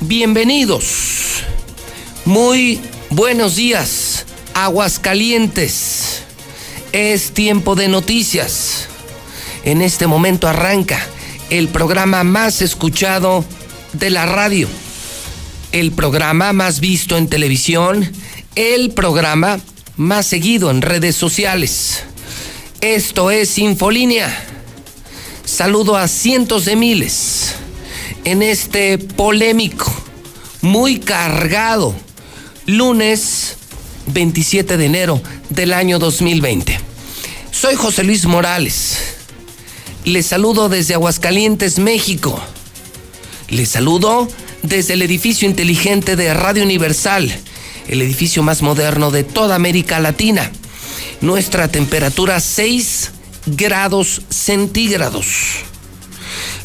Bienvenidos. Muy buenos días, Aguascalientes. Es tiempo de noticias. En este momento arranca el programa más escuchado de la radio, el programa más visto en televisión, el programa más seguido en redes sociales. Esto es Infolínea. Saludo a cientos de miles en este polémico, muy cargado, lunes 27 de enero del año 2020. Soy José Luis Morales. Les saludo desde Aguascalientes, México. Les saludo desde el edificio inteligente de Radio Universal, el edificio más moderno de toda América Latina. Nuestra temperatura 6 grados centígrados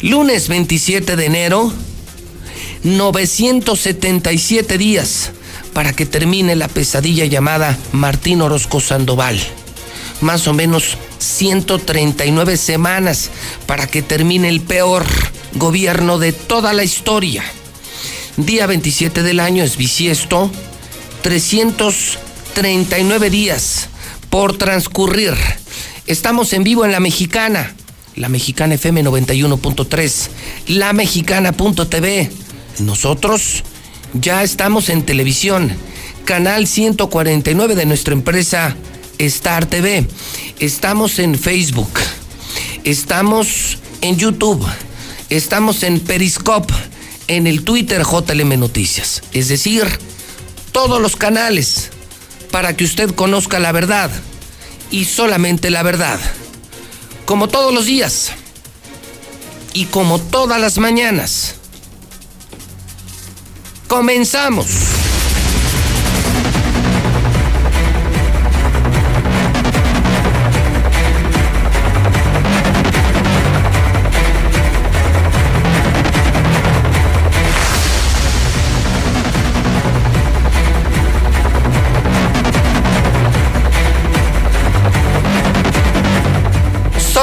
lunes 27 de enero, 977 días para que termine la pesadilla llamada Martín Orozco Sandoval. Más o menos 139 semanas para que termine el peor gobierno de toda la historia. Día 27 del año es bisiesto, 339 días por transcurrir. Estamos en vivo en la mexicana la Mexicana FM 91.3, la Mexicana.tv. Nosotros ya estamos en televisión, canal 149 de nuestra empresa Star TV. Estamos en Facebook, estamos en YouTube, estamos en Periscope, en el Twitter JLM Noticias. Es decir, todos los canales para que usted conozca la verdad y solamente la verdad como todos los días y como todas las mañanas. Comenzamos.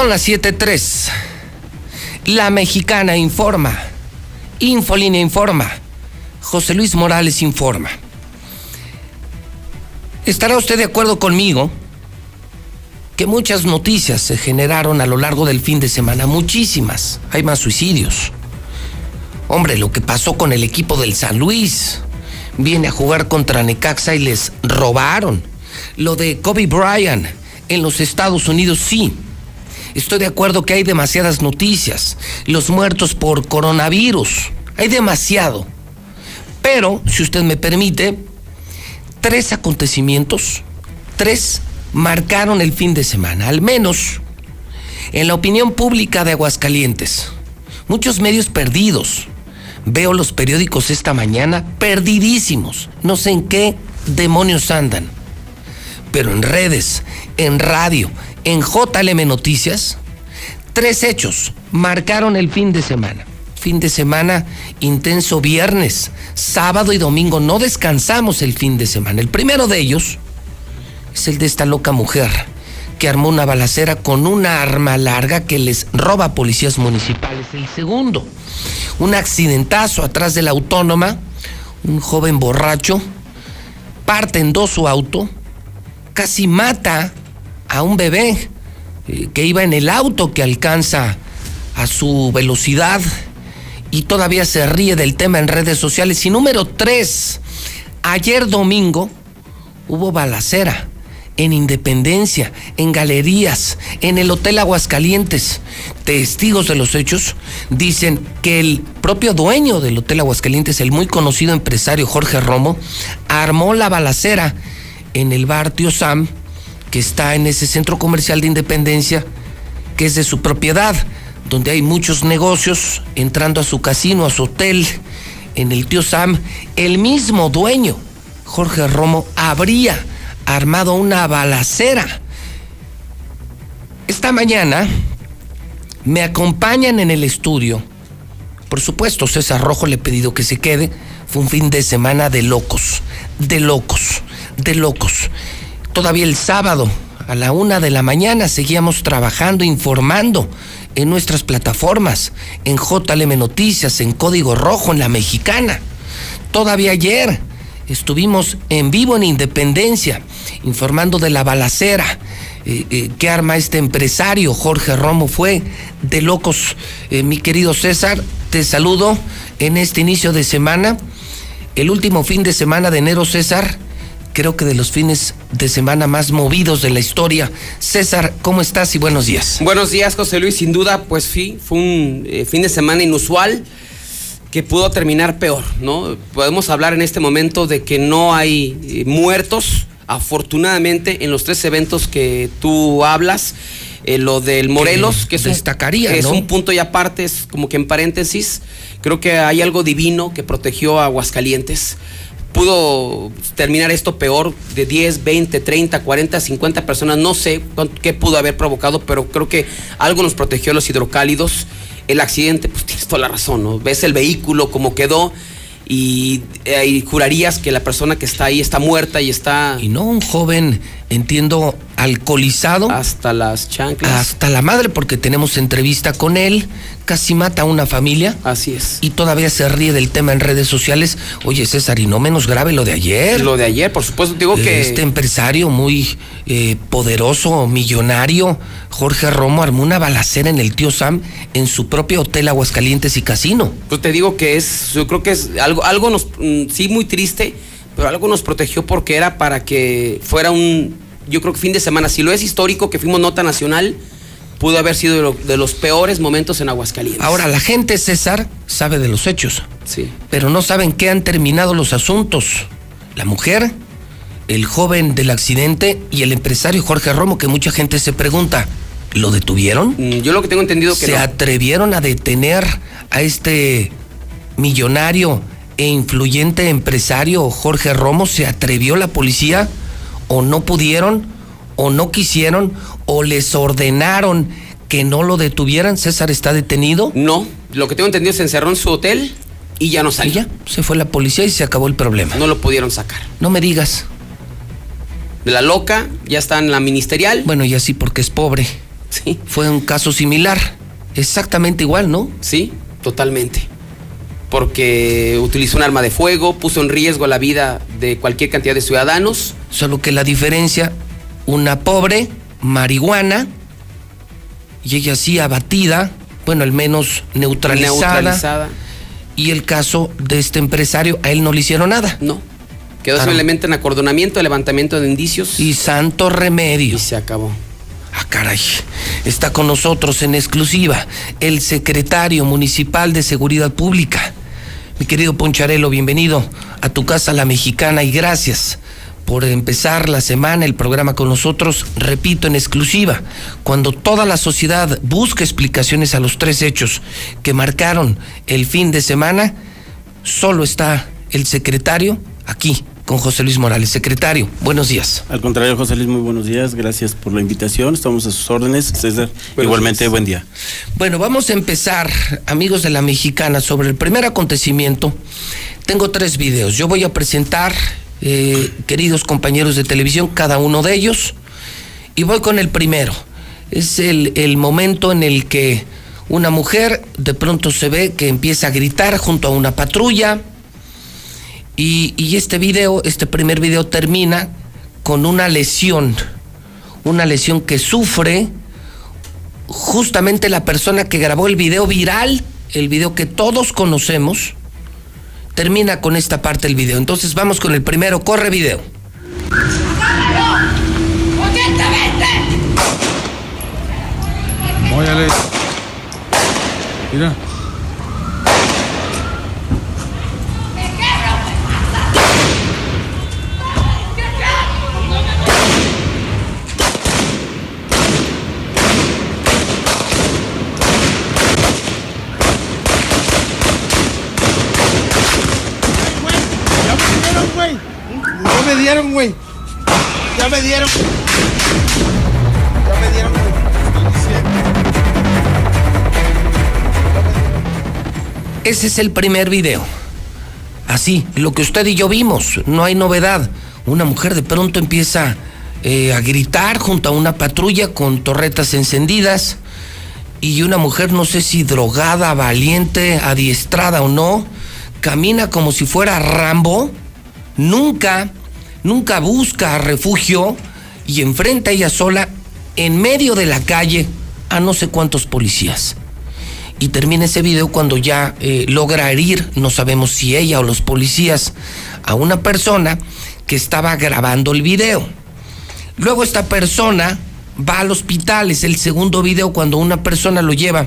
Son las 7.3. La mexicana informa. Infolínea informa. José Luis Morales informa. ¿Estará usted de acuerdo conmigo que muchas noticias se generaron a lo largo del fin de semana? Muchísimas. Hay más suicidios. Hombre, lo que pasó con el equipo del San Luis. Viene a jugar contra Necaxa y les robaron. Lo de Kobe Bryant en los Estados Unidos, sí Estoy de acuerdo que hay demasiadas noticias. Los muertos por coronavirus. Hay demasiado. Pero, si usted me permite, tres acontecimientos, tres marcaron el fin de semana, al menos en la opinión pública de Aguascalientes. Muchos medios perdidos. Veo los periódicos esta mañana perdidísimos. No sé en qué demonios andan. Pero en redes, en radio, en JLM Noticias, tres hechos marcaron el fin de semana. Fin de semana intenso viernes, sábado y domingo. No descansamos el fin de semana. El primero de ellos es el de esta loca mujer que armó una balacera con una arma larga que les roba a policías municipales. El segundo, un accidentazo atrás de la autónoma, un joven borracho, parte en dos su auto, casi mata a un bebé eh, que iba en el auto que alcanza a su velocidad y todavía se ríe del tema en redes sociales. Y número tres, ayer domingo hubo balacera en Independencia, en galerías, en el Hotel Aguascalientes. Testigos de los hechos dicen que el propio dueño del Hotel Aguascalientes, el muy conocido empresario Jorge Romo, armó la balacera en el bar Tío Sam, que está en ese centro comercial de Independencia, que es de su propiedad, donde hay muchos negocios, entrando a su casino, a su hotel, en el Tío Sam, el mismo dueño, Jorge Romo, habría armado una balacera. Esta mañana me acompañan en el estudio. Por supuesto, César Rojo le he pedido que se quede. Fue un fin de semana de locos, de locos, de locos. Todavía el sábado, a la una de la mañana, seguíamos trabajando, informando en nuestras plataformas, en JLM Noticias, en Código Rojo, en La Mexicana. Todavía ayer estuvimos en vivo en Independencia, informando de la balacera. Eh, eh, que arma este empresario Jorge Romo fue de locos. Eh, mi querido César, te saludo en este inicio de semana, el último fin de semana de enero, César. Creo que de los fines de semana más movidos de la historia. César, ¿cómo estás y buenos días? Buenos días, José Luis. Sin duda, pues sí, fue un fin de semana inusual que pudo terminar peor, ¿no? Podemos hablar en este momento de que no hay eh, muertos, afortunadamente, en los tres eventos que tú hablas. Eh, lo del Morelos, que, es, destacaría, un, es un punto y aparte, es como que en paréntesis, creo que hay algo divino que protegió a Aguascalientes. Pudo terminar esto peor de 10, 20, 30, 40, 50 personas, no sé qué pudo haber provocado, pero creo que algo nos protegió los hidrocálidos el accidente, pues tienes toda la razón, ¿no? Ves el vehículo como quedó y, eh, y, jurarías que la persona que está ahí está muerta y está... Y no un joven, entiendo, alcoholizado. Hasta las chanclas. Hasta la madre, porque tenemos entrevista con él, casi mata a una familia. Así es. Y todavía se ríe del tema en redes sociales. Oye, César, y no menos grave lo de ayer. Lo de ayer, por supuesto, digo que... Este empresario muy eh, poderoso, millonario, Jorge Romo, armó una balacera en el tío Sam en su propio hotel Aguascalientes y Casino. Pues te digo que es, yo creo que es algo, algo nos, mm, sí, muy triste, pero algo nos protegió porque era para que fuera un, yo creo que fin de semana, si lo es histórico, que fuimos nota nacional, pudo haber sido de, lo, de, los peores momentos en Aguascalientes. Ahora, la gente, César, sabe de los hechos. Sí. Pero no saben qué han terminado los asuntos. La mujer, el joven del accidente y el empresario Jorge Romo, que mucha gente se pregunta, ¿lo detuvieron? Mm, yo lo que tengo entendido que ¿Se no. atrevieron a detener a este millonario e influyente empresario Jorge Romo? ¿Se atrevió la policía? ¿O no pudieron? o no quisieron o les ordenaron que no lo detuvieran. César está detenido. No, lo que tengo entendido es se encerró en su hotel y ya no salió. Ya, se fue la policía y se acabó el problema. No lo pudieron sacar. No me digas. La loca ya está en la ministerial. Bueno, y así porque es pobre. Sí. Fue un caso similar. Exactamente igual, ¿no? Sí, totalmente. Porque utilizó un arma de fuego, puso en riesgo la vida de cualquier cantidad de ciudadanos. Solo que la diferencia una pobre marihuana y ella sí abatida, bueno, al menos neutralizada, neutralizada. Y el caso de este empresario, a él no le hicieron nada. No. Quedó claro. simplemente en acordonamiento, levantamiento de indicios. Y santo remedio. Y se acabó. Ah, caray. Está con nosotros en exclusiva el secretario municipal de Seguridad Pública. Mi querido Poncharelo, bienvenido a tu casa la mexicana y gracias por empezar la semana el programa con nosotros, repito, en exclusiva, cuando toda la sociedad busca explicaciones a los tres hechos que marcaron el fin de semana, solo está el secretario aquí con José Luis Morales. Secretario, buenos días. Al contrario, José Luis, muy buenos días. Gracias por la invitación. Estamos a sus órdenes. César, buenos igualmente, días. buen día. Bueno, vamos a empezar, amigos de la Mexicana, sobre el primer acontecimiento. Tengo tres videos. Yo voy a presentar eh, queridos compañeros de televisión, cada uno de ellos. Y voy con el primero. Es el, el, momento en el que una mujer de pronto se ve que empieza a gritar junto a una patrulla. Y, este video, este primer video termina con una lesión. Una lesión que sufre justamente la persona que grabó el video viral el video que todos conocemos, termina con esta parte del video. Entonces vamos con el primero, corre video. Mira. Dieron, güey. Ya me dieron. Ya me dieron. Ese es el primer video. Así, lo que usted y yo vimos, no hay novedad. Una mujer de pronto empieza eh, a gritar junto a una patrulla con torretas encendidas y una mujer, no sé si drogada, valiente, adiestrada o no, camina como si fuera Rambo, nunca, nunca busca refugio y enfrenta ella sola en medio de la calle a no sé cuántos policías y termina ese video cuando ya eh, logra herir, no sabemos si ella o los policías, a una persona que estaba grabando el video. Luego esta persona va al hospital, es el segundo video cuando una persona lo lleva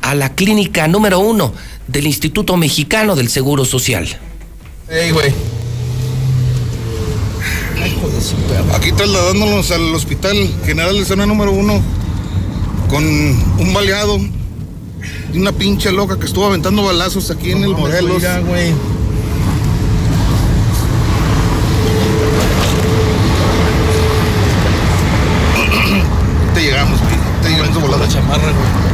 a la clínica número uno del Instituto Mexicano del Seguro Social. Ey, güey. Aquí trasladándonos al Hospital General de Zona número uno con un baleado y una pinche loca que estuvo aventando balazos aquí en el Morelos. güey. Te llegamos, güey. Te llegamos de volada. chamarra, güey.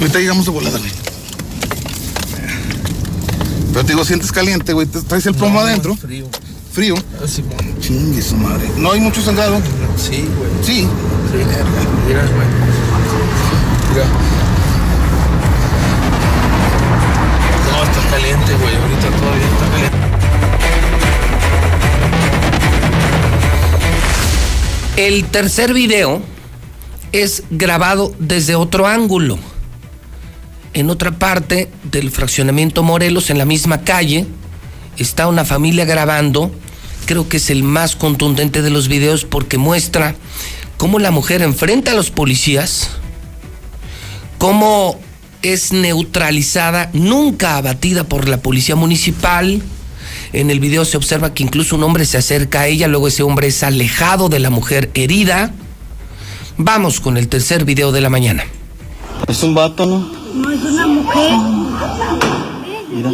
Ahorita llegamos de volada, güey. Pero te digo, sientes caliente, güey. Te traes el plomo adentro. Frío. Frío. Ah, sí, bueno. Chingue su madre. No hay mucho sangrado. Sí, güey. Sí. Sí, mira, güey. Mira. No, está caliente, güey. Ahorita todavía está caliente. El tercer video es grabado desde otro ángulo. En otra parte del fraccionamiento Morelos, en la misma calle, está una familia grabando. Creo que es el más contundente de los videos porque muestra cómo la mujer enfrenta a los policías, cómo es neutralizada, nunca abatida por la policía municipal. En el video se observa que incluso un hombre se acerca a ella, luego ese hombre es alejado de la mujer herida. Vamos con el tercer video de la mañana. Es un vato, ¿no? No, es una mujer. Mira.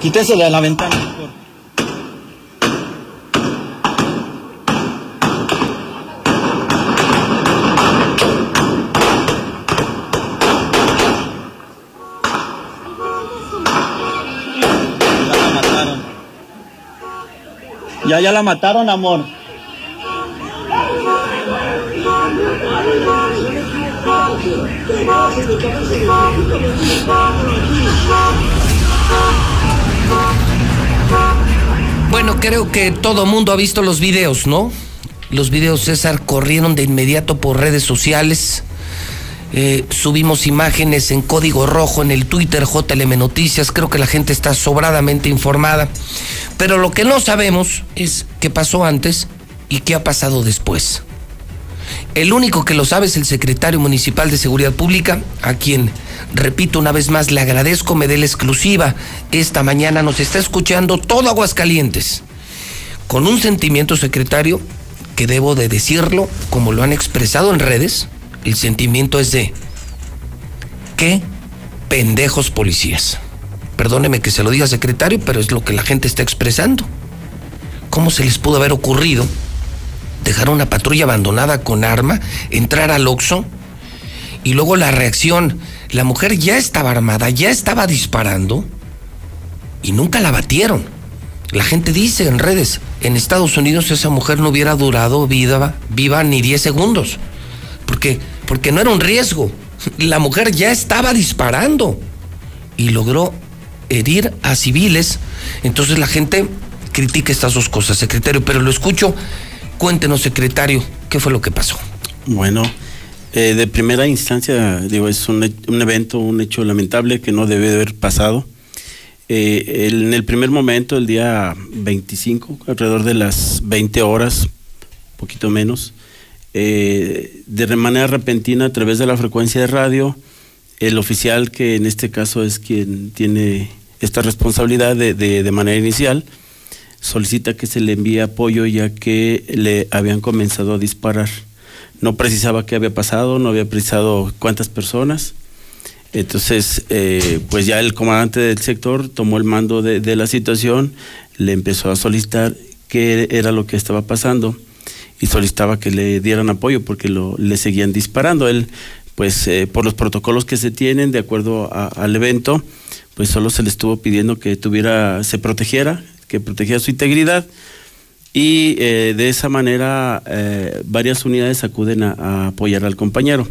Quítese de la ventana. mataron. Ya, ya la mataron, amor. Bueno, creo que todo mundo ha visto los videos, ¿no? Los videos, César, corrieron de inmediato por redes sociales. Eh, subimos imágenes en código rojo en el Twitter JLM Noticias. Creo que la gente está sobradamente informada. Pero lo que no sabemos es qué pasó antes y qué ha pasado después. El único que lo sabe es el secretario municipal de Seguridad Pública, a quien, repito una vez más, le agradezco, me dé la exclusiva. Esta mañana nos está escuchando todo Aguascalientes. Con un sentimiento, secretario, que debo de decirlo, como lo han expresado en redes, el sentimiento es de qué pendejos policías. Perdóneme que se lo diga, secretario, pero es lo que la gente está expresando. ¿Cómo se les pudo haber ocurrido dejar una patrulla abandonada con arma, entrar al Oxxo y luego la reacción? La mujer ya estaba armada, ya estaba disparando y nunca la batieron. La gente dice en redes, en Estados Unidos esa mujer no hubiera durado viva, viva ni 10 segundos. Porque, porque no era un riesgo. La mujer ya estaba disparando y logró herir a civiles. Entonces la gente critica estas dos cosas, secretario, pero lo escucho Cuéntenos, secretario, ¿qué fue lo que pasó? Bueno, eh, de primera instancia, digo, es un, un evento, un hecho lamentable que no debe de haber pasado. Eh, en el primer momento, el día 25, alrededor de las 20 horas, poquito menos, eh, de manera repentina a través de la frecuencia de radio, el oficial que en este caso es quien tiene esta responsabilidad de- de manera inicial, solicita que se le envíe apoyo ya que le habían comenzado a disparar. No precisaba qué había pasado, no había precisado cuántas personas. Entonces, eh, pues ya el comandante del sector tomó el mando de, la situación, le empezó a solicitar qué era lo que estaba pasando y solicitaba que le dieran apoyo porque lo, le seguían disparando. Él, pues eh, por los protocolos que se tienen de acuerdo a- al evento, pues solo se le estuvo pidiendo que tuviera, se protegiera, que protegiera su integridad y eh, de esa manera eh, varias unidades acuden a, a apoyar al compañero.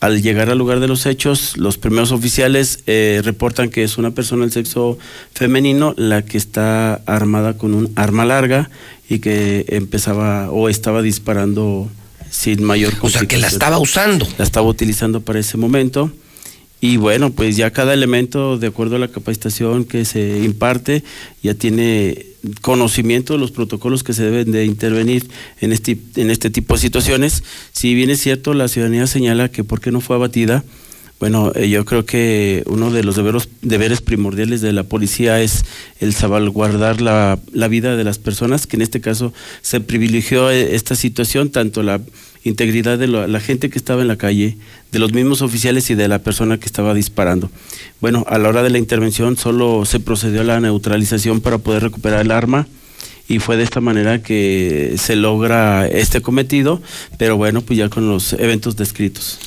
Al llegar al lugar de los hechos, los primeros oficiales eh, reportan que es una persona del sexo femenino la que está armada con un arma larga y que empezaba o estaba disparando sin mayor O sea, que la estaba usando. la estaba utilizando para ese momento. Y bueno, pues ya cada elemento, de acuerdo a la capacitación que se imparte, ya tiene conocimiento de los protocolos que se deben de intervenir en este, en este tipo de situaciones. Si bien es cierto, la ciudadanía señala que por qué no fue abatida, bueno, eh, yo creo que uno de los deberos, deberes primordiales de la policía es el salvaguardar la, la vida de las personas, que en este caso se privilegió eh, esta situación, tanto la integridad de la, la gente que estaba en la calle, de los mismos oficiales y de la persona que estaba disparando. Bueno, a la hora de la intervención solo se procedió a la neutralización para poder recuperar el arma y fue de esta manera que se logra este cometido, pero bueno, pues ya con los eventos descritos.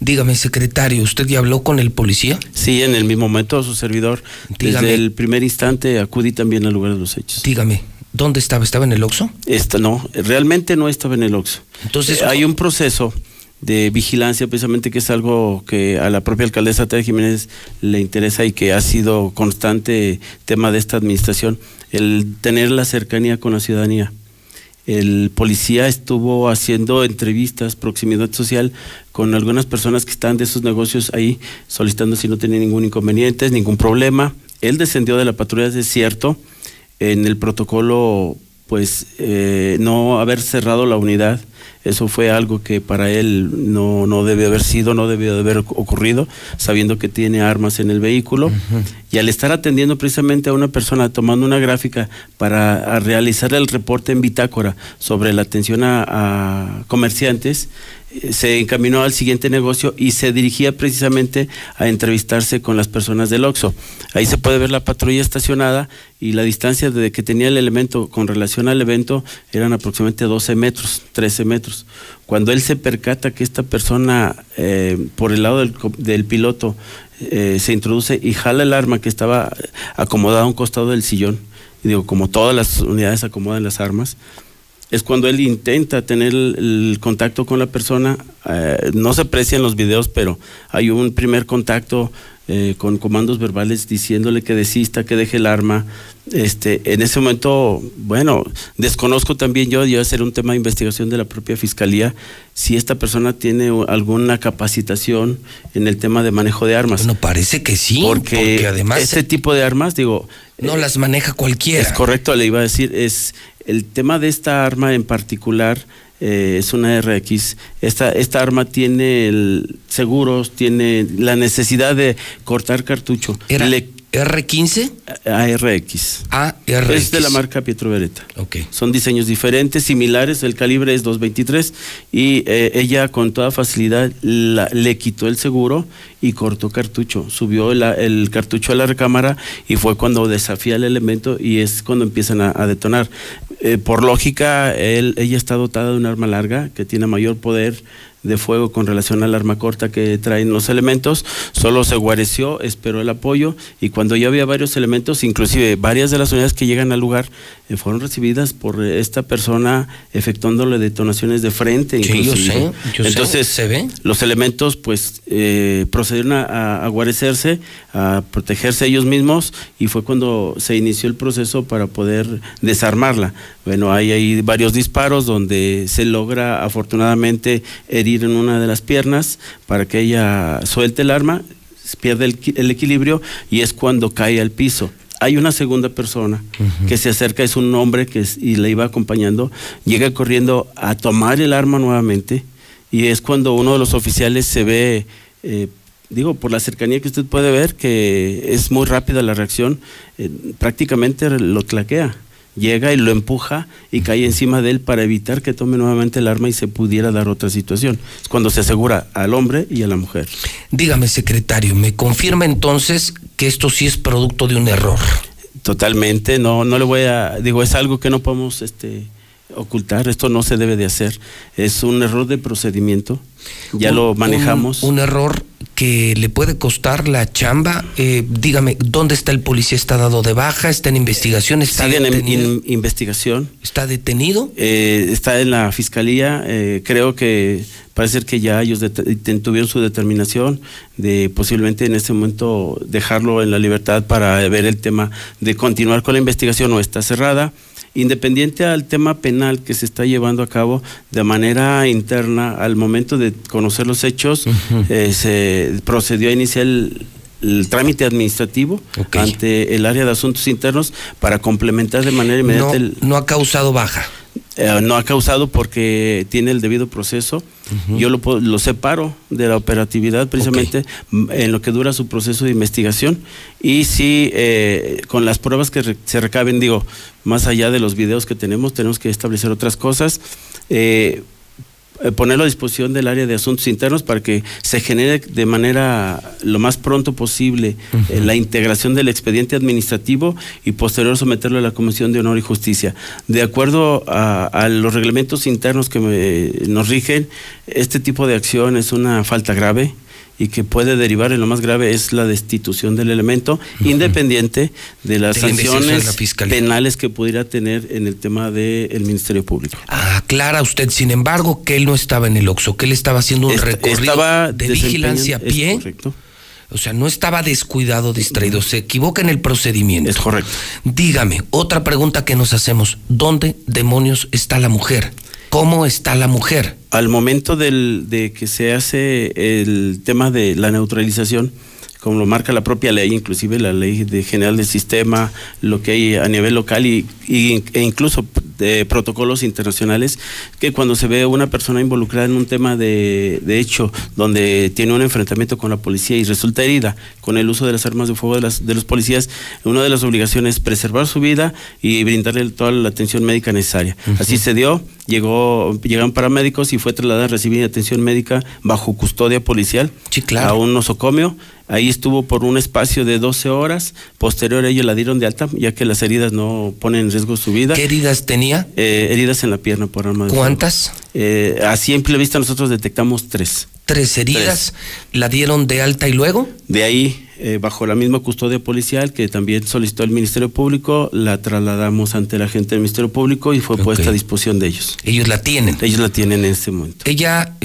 Dígame, secretario, ¿usted ya habló con el policía? Sí, en el mismo momento su servidor, Dígame. desde el primer instante acudí también al lugar de los hechos. Dígame, ¿dónde estaba? ¿Estaba en el Oxxo? Esta no, realmente no estaba en el Oxxo. Entonces, Eh, hay un proceso de vigilancia precisamente que es algo que a la propia alcaldesa Tere Jiménez le interesa y que ha sido constante tema de esta administración, el tener la cercanía con la ciudadanía. El policía estuvo haciendo entrevistas, proximidad social con algunas personas que están de esos negocios ahí solicitando si no tenían ningún inconveniente, ningún problema. Él descendió de la patrulla, es cierto, en el protocolo, pues eh, no haber cerrado la unidad, eso fue algo que para él no, no debe haber sido, no debió de haber ocurrido, sabiendo que tiene armas en el vehículo. Y al estar atendiendo precisamente a una persona, tomando una gráfica para realizar el reporte en bitácora sobre la atención a, a comerciantes, se encaminó al siguiente negocio y se dirigía precisamente a entrevistarse con las personas del Oxxo. Ahí se puede ver la patrulla estacionada y la distancia de que tenía el elemento con relación al evento eran aproximadamente 12 metros, 13 metros. Cuando él se percata que esta persona eh, por el lado del, piloto eh, se introduce y jala el arma que estaba acomodada a un costado del sillón, digo, como todas las unidades acomodan las armas, es cuando él intenta tener el, el contacto con la persona. eh, no se aprecia en los videos, pero hay un primer contacto eh, con comandos verbales diciéndole que desista, que deje el arma. Este, en ese momento, bueno, desconozco también yo, yo hacer un tema de investigación de la propia fiscalía, si esta persona tiene alguna capacitación en el tema de manejo de armas. Bueno, parece que sí, porque, porque, además este tipo de armas, digo, no las maneja cualquiera. es correcto, le iba a decir, es el tema de esta arma en particular eh, es una RX. Esta, esta arma tiene el seguros, tiene la necesidad de cortar cartucho. ¿Era Le- R15? ARX. ARX. Es de la marca Pietro Beretta. Ok. Son diseños diferentes, similares, el calibre es 223 y eh, ella con toda facilidad la- le quitó el seguro y cortó cartucho, subió la- el cartucho a la recámara y fue cuando desafía el elemento y es cuando empiezan a, a detonar. Eh, por lógica, él, ella está dotada de un arma larga que tiene mayor poder de fuego con relación al arma corta que traen los elementos, solo se guareció, esperó el apoyo y cuando ya había varios elementos, inclusive varias de las unidades que llegan al lugar eh, fueron recibidas por eh, esta persona efectuándole detonaciones de frente. Sí, yo sé, yo sé, Entonces, ¿se ve? los elementos pues eh, procedieron a, a, guarecerse, a protegerse ellos mismos y fue cuando se inició el proceso para poder desarmarla. Bueno, hay ahí varios disparos donde se logra afortunadamente herir en una de las piernas para que ella suelte el arma, pierde el, el equilibrio y es cuando cae al piso. Hay una segunda persona que se acerca, es un hombre que y le iba acompañando, llega corriendo a tomar el arma nuevamente y es cuando uno de los oficiales se ve, eh, digo, por la cercanía que usted puede ver, que es muy rápida la reacción, eh, prácticamente lo claquea llega y lo empuja y cae encima de él para evitar que tome nuevamente el arma y se pudiera dar otra situación. Es cuando se asegura al hombre y a la mujer. Dígame, secretario, ¿me confirma entonces que esto sí es producto de un error? Totalmente, no, no le voy a, digo, es algo que no podemos este, ocultar, esto no se debe de hacer, es un error de procedimiento, ya lo manejamos. Un, error que le puede costar la chamba, eh, dígame, ¿dónde está el policía? ¿Está dado de baja? ¿Está en investigación? ¿Está Sigue en, investigación. ¿Está detenido? Eh, está en la fiscalía, eh, creo que parece que ya ellos tuvieron su determinación de posiblemente en este momento dejarlo en la libertad para ver el tema de continuar con la investigación o está cerrada independiente al tema penal que se está llevando a cabo de manera interna, al momento de conocer los hechos, eh, se procedió a iniciar el, trámite administrativo ante el área de asuntos internos para complementar de manera inmediata. No, no ha causado baja. Eh, no ha causado porque tiene el debido proceso. Yo lo, lo, separo de la operatividad precisamente en lo que dura su proceso de investigación y si eh, con las pruebas que se recaben, digo, más allá de los videos que tenemos, tenemos que establecer otras cosas. Eh, eh, ponerlo a disposición del área de asuntos internos para que se genere de manera lo más pronto posible eh, la integración del expediente administrativo y posterior someterlo a la Comisión de Honor y Justicia. De acuerdo a, los reglamentos internos que nos rigen, este tipo de acción es una falta grave y que puede derivar en lo más grave es la destitución del elemento, independiente de las sanciones penales que pudiera tener en el tema del Ministerio Público. Aclara usted, sin embargo, que él no estaba en el OXO, que él estaba haciendo un recorrido de vigilancia a pie. correcto. O sea, no estaba descuidado, distraído, se equivoca en el procedimiento. Es correcto. Dígame, otra pregunta que nos hacemos, ¿dónde demonios está la mujer? ¿Cómo está la mujer? Al momento del, de que se hace el tema de la neutralización, como lo marca la propia ley, inclusive la ley de general del sistema, lo que hay a nivel local y, e incluso de protocolos internacionales, que cuando se ve una persona involucrada en un tema de, de, hecho donde tiene un enfrentamiento con la policía y resulta herida con el uso de las armas de fuego de, las, de los policías, una de las obligaciones es preservar su vida y brindarle toda la atención médica necesaria. Así se dio, llegó, llegaron paramédicos y fue trasladada a recibir atención médica bajo custodia policial a un nosocomio. Ahí estuvo por un espacio de 12 horas. Posterior a ello la dieron de alta, ya que las heridas no ponen en riesgo su vida. ¿Qué heridas tenía? Eh, heridas en la pierna por arma de ¿Cuántas? Eh, a simple vista nosotros detectamos tres. ¿Tres heridas? ¿La dieron de alta y luego? De ahí, eh, bajo la misma custodia policial que también solicitó el Ministerio Público, la trasladamos ante la gente del Ministerio Público y fue puesta a disposición de ellos. Ellos la tienen. Ellos la tienen en este momento. Ella,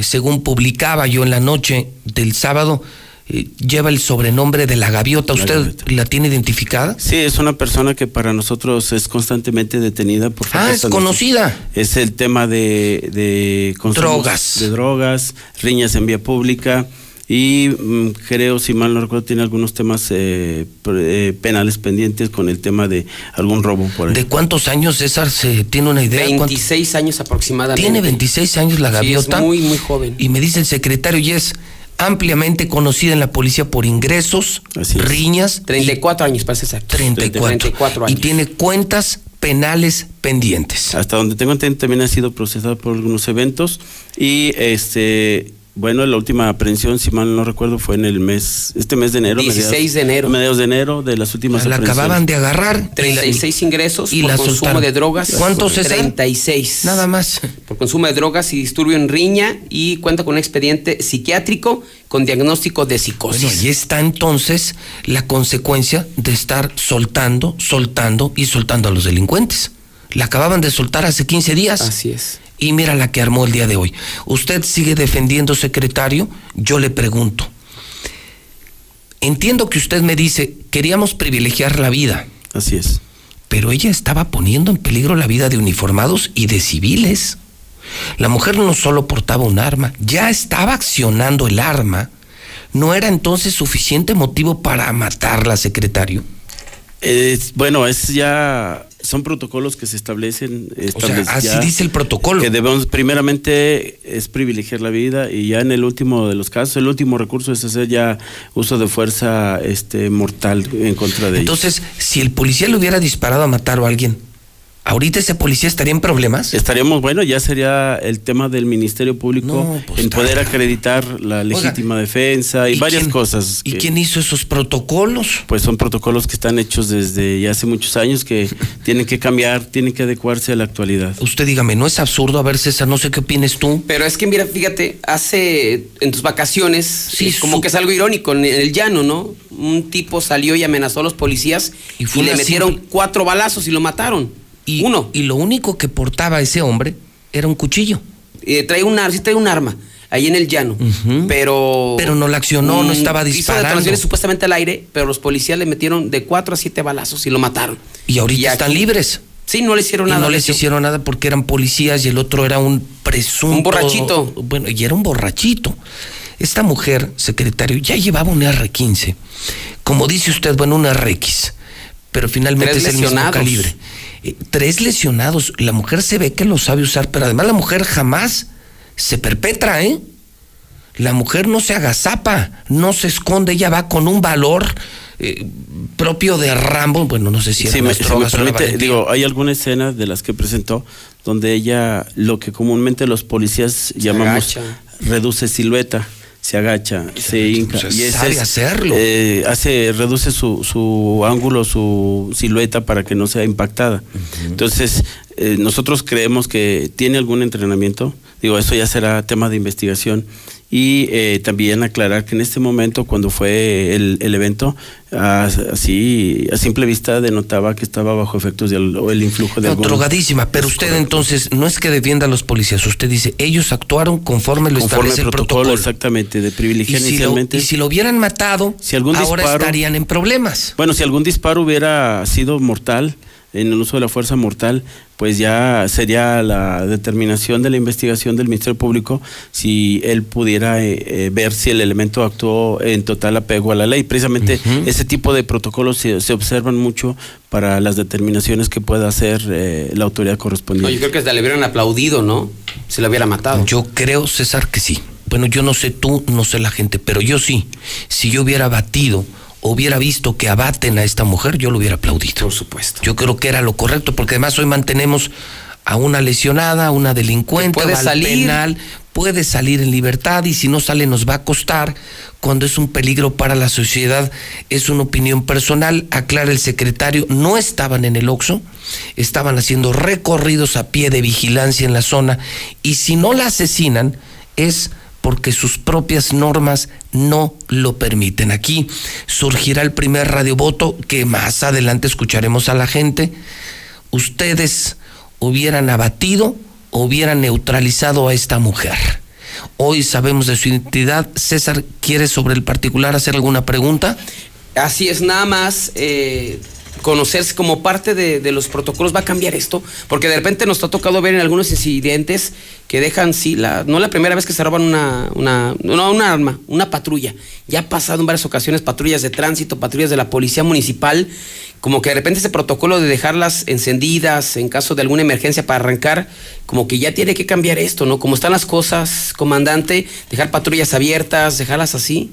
según publicaba yo en la noche del sábado, eh, lleva el sobrenombre de la gaviota. ¿Usted la, tiene identificada? Sí, es una persona que para nosotros es constantemente detenida por Ah, es conocida. Es el tema de, de drogas. De drogas, riñas en vía pública y mm, creo, si mal no recuerdo, tiene algunos temas eh, eh, penales pendientes con el tema de algún robo por ahí. ¿De cuántos años, César, se tiene una idea? 26 años aproximadamente. Tiene 26 años la gaviota. muy, muy joven. Y me dice el secretario, y es ampliamente conocida en la policía por ingresos, riñas. 34 años, para César. 34. años. Y tiene cuentas penales pendientes. Hasta donde tengo entendido también ha sido procesado por algunos eventos y este bueno, la última aprehensión, si mal no recuerdo, fue en el mes, este mes de enero. 16 de enero. Mediados de enero de las últimas La acababan de agarrar. 36 ingresos y por consumo de drogas. ¿Cuántos es? 36. Nada más. Por consumo de drogas y disturbio en riña y cuenta con un expediente psiquiátrico con diagnóstico de psicosis. Bueno, ahí está entonces la consecuencia de estar soltando, soltando y soltando a los delincuentes. La acababan de soltar hace 15 días. Así es y mira la que armó el día de hoy. Usted sigue defendiendo, secretario. Yo le pregunto, entiendo que usted me dice, queríamos privilegiar la vida, Así es. pero ella estaba poniendo en peligro la vida de uniformados y de civiles. La mujer no solo portaba un arma, ya estaba accionando el arma. ¿No era entonces suficiente motivo para matarla, secretario? Bueno, es ya son protocolos que se establecen. O sea, establec- así dice el protocolo. Que debemos, primeramente, es privilegiar la vida y ya en el último de los casos, el último recurso es hacer ya uso de fuerza este, mortal en contra de ellos. Entonces, si el policía le hubiera disparado a matar a alguien, ¿ahorita ese policía estaría en problemas? Estaríamos, bueno, ya sería el tema del Ministerio Público No, pues, en poder está- acreditar la legítima defensa y, varias quién- cosas. ¿Y que, quién hizo esos protocolos? Pues son protocolos que están hechos desde ya hace muchos años que tienen que cambiar, tienen que adecuarse a la actualidad. Usted dígame, ¿no es absurdo? A ver, César, no sé qué opinas tú. Pero es que mira, fíjate, hace en tus vacaciones, Sí, es como su- que es algo irónico, en el llano, ¿no? Un tipo salió y amenazó a los policías Y le metieron simple- cuatro balazos y lo mataron. Y, Uno. Y lo único que portaba ese hombre era un cuchillo. Eh, trae un sí trae un arma ahí en el llano, pero Pero no la accionó, no estaba Hizo disparando. detonaciones supuestamente al aire, pero los policías le metieron de cuatro a siete balazos y lo mataron. Y ahorita Y están aquí- libres. Sí, no le hicieron Y nada. no les hicieron nada porque eran policías y el otro era un presunto. Un borrachito. Bueno, y era un borrachito. Esta mujer, secretario, ya llevaba un R15. Como dice usted, bueno, un RX. Pero finalmente Tres es el mismo calibre. Eh, tres lesionados. La mujer se ve que lo sabe usar, pero además la mujer jamás se perpetra, ¿eh? La mujer no se agazapa, no se esconde, ella va con un valor eh, propio de Rambo. Bueno, no sé si era Si me, si me permite, digo, hay alguna escena de las que presentó donde ella, lo que comúnmente los policías llamamos, agacha. reduce silueta, se agacha, se, agacha, hinca. pues, y sabe es, hacerlo. eh, hace, reduce su, su ángulo, su silueta para que no sea impactada. Entonces, eh, nosotros creemos que tiene algún entrenamiento, digo, eso ya será tema de investigación. Y eh, también aclarar que en este momento, cuando fue el, el evento, así a simple vista denotaba que estaba bajo efectos del el influjo de No, algún- drogadísima, pero usted entonces no es que defienda a los policías, usted dice, ellos actuaron conforme lo conforme establece el protocolo, protocolo. exactamente, de Y privilegiar lo, inicialmente. y si lo hubieran matado, Si algún ahora disparo- estarían en problemas. Bueno, si algún disparo hubiera sido mortal, en el uso de la fuerza mortal, pues ya sería la determinación de la investigación del Ministerio Público si él pudiera eh, eh, ver si el elemento actuó en total apego a la ley. Precisamente ese tipo de protocolos se, se observan mucho para las determinaciones que pueda hacer eh, la autoridad No, correspondiente. yo creo que hasta le hubieran aplaudido, ¿no? Si lo hubiera matado. Yo creo, César, que sí. Bueno, yo no sé tú, no sé la gente, pero yo sí. Si yo hubiera batido, hubiera visto que abaten a esta mujer, yo lo hubiera aplaudido. Por supuesto. Yo creo que era lo correcto, porque además hoy mantenemos a una lesionada, a una delincuente, puede al salir. penal, puede salir en libertad y si no sale nos va a costar. Cuando es un peligro para la sociedad, es una opinión personal. Aclara el secretario, no estaban en el Oxxo, estaban haciendo recorridos a pie de vigilancia en la zona y si no la asesinan es porque sus propias normas no lo permiten. Aquí surgirá el primer radiovoto que más adelante escucharemos a la gente. Ustedes hubieran abatido hubieran neutralizado a esta mujer. Hoy sabemos de su identidad. César, ¿quiere sobre el particular hacer alguna pregunta? Así es, nada más eh, conocerse como parte de, de los protocolos va a cambiar esto, porque de repente nos ha tocado ver en algunos incidentes que dejan, sí, la, no la primera vez que se roban una, una, no, una arma, una patrulla. Ya ha pasado en varias ocasiones patrullas de tránsito, patrullas de la policía municipal, como que de repente ese protocolo de dejarlas encendidas en caso de alguna emergencia para arrancar, como que ya tiene que cambiar esto, ¿no? Como están las cosas, comandante, dejar patrullas abiertas, dejarlas así.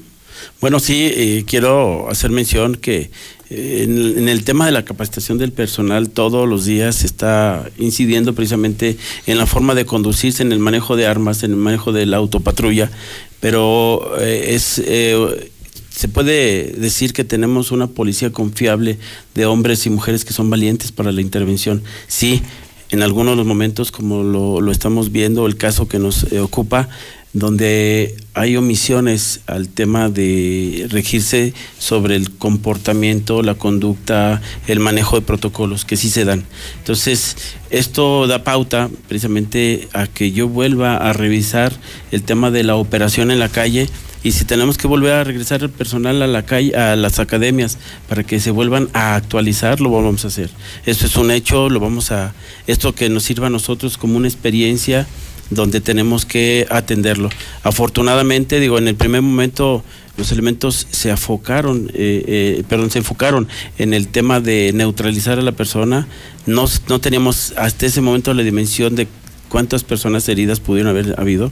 Bueno, sí, eh, quiero hacer mención que en, el tema de la capacitación del personal todos los días se está incidiendo precisamente en la forma de conducirse, en el manejo de armas, en el manejo de la autopatrulla, pero eh, es... eh, se puede decir que tenemos una policía confiable de hombres y mujeres que son valientes para la intervención. Sí, en algunos de los momentos, como lo, lo estamos viendo, el caso que nos eh, ocupa, donde hay omisiones al tema de regirse sobre el comportamiento, la conducta, el manejo de protocolos, que sí se dan. Entonces, esto da pauta precisamente a que yo vuelva a revisar el tema de la operación en la calle Y si tenemos que volver a regresar el personal a la calle, a las academias, para que se vuelvan a actualizar, lo vamos a hacer. Esto es un hecho, lo vamos a, esto que nos sirva a nosotros como una experiencia donde tenemos que atenderlo. Afortunadamente, digo, en el primer momento los elementos se afocaron, eh, eh, perdón, se enfocaron en el tema de neutralizar a la persona. No, no teníamos hasta ese momento la dimensión de cuántas personas heridas pudieron haber habido.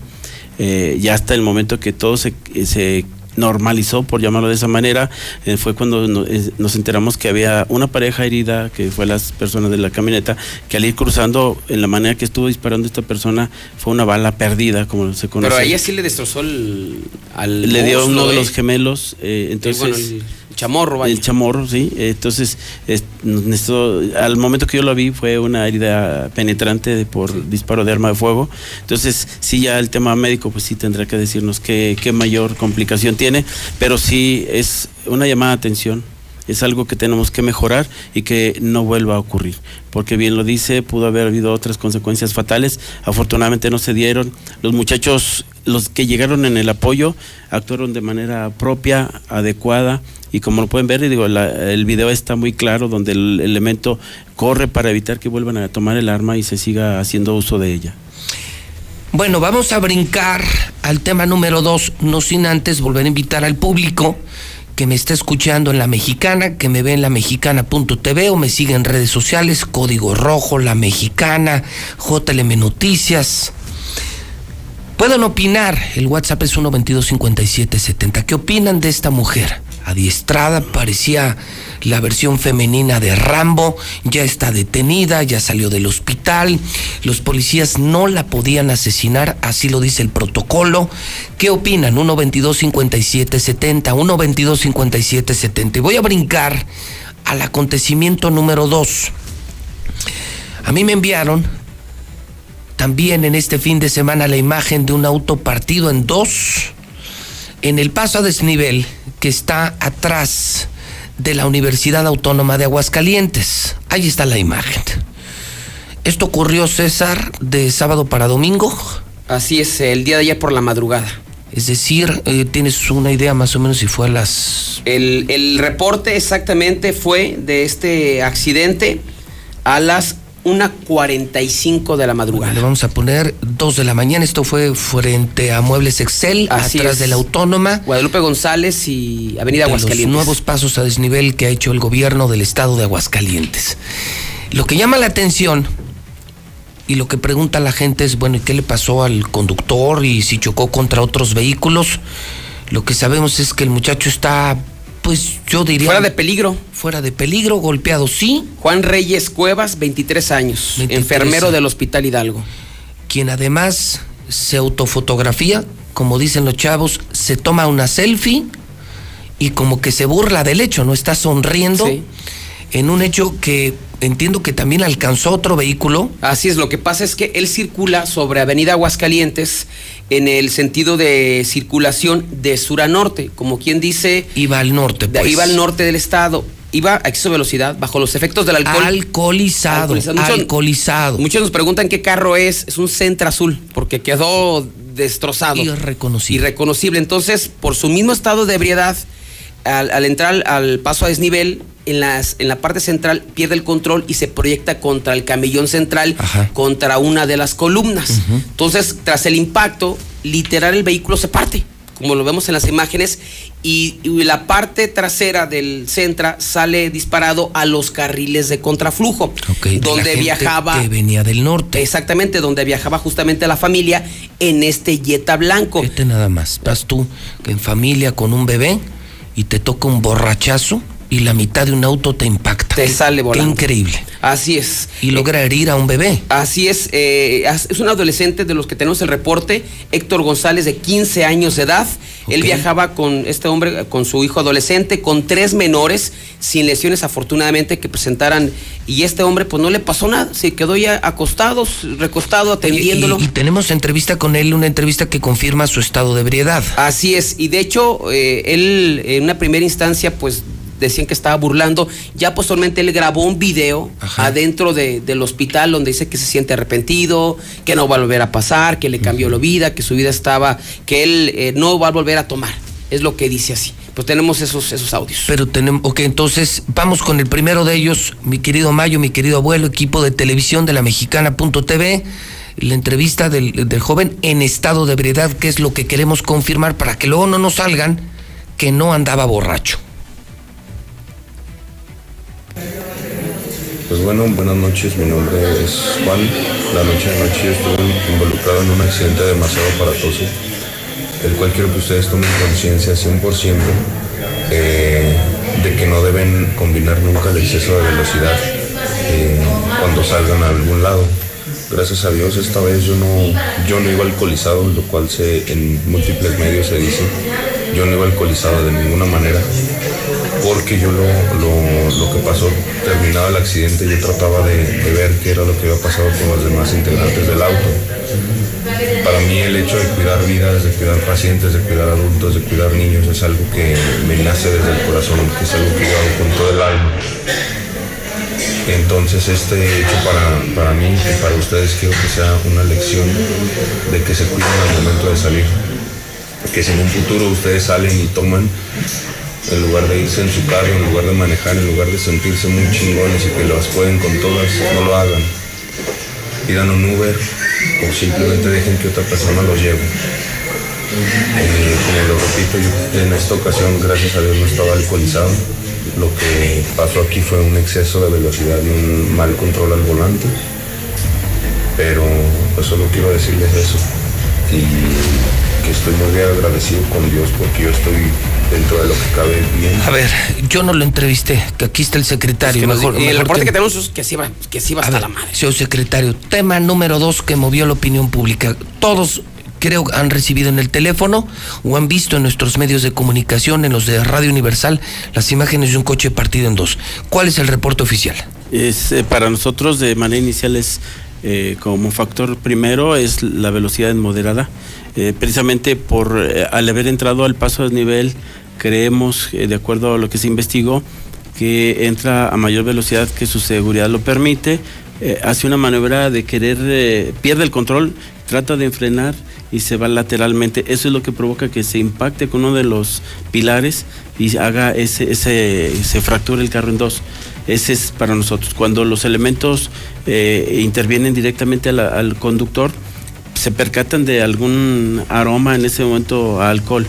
Eh, ya hasta el momento que todo se, se normalizó, por llamarlo de esa manera, eh, fue cuando no- eh, nos enteramos que había una pareja herida, que fue las personas de la camioneta, que al ir cruzando, en la manera que estuvo disparando esta persona, fue una bala perdida, como se conoce. Pero a ella sí le destrozó el, al Le dio muslo, uno de ¿eh? los gemelos, eh, El, entonces... bueno, el chamorro, vaya. El chamorro, sí. Entonces, es- necesito- al momento que yo lo vi fue una herida penetrante por disparo de arma de fuego. Entonces, sí, ya el tema médico, pues sí tendrá que decirnos qué, qué mayor complicación tiene, pero sí es una llamada de atención. Es algo que tenemos que mejorar y que no vuelva a ocurrir. Porque bien lo dice, pudo haber habido otras consecuencias fatales. Afortunadamente no se dieron. Los muchachos, los que llegaron en el apoyo, actuaron de manera propia, adecuada. Y como lo pueden ver, digo, la- el video está muy claro donde el elemento corre para evitar que vuelvan a tomar el arma y se siga haciendo uso de ella. Bueno, vamos a brincar al tema número dos, no sin antes volver a invitar al público que me está escuchando en La Mexicana, que me ve en la mexicana.tv o me sigue en redes sociales, Código Rojo, La Mexicana, JLM Noticias. Pueden opinar, el WhatsApp es 1225770. ¿Qué opinan de esta mujer? Adiestrada, parecía la versión femenina de Rambo, ya está detenida, ya salió del hospital, los policías no la podían asesinar, así lo dice el protocolo. ¿Qué opinan? 1225770, 1225770. Y voy a brincar al acontecimiento número 2. A mí me enviaron también en este fin de semana la imagen de un auto partido en dos en el paso a desnivel que está atrás de la Universidad Autónoma de Aguascalientes. Ahí está la imagen. Esto ocurrió, César, de sábado para domingo. Así es, el día de ayer por la madrugada. Es decir, eh, tienes una idea más o menos si fue a las... El, el reporte exactamente fue de este accidente a las 1.45 de la madrugada. Le vamos a poner dos de la mañana. Esto fue frente a Muebles Excel, Así atrás es. de la Autónoma. Guadalupe González y Avenida de los Aguascalientes. nuevos pasos a desnivel que ha hecho el gobierno del estado de Aguascalientes. Lo que llama la atención y lo que pregunta la gente es, bueno, ¿y qué le pasó al conductor y si chocó contra otros vehículos? Lo que sabemos es que el muchacho está, pues yo diría... Fuera de peligro. Fuera de peligro, golpeado sí, Juan Reyes Cuevas, 23 años, 23 enfermero del Hospital Hidalgo. quien además se autofotografía, como dicen los chavos, se toma una selfie y como que se burla del hecho, no está sonriendo Sí. en un hecho que entiendo que también alcanzó otro vehículo. Así es, lo que pasa es que él circula sobre Avenida Aguascalientes en el sentido de circulación de sur a norte, como quien dice, Iba al norte, pues. iba al norte del estado, iba a exceso de velocidad, bajo los efectos del alcohol. Alcoholizado, Alcoholizado. Muchos- alcoholizado. Muchos nos preguntan qué carro es, es un Centra Azul, porque quedó destrozado. Irreconocible. Irreconocible. Entonces, por su mismo estado de ebriedad, al, al entrar al, paso a desnivel, en, las, en la parte central pierde el control y se proyecta contra el camellón central, Ajá. contra una de las columnas. Entonces, tras el impacto, literal el vehículo se parte, como lo vemos en las imágenes, y, y la parte trasera del Centra sale disparado a los carriles de contraflujo, Ok, de la donde gente viajaba... Que venía del norte. Exactamente, donde viajaba justamente la familia en este Jetta blanco. Vete nada más. Vas tú en familia con un bebé y te toca un borrachazo y la mitad de un auto te impacta. Te sale volando. Qué increíble. Así es. Y logra herir a un bebé. Así es, eh, es un adolescente de los que tenemos el reporte, Héctor González, de 15 años de edad. Él viajaba con este hombre, con su hijo adolescente, con tres menores, sin lesiones afortunadamente que presentaran. Y este hombre, pues no le pasó nada, se quedó ya acostado, recostado, atendiéndolo. Y, y tenemos entrevista con él, una entrevista que confirma su estado de ebriedad. Así es, y de hecho, eh, él en una primera instancia, pues decían que estaba burlando. Ya posteriormente él grabó un video Ajá. adentro de- del hospital donde dice que se siente arrepentido, que no va a volver a pasar, que le cambió la vida, que su vida estaba, que él eh, no va a volver a tomar. Es lo que dice así. Pues tenemos esos, esos audios. Pero tenemos, ok, entonces vamos con el primero de ellos, mi querido Mayo, mi querido abuelo, equipo de televisión de la mexicana.tv, la entrevista del, del joven en estado de ebriedad, que es lo que queremos confirmar para que luego no nos salgan que no andaba borracho. Pues bueno, buenas noches, mi nombre es Juan. La noche de noche estuve involucrado en un accidente demasiado aparatoso, el cual quiero que ustedes tomen conciencia 100% eh, de que no deben combinar nunca el exceso de velocidad eh, cuando salgan a algún lado. Gracias a Dios esta vez yo no, yo no iba alcoholizado, lo cual se, en múltiples medios se dice. Yo no iba alcoholizado de ninguna manera porque yo lo, lo- lo que pasó, terminado el accidente, yo trataba de, de ver qué era lo que había pasado con los demás integrantes del auto. Para mí el hecho de cuidar vidas, de cuidar pacientes, de cuidar adultos, de cuidar niños es algo que me nace desde el corazón, que es algo que yo hago con todo el alma. Entonces este hecho para, para mí y para ustedes quiero que sea una lección de que se cuiden al momento de salir. Que si en un futuro ustedes salen y toman, en lugar de irse en su carro, en lugar de manejar, en lugar de sentirse muy chingones y que las pueden con todas, no lo hagan. Pidan un Uber o simplemente dejen que otra persona los lleve. Eh, como lo repito, en esta ocasión, gracias a Dios, no estaba alcoholizado. Lo que pasó aquí fue un exceso de velocidad y un mal control al volante. Pero pues solo quiero decirles eso. Que estoy muy agradecido con Dios porque yo estoy dentro de lo que cabe bien. A ver, yo no lo entrevisté, que aquí está el secretario. Que nos- mejor- y el reporte que tenemos es que sí va, que sí va A hasta ver, la madre. Señor secretario, tema número dos que movió la opinión pública. Todos creo han recibido en el teléfono o han visto en nuestros medios de comunicación, en los de Radio Universal, las imágenes de un coche partido en dos. ¿Cuál es el reporte oficial? Es, eh, para nosotros de manera inicial es eh, como factor primero es la velocidad moderada. Eh, precisamente por eh, al haber entrado al paso de nivel, creemos, de acuerdo a lo que se investigó, que entra a mayor velocidad que su seguridad lo permite, hace una maniobra de querer, pierde el control, trata de frenar y se va lateralmente. Eso es lo que provoca que se impacte con uno de los pilares y haga ese, ese, se fracture el carro en dos. Ese es para nosotros. Cuando los elementos eh, intervienen directamente al conductor, se percatan de algún aroma en ese momento a alcohol.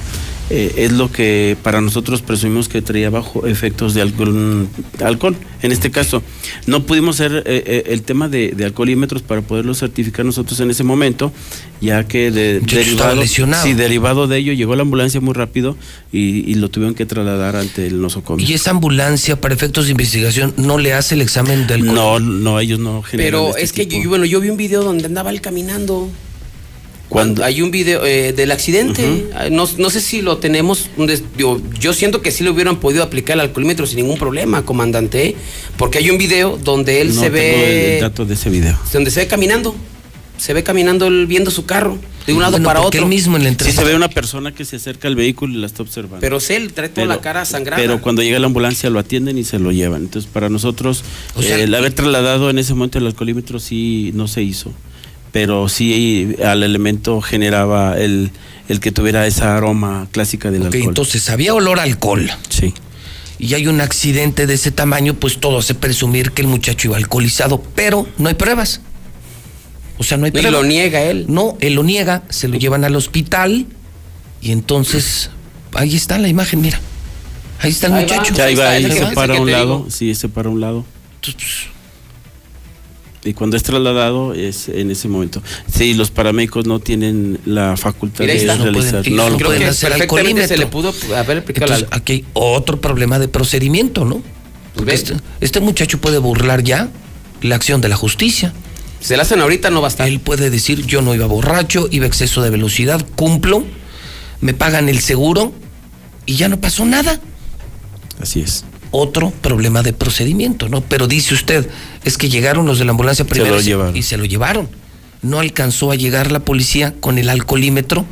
Eh, es lo que para nosotros presumimos que traía bajo efectos de algún alcohol. En este caso, no pudimos hacer eh, eh, el tema de, de alcoholímetros para poderlo certificar nosotros en ese momento, ya que de, lesionado. sí, derivado de ello llegó la ambulancia muy rápido y, y lo tuvieron que trasladar ante el nosocomio. ¿Y esa ambulancia, para efectos de investigación, no le hace el examen del coche? No, no, ellos no generan Pero este es que tipo. yo, bueno, yo vi un video donde andaba él caminando. Cuando- Hay un video eh, del accidente. Ah, no, no sé si lo tenemos. Yo, yo siento que sí le hubieran podido aplicar el alcoholímetro sin ningún problema, comandante. ¿eh? Porque hay un video donde él no se tengo ve. el dato de ese video. Donde se ve caminando. Se ve caminando él viendo su carro. De un lado Bueno, para otro. él mismo en la Sí entrevista. se ve una persona que se acerca al vehículo y la está observando. Pero es él, trae toda la cara sangrada. Pero cuando llega la ambulancia lo atienden y se lo llevan. Entonces, para nosotros, O sea, eh, el haber trasladado en ese momento el alcoholímetro sí no se hizo. Pero sí al elemento generaba el, el que tuviera esa aroma clásica del Ok, alcohol. entonces había olor a alcohol. sí. y hay un accidente de ese tamaño, pues todo hace presumir que el muchacho iba alcoholizado, pero no hay pruebas. O sea, no hay Y pruebas. lo niega él. No, él lo niega, se lo llevan al hospital y entonces ahí está la imagen, mira. Ahí está el Ahí va. muchacho. Ya Ahí iba es se para un lado. digo. Sí, se para un lado. Entonces, Y cuando es trasladado es en ese momento. Sí, los paramédicos no tienen la facultad Mira, de está. No realizar. No, no lo Creo pueden que hacer perfectamente se le pudo haber entonces aquí hay otro problema de procedimiento, ¿no? Porque ¿Ves? este, este muchacho puede burlar ya la acción de la justicia. Se la hacen ahorita, no va a estar. Él puede decir, yo no iba borracho, iba a exceso de velocidad, cumplo, me pagan el seguro y ya no pasó nada. Así es. Otro problema de procedimiento, ¿no? Pero dice usted, es que llegaron los de la ambulancia primero y se- llevaron. y se lo llevaron. No alcanzó a llegar la policía con el alcoholímetro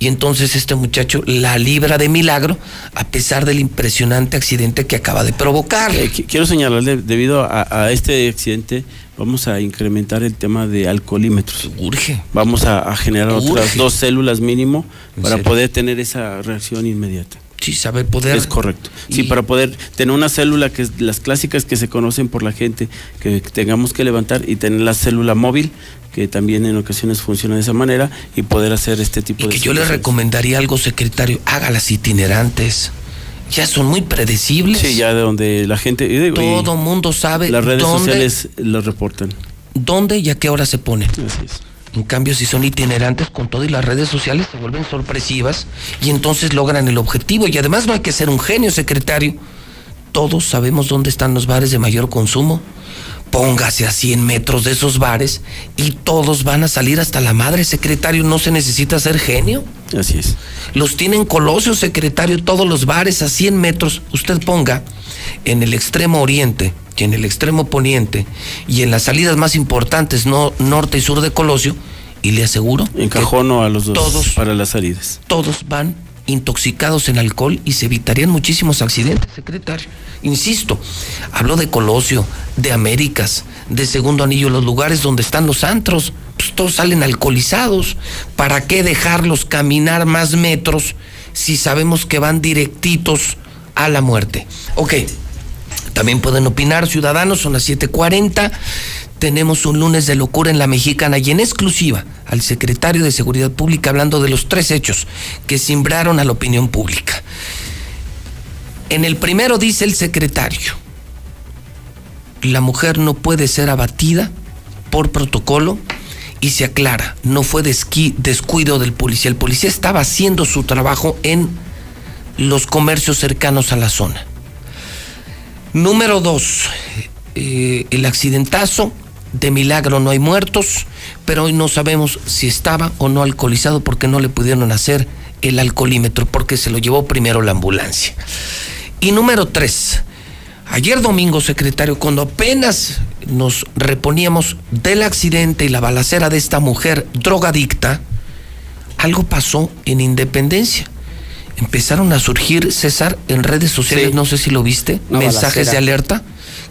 Y entonces este muchacho la libra de milagro a pesar del impresionante accidente que acaba de provocar. Eh, qui- quiero señalarle, debido a, a este accidente, vamos a incrementar el tema de alcoholímetros. Urge. Vamos a, a generar otras dos células mínimo ¿En para serio? poder tener esa reacción inmediata. Sí, saber poder. Es correcto. Sí, Y- para poder tener una célula que es las clásicas que se conocen por la gente, que tengamos que levantar y tener la célula móvil, que también en ocasiones funciona de esa manera, y poder hacer este tipo Y de que yo le situaciones. recomendaría algo, secretario, hágalas itinerantes. Ya son muy predecibles. Sí, ya de donde la gente... y digo, y Todo mundo sabe las redes dónde, sociales lo reportan. dónde y a qué hora se ponen. Así es. En cambio, si son itinerantes con todo y las redes sociales se vuelven sorpresivas y entonces logran el objetivo. Y además no hay que ser un genio, secretario. Todos sabemos dónde están los bares de mayor consumo. Póngase a 100 metros de esos bares y todos van a salir hasta la madre, secretario. No se necesita ser genio. Así es. Los tienen Colosio, secretario, todos los bares a 100 metros. Usted ponga en el extremo oriente y en el extremo poniente y en las salidas más importantes, no, norte y sur de Colosio, y le aseguro que Encajono a los dos todos- para las salidas. todos van intoxicados en alcohol y se evitarían muchísimos accidentes, secretario. Insisto, habló de Colosio, de Américas, de Segundo Anillo, los lugares donde están los antros, pues todos salen alcoholizados. ¿Para qué dejarlos caminar más metros si sabemos que van directitos a la muerte? Ok, también pueden opinar, ciudadanos, son las 7:40. Tenemos un lunes de locura en la mexicana y en exclusiva al secretario de Seguridad Pública hablando de los tres hechos que simbraron a la opinión pública. En el primero dice el secretario, la mujer no puede ser abatida por protocolo y se aclara, no fue descuido del policía. El policía estaba haciendo su trabajo en los comercios cercanos a la zona. Número dos, eh, el accidentazo. De milagro no hay muertos, pero hoy no sabemos si estaba o no alcoholizado porque no le pudieron hacer el alcoholímetro porque se lo llevó primero la ambulancia. Y número tres, ayer domingo, secretario, cuando apenas nos reponíamos del accidente y la balacera de esta mujer drogadicta, algo pasó en Independencia. Empezaron a surgir, César, en redes sociales, Sí. no sé si lo viste, mensajes balacera. de alerta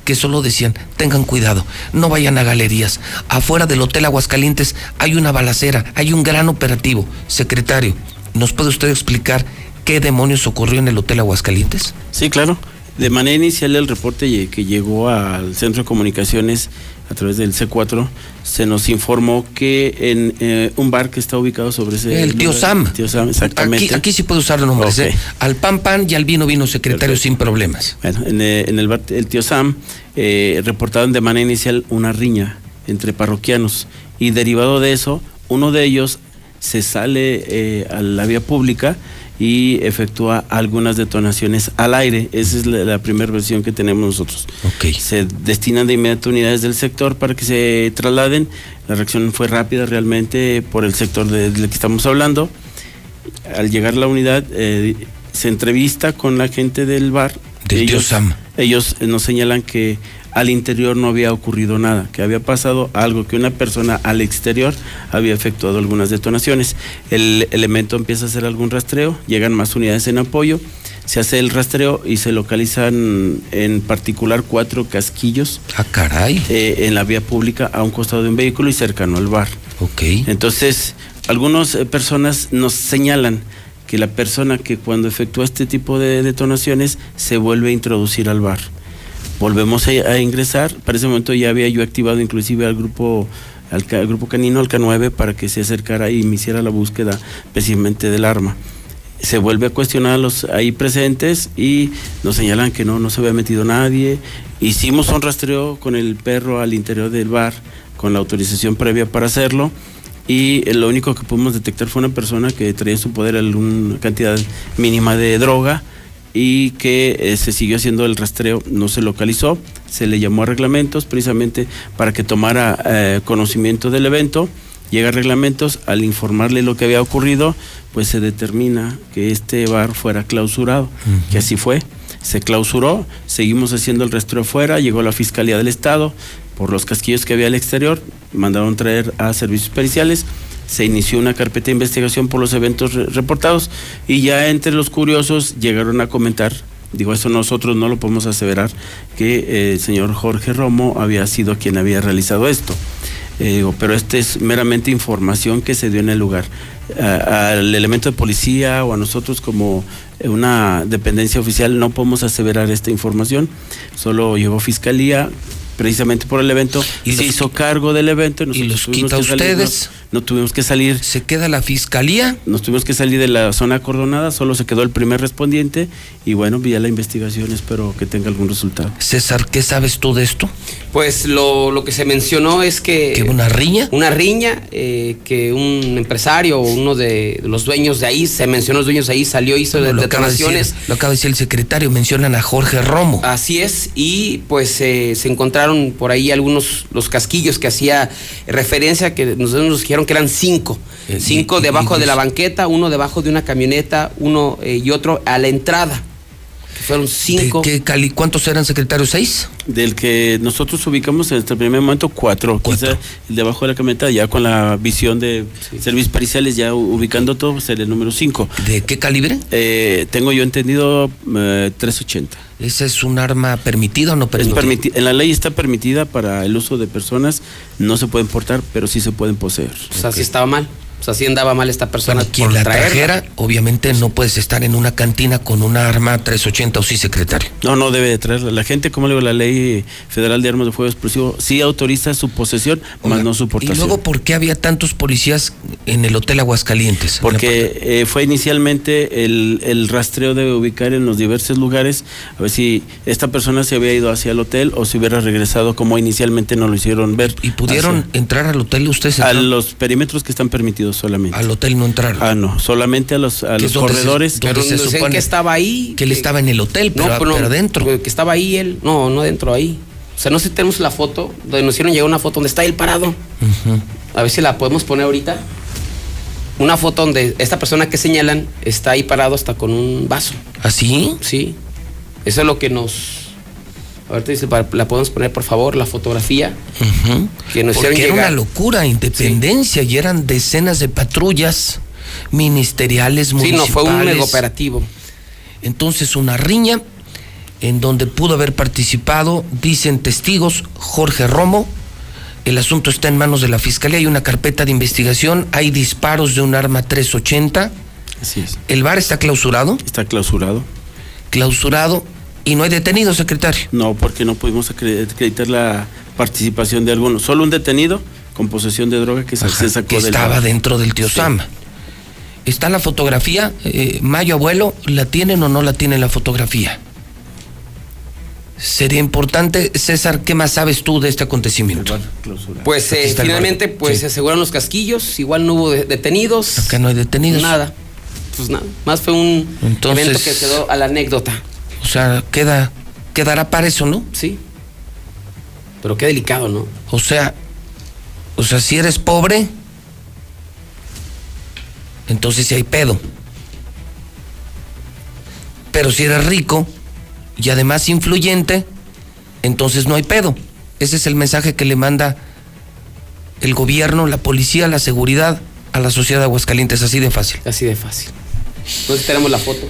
que solo decían, tengan cuidado, no vayan a galerías. Afuera del Hotel Aguascalientes hay una balacera, hay un gran operativo. Secretario, ¿nos puede usted explicar qué demonios ocurrió en el Hotel Aguascalientes? Sí, claro. De manera inicial el reporte que llegó al centro de comunicaciones a través del C4 se nos informó que en eh, un bar que está ubicado sobre ese El tío lugar- Sam. Tío Sam, exactamente. Aquí, aquí sí puede usar los nombres. ¿eh? Al pan pan y al vino vino, secretario, Perfecto. sin problemas. Bueno, en, eh, en el bar el tío Sam eh, reportaron de manera inicial una riña entre parroquianos y derivado de eso, uno de ellos se sale eh, a la vía pública y efectúa algunas detonaciones al aire. Esa es la, la primera versión que tenemos nosotros. Se destinan de inmediato unidades del sector para que se trasladen. La reacción fue rápida realmente por el sector de- del que estamos hablando. Al llegar la unidad, eh, se entrevista con la gente del bar. Del tío Sam. Ellos nos señalan que al interior no había ocurrido nada, que había pasado algo, que una persona al exterior había efectuado algunas detonaciones. El elemento empieza a hacer algún rastreo, llegan más unidades en apoyo, se hace el rastreo y se localizan en particular cuatro casquillos Ah, caray. eh, en la vía pública a un costado de un vehículo y cercano al bar. Ok. Entonces, algunas personas nos señalan que la persona que cuando efectúa este tipo de detonaciones se vuelve a introducir al bar. Volvemos a, a ingresar. Para ese momento ya había yo activado inclusive al grupo al, al grupo canino, al K9, para que se acercara y me hiciera la búsqueda precisamente del arma. Se vuelve a cuestionar a los ahí presentes y nos señalan que no, no se había metido nadie. Hicimos un rastreo con el perro al interior del bar, con la autorización previa para hacerlo y lo único que pudimos detectar fue una persona que traía en su poder alguna cantidad mínima de droga y que eh, se siguió haciendo el rastreo, no se localizó, se le llamó a reglamentos precisamente para que tomara eh, conocimiento del evento, llega a reglamentos, al informarle lo que había ocurrido, pues se determina que este bar fuera clausurado, que así fue, se clausuró, seguimos haciendo el rastreo afuera, llegó la Fiscalía del Estado, por los casquillos que había al exterior, mandaron traer a servicios periciales, se inició una carpeta de investigación por los eventos re- reportados y ya entre los curiosos llegaron a comentar, digo eso nosotros no lo podemos aseverar, que eh, el señor Jorge Romo había sido quien había realizado esto. Eh, digo, pero esta es meramente información que se dio en el lugar. Al elemento de policía o a nosotros como una dependencia oficial no podemos aseverar esta información, solo llegó fiscalía precisamente por el evento Y se los- hizo cargo del evento y nosotros los quita ustedes. No tuvimos que salir Se queda la fiscalía. nos tuvimos que salir de la zona acordonada, solo se quedó el primer respondiente y bueno, vía la investigación espero que tenga algún resultado. César, ¿qué sabes tú de esto? Pues lo, lo que se mencionó es que... ¿Que una riña? Una riña, eh, que un empresario o uno de los dueños de ahí, se mencionó los dueños de ahí, salió, hizo de- lo, acaba de decir, lo acaba de decir el secretario, mencionan a Jorge Romo. Así es, y pues eh, se encontraron por ahí algunos, los casquillos que hacía referencia, que nosotros nos dijeron que eran cinco. Eh, cinco debajo de la banqueta, uno debajo de una camioneta, uno eh, y otro a la entrada. Que fueron ¿De cinco. qué cali- ¿Cuántos eran secretarios? ¿Seis? Del que nosotros ubicamos en este primer momento cuatro, Cuatro. quizá el debajo de la camioneta, ya con la visión de servicios periciales, ya ubicando todo, sería el número cinco. ¿De qué calibre? Eh, tengo yo entendido eh, 380. ¿Esa es un arma permitida o no Es permitida? permiti- en la ley está permitida para el uso de personas, no se pueden portar, pero sí se pueden poseer. O sea, sí estaba mal. O sea, sí andaba mal esta persona. Bueno, quien por la traerla. trajera, obviamente no puedes estar en una cantina con una arma 380 o sí, secretario. No, no debe de traerla. La gente, como le digo, la ley federal de armas de fuego explosivo sí autoriza su posesión, más no su ¿Y portación. luego por qué había tantos policías en el Hotel Aguascalientes? Porque eh, fue inicialmente el, el rastreo de ubicar en los diversos lugares, a ver si esta persona se había ido hacia el hotel o si hubiera regresado como inicialmente nos lo hicieron ver. ¿Y pudieron hacia- entrar al hotel ustedes? a los perímetros que están permitidos solamente. Al hotel no entraron. Ah, no, solamente a los, a Que los se- corredores. donde Pero se supone que estaba ahí. que él estaba en el hotel, pero, no, pero adentro. Que estaba ahí él. No, no adentro, ahí. O sea, no sé si tenemos la foto, donde nos hicieron llegar una foto donde está él parado. A ver si la podemos poner ahorita. Una foto donde esta persona que señalan está ahí parado hasta con un vaso. ¿Así? Sí. Eso es lo que nos. Ahorita dice, la podemos poner por favor, la fotografía. Que nos Porque era llegar. una locura, independencia, y eran decenas de patrullas ministeriales, Sí, municipales. no, fue un mega operativo. Entonces una riña en donde pudo haber participado, dicen testigos, Jorge Romo. El asunto está en manos de la Fiscalía, hay una carpeta de investigación, hay disparos de un arma 380. Así es. El bar está clausurado, Está clausurado. clausurado y no hay detenidos, secretario. No, porque no pudimos acre- acreditar la participación de alguno. Solo un detenido con posesión de droga que se, Ajá, se sacó que del estaba bar. dentro del tío Sí. Sam. Está la fotografía, eh, Mayo abuelo, ¿la tienen o no la tienen la fotografía? Sería importante, César, ¿qué más sabes tú de este acontecimiento? Pues eh, finalmente, pues Sí. se aseguraron los casquillos, igual no hubo de- detenidos. Acá no hay detenidos. Nada. Pues nada. Más fue un Entonces- evento que quedó a la anécdota. O sea, queda, quedará para eso, ¿no? Sí. Pero qué delicado, ¿no? O sea, o sea, si eres pobre, entonces sí hay pedo. Pero si eres rico y además influyente, entonces no hay pedo. Ese es el mensaje que le manda el gobierno, la policía, la seguridad a la sociedad de Aguascalientes, así de fácil. Así de fácil. Entonces tenemos la foto.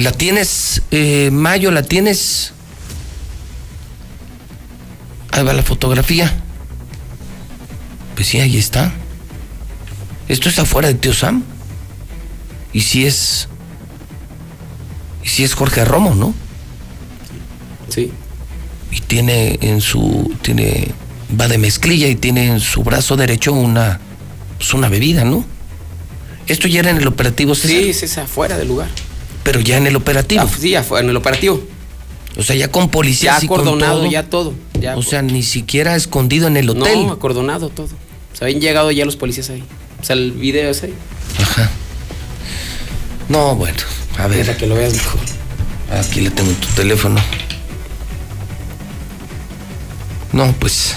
¿La tienes, eh, Mayo? ¿La tienes? Ahí va la fotografía. Pues sí, ahí está. Esto es afuera de Tío Sam. Y si es. Y si es Jorge Romo, ¿no? Sí. Y tiene en su. tiene. va de mezclilla y tiene en su brazo derecho una. pues una bebida, ¿no? Esto ya era en el operativo, César, Sí, es afuera del lugar. Pero ya en el operativo. Ah, sí, ya fue en el operativo. O sea, ya con policías Ya y con acordonado, todo. ya todo. Ya, o sea, ni siquiera escondido en el hotel. No, acordonado todo. O sea, habían llegado ya los policías ahí. O sea, el video es ahí. Ajá. No, bueno, a Para ver, que lo veas mejor. aquí le tengo tu teléfono. No, pues.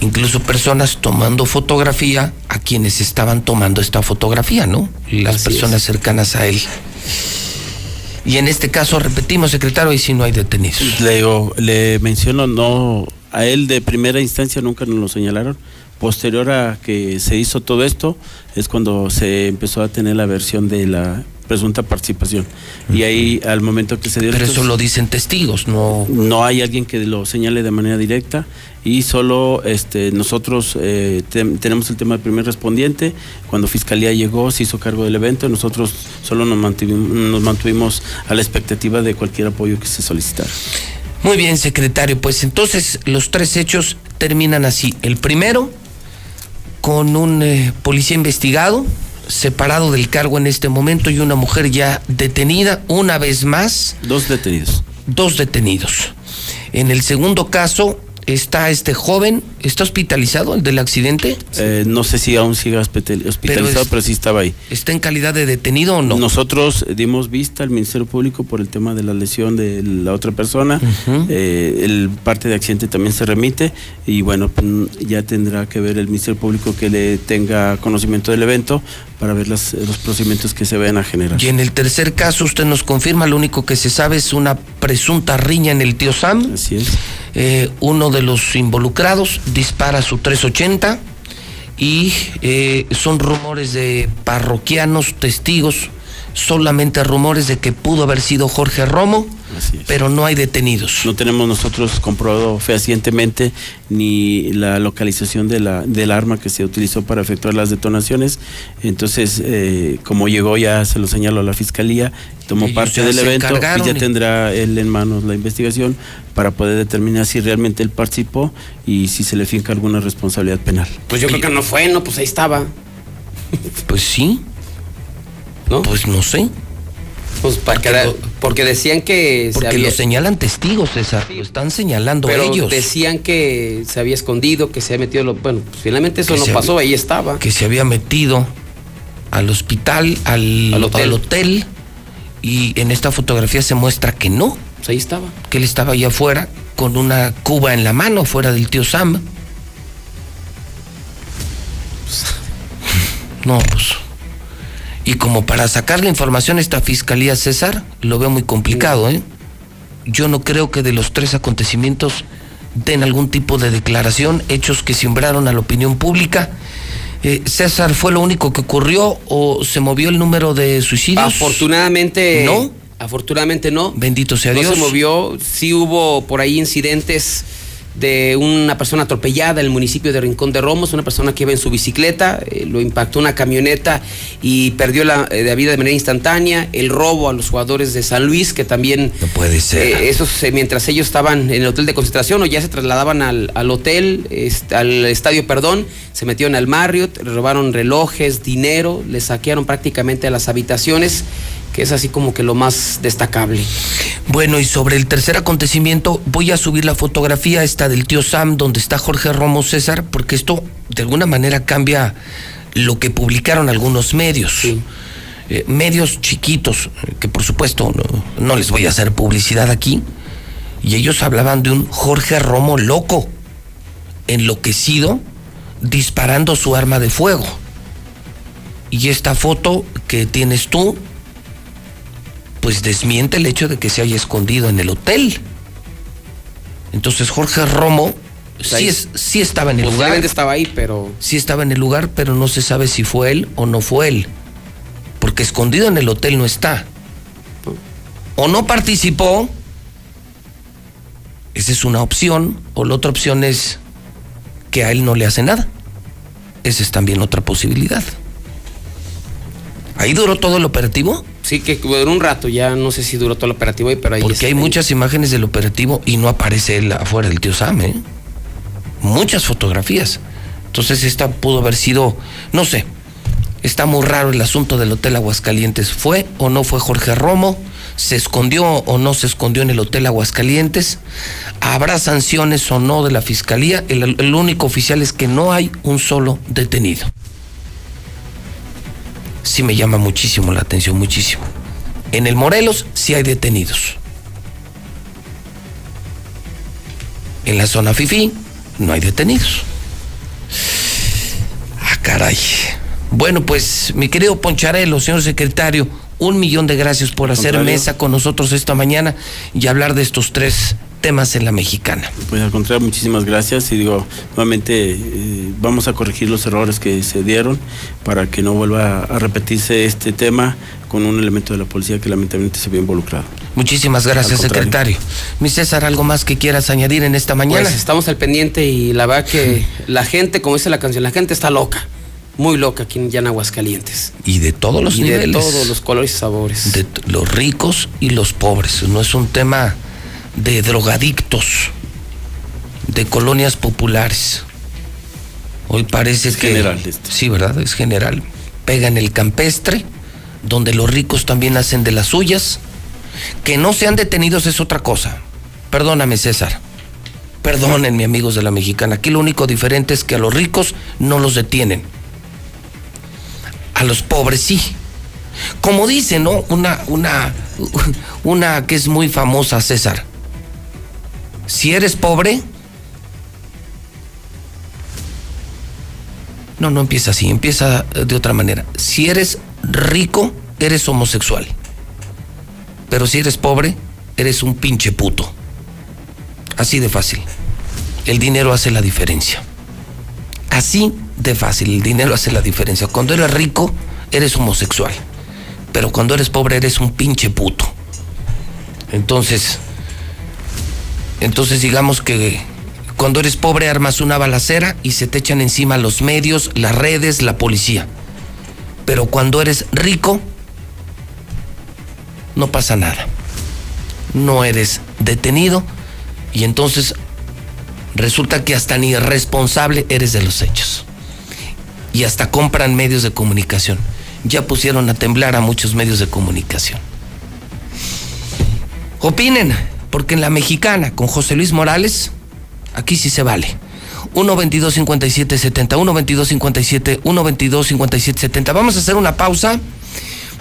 Incluso personas tomando fotografía a quienes estaban tomando esta fotografía, ¿no? Las Así personas es. cercanas a él. Y en este caso, repetimos, secretario, y si no hay detenidos. Le, digo, le menciono, no, a él de primera instancia nunca nos lo señalaron. Posterior a que se hizo todo esto, es cuando se empezó a tener la versión de la presunta participación. Y ahí, al momento que se dio Pero eso lo dicen testigos, no. no hay alguien que lo señale de manera directa y solo este, nosotros eh, tenemos el tema del primer respondiente. Cuando Fiscalía llegó, se hizo cargo del evento, nosotros solo nos mantuvimos, nos mantuvimos a la expectativa de cualquier apoyo que se solicitara. Muy bien, secretario. Pues entonces los tres hechos terminan así. El primero, con un eh, policía investigado, separado del cargo en este momento, y una mujer ya detenida, una vez más, Dos detenidos. dos detenidos. En el segundo caso está este joven, ¿está hospitalizado, el del accidente? Eh, no sé si aún sigue hospital- hospitalizado, pero, es- sí estaba ahí. ¿Está en calidad de detenido o no? Nosotros dimos vista al Ministerio Público por el tema de la lesión de la otra persona. Eh, el parte de accidente también se remite y bueno, ya tendrá que ver el Ministerio Público que le tenga conocimiento del evento para ver las- los procedimientos que se vayan a generar. Y en el tercer caso, usted nos confirma, lo único que se sabe es una presunta riña en el tío Sam. Así es. Eh, uno de los involucrados dispara su 380 y eh, son rumores de parroquianos, testigos, solamente rumores de que pudo haber sido Jorge Romo, pero no hay detenidos. No tenemos nosotros comprobado fehacientemente ni la localización de la, del arma que se utilizó para efectuar las detonaciones. Entonces, eh, como llegó ya se lo señaló a la fiscalía, tomó Ellos parte del evento y ya y- tendrá él en manos la investigación para poder determinar si realmente él participó y si se le finca alguna responsabilidad penal. Pues yo creo que no fue, no, pues ahí estaba, Pues sí, ¿no? pues no sé, Pues para porque lo- porque decían que porque había- lo señalan testigos, César, lo están señalando pero ellos. decían que se había escondido, que se había metido, lo, bueno, pues finalmente eso Que no pasó, había- ahí estaba. que se había metido al hospital, al, Al hotel. al hotel, y en esta fotografía se muestra que no, Pues ahí estaba. que él estaba allá afuera con una cuba en la mano, fuera del tío Sam. No, pues. Y como para sacar la información a esta fiscalía César, lo veo muy complicado, ¿eh? Yo no creo que de los tres acontecimientos den algún tipo de declaración, hechos que simbraron a la opinión pública. Eh, César, ¿fue lo único que ocurrió o se movió el número de suicidios? Afortunadamente ¿No? Afortunadamente no. Bendito sea no Dios. se movió. Sí hubo por ahí incidentes de una persona atropellada en el municipio de Rincón de Romos, una persona que iba en su bicicleta, eh, lo impactó una camioneta y perdió la, eh, la vida de manera instantánea, el robo a los jugadores de San Luis, que también... No puede ser. eh, esos, mientras ellos estaban en el hotel de concentración o ya se trasladaban al, al hotel, est- al estadio, perdón, se metieron al Marriott, robaron relojes, dinero, les saquearon prácticamente las habitaciones, que es así como que lo más destacable. Bueno, y sobre el tercer acontecimiento, voy a subir la fotografía esta del tío Sam, donde está Jorge Romo César, porque esto de alguna manera cambia lo que publicaron algunos medios. Sí. Eh, medios chiquitos, que por supuesto no, no les voy a hacer publicidad aquí, y ellos hablaban de un Jorge Romo loco, enloquecido, disparando su arma de fuego. Y esta foto que tienes tú, pues desmiente el hecho de que se haya escondido en el hotel. Entonces Jorge Romo sí, Ahí- es, sí estaba en el lugar. Estaba ahí, pero Sí estaba en el lugar, pero no se sabe si fue él o no fue él. Porque escondido en el hotel no está. O no participó. Esa es una opción. O la otra opción es que a él no le hace nada. Esa es también otra posibilidad. Ahí duró todo el operativo. sí que duró un rato, ya no sé si duró todo el operativo ahí, pero ahí Porque está, hay ahí. muchas imágenes del operativo y no aparece él afuera del tío Sam, ¿eh? Muchas fotografías. Entonces esta pudo haber sido, no sé, está muy raro el asunto del Hotel Aguascalientes. ¿Fue o no fue Jorge Romo? ¿Se escondió o no se escondió en el Hotel Aguascalientes? ¿Habrá sanciones o no de la Fiscalía? El, el único oficial es que no hay un solo detenido. Sí me llama muchísimo la atención, muchísimo. En el Morelos sí hay detenidos. En la zona FIFI no hay detenidos. Ah, caray. Bueno, pues, mi querido Poncharelo, señor secretario, un millón de gracias por hacer contrario. mesa con nosotros esta mañana y hablar de estos tres temas en la mexicana. Pues al contrario, muchísimas gracias y digo, nuevamente eh, vamos a corregir los errores que se dieron para que no vuelva a repetirse este tema con un elemento de la policía que lamentablemente se vio involucrado. Muchísimas gracias, secretario. Mi César, ¿algo más que quieras añadir en esta mañana? Pues estamos al pendiente y la verdad que la gente, como dice la canción, la gente está loca. Muy loca aquí en Aguascalientes. y de todos los y niveles. de todos los colores y sabores. de los ricos y los pobres. No es un tema de drogadictos, de colonias populares. Hoy parece Es que. general. Sí, ¿verdad? Es general. Pega en el campestre, donde los ricos también hacen de las suyas. Que no sean detenidos es otra cosa. Perdóname, César. Perdónenme, amigos de la mexicana. Aquí lo único diferente es que a los ricos no los detienen. A los pobres sí. Como dice, ¿no? Una, una, una que es muy famosa, César. Si eres pobre. No, no empieza así, empieza eh, de otra manera. Si eres rico, eres homosexual. Pero si eres pobre, eres un pinche puto. Así de fácil. El dinero hace la diferencia. Así de fácil, el dinero hace la diferencia. Cuando eres rico, eres homosexual. Pero cuando eres pobre, eres un pinche puto. Entonces, entonces digamos que cuando eres pobre armas una balacera y se te echan encima los medios, las redes, la policía. Pero cuando eres rico, no pasa nada. No eres detenido y entonces resulta que hasta ni responsable eres de los hechos. Y hasta compran medios de comunicación. Ya pusieron a temblar a muchos medios de comunicación. Opinen, porque en la mexicana con José Luis Morales, aquí sí se vale. 1 22 57 70 1 22 57 1 22 57 70 Vamos a hacer una pausa.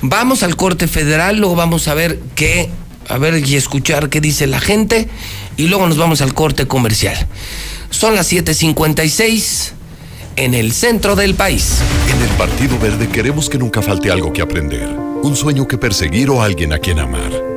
Vamos al corte federal, luego vamos a ver qué, a ver y escuchar qué dice la gente y luego nos vamos al corte comercial. Son las 7:56 en el centro del país. En el Partido Verde queremos que nunca falte algo que aprender, un sueño que perseguir o alguien a quien amar.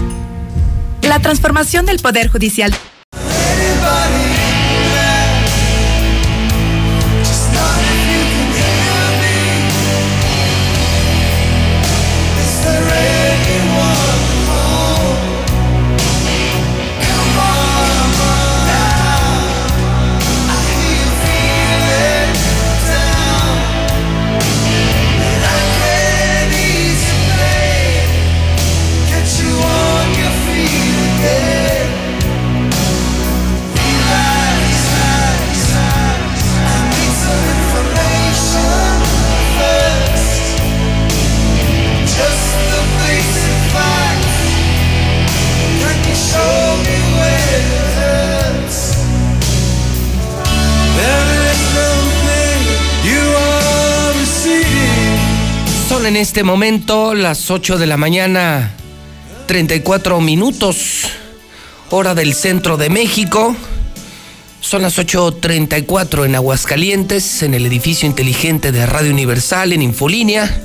La transformación del Poder Judicial. En este momento las 8 de la mañana, 34 minutos, hora del centro de México. Son las 8.34 en Aguascalientes, en el edificio inteligente de Radio Universal, en Infolínea.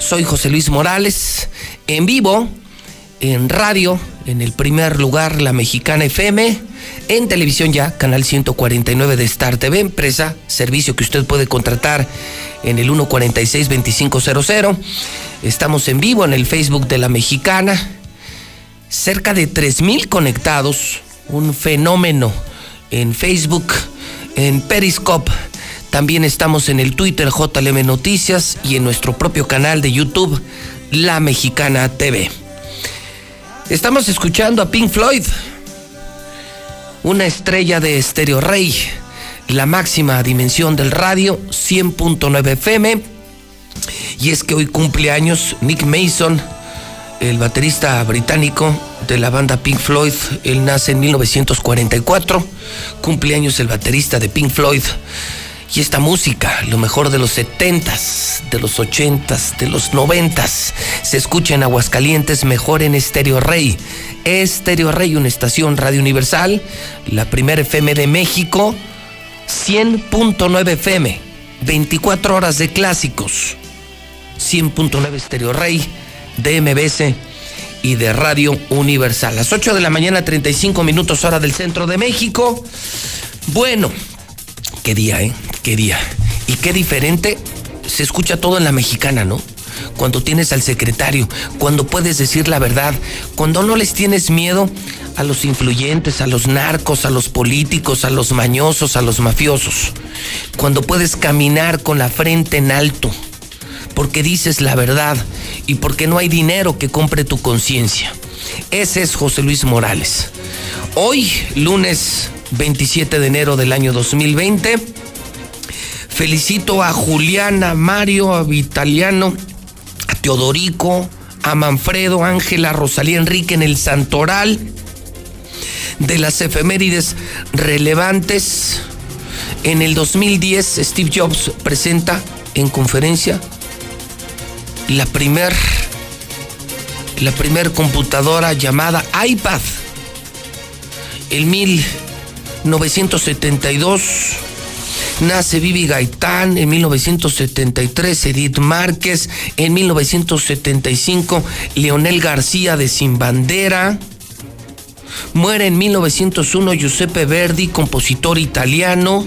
Soy José Luis Morales, en vivo, en radio, en el primer lugar, la Mexicana FM, en televisión ya, canal 149 de Star TV, empresa, servicio que usted puede contratar en el 146-2500. Estamos en vivo en el Facebook de la Mexicana. Cerca de 3.000 conectados, un fenómeno en Facebook, en Periscope. También estamos en el Twitter JLM Noticias y en nuestro propio canal de YouTube, La Mexicana TV. Estamos escuchando a Pink Floyd, una estrella de Stereo Rey, la máxima dimensión del radio, 100.9 FM. Y es que hoy cumple años Nick Mason, el baterista británico de la banda Pink Floyd. Él nace en 1944. Cumpleaños el baterista de Pink Floyd. Y esta música, lo mejor de los 70s, de los 80s, de los 90s, se escucha en Aguascalientes, mejor en Estéreo Rey. Estéreo Rey, una estación radio universal, la primera FM de México, 100.9 FM, 24 horas de clásicos, 100.9 Estéreo Rey, de MBS y de Radio Universal. Las 8 de la mañana, 35 minutos hora del centro de México. Bueno, qué día, ¿eh? Qué día. Y qué diferente se escucha todo en la mexicana, ¿no? Cuando tienes al secretario, cuando puedes decir la verdad, cuando no les tienes miedo a los influyentes, a los narcos, a los políticos, a los mañosos, a los mafiosos. Cuando puedes caminar con la frente en alto, porque dices la verdad y porque no hay dinero que compre tu conciencia. Ese es José Luis Morales. Hoy, lunes 27 de enero del año 2020, felicito a Juliana, Mario, a Vitaliano, Teodorico, a Manfredo, Ángela, Rosalía Enrique en el Santoral de las efemérides relevantes. En el 2010, Steve Jobs presenta en conferencia la primer, la primer computadora llamada iPad. En 1972 nace Vivi Gaitán, en 1973 Edith Márquez, en 1975 Leonel García de Sin Bandera. Muere en 1901 Giuseppe Verdi, compositor italiano.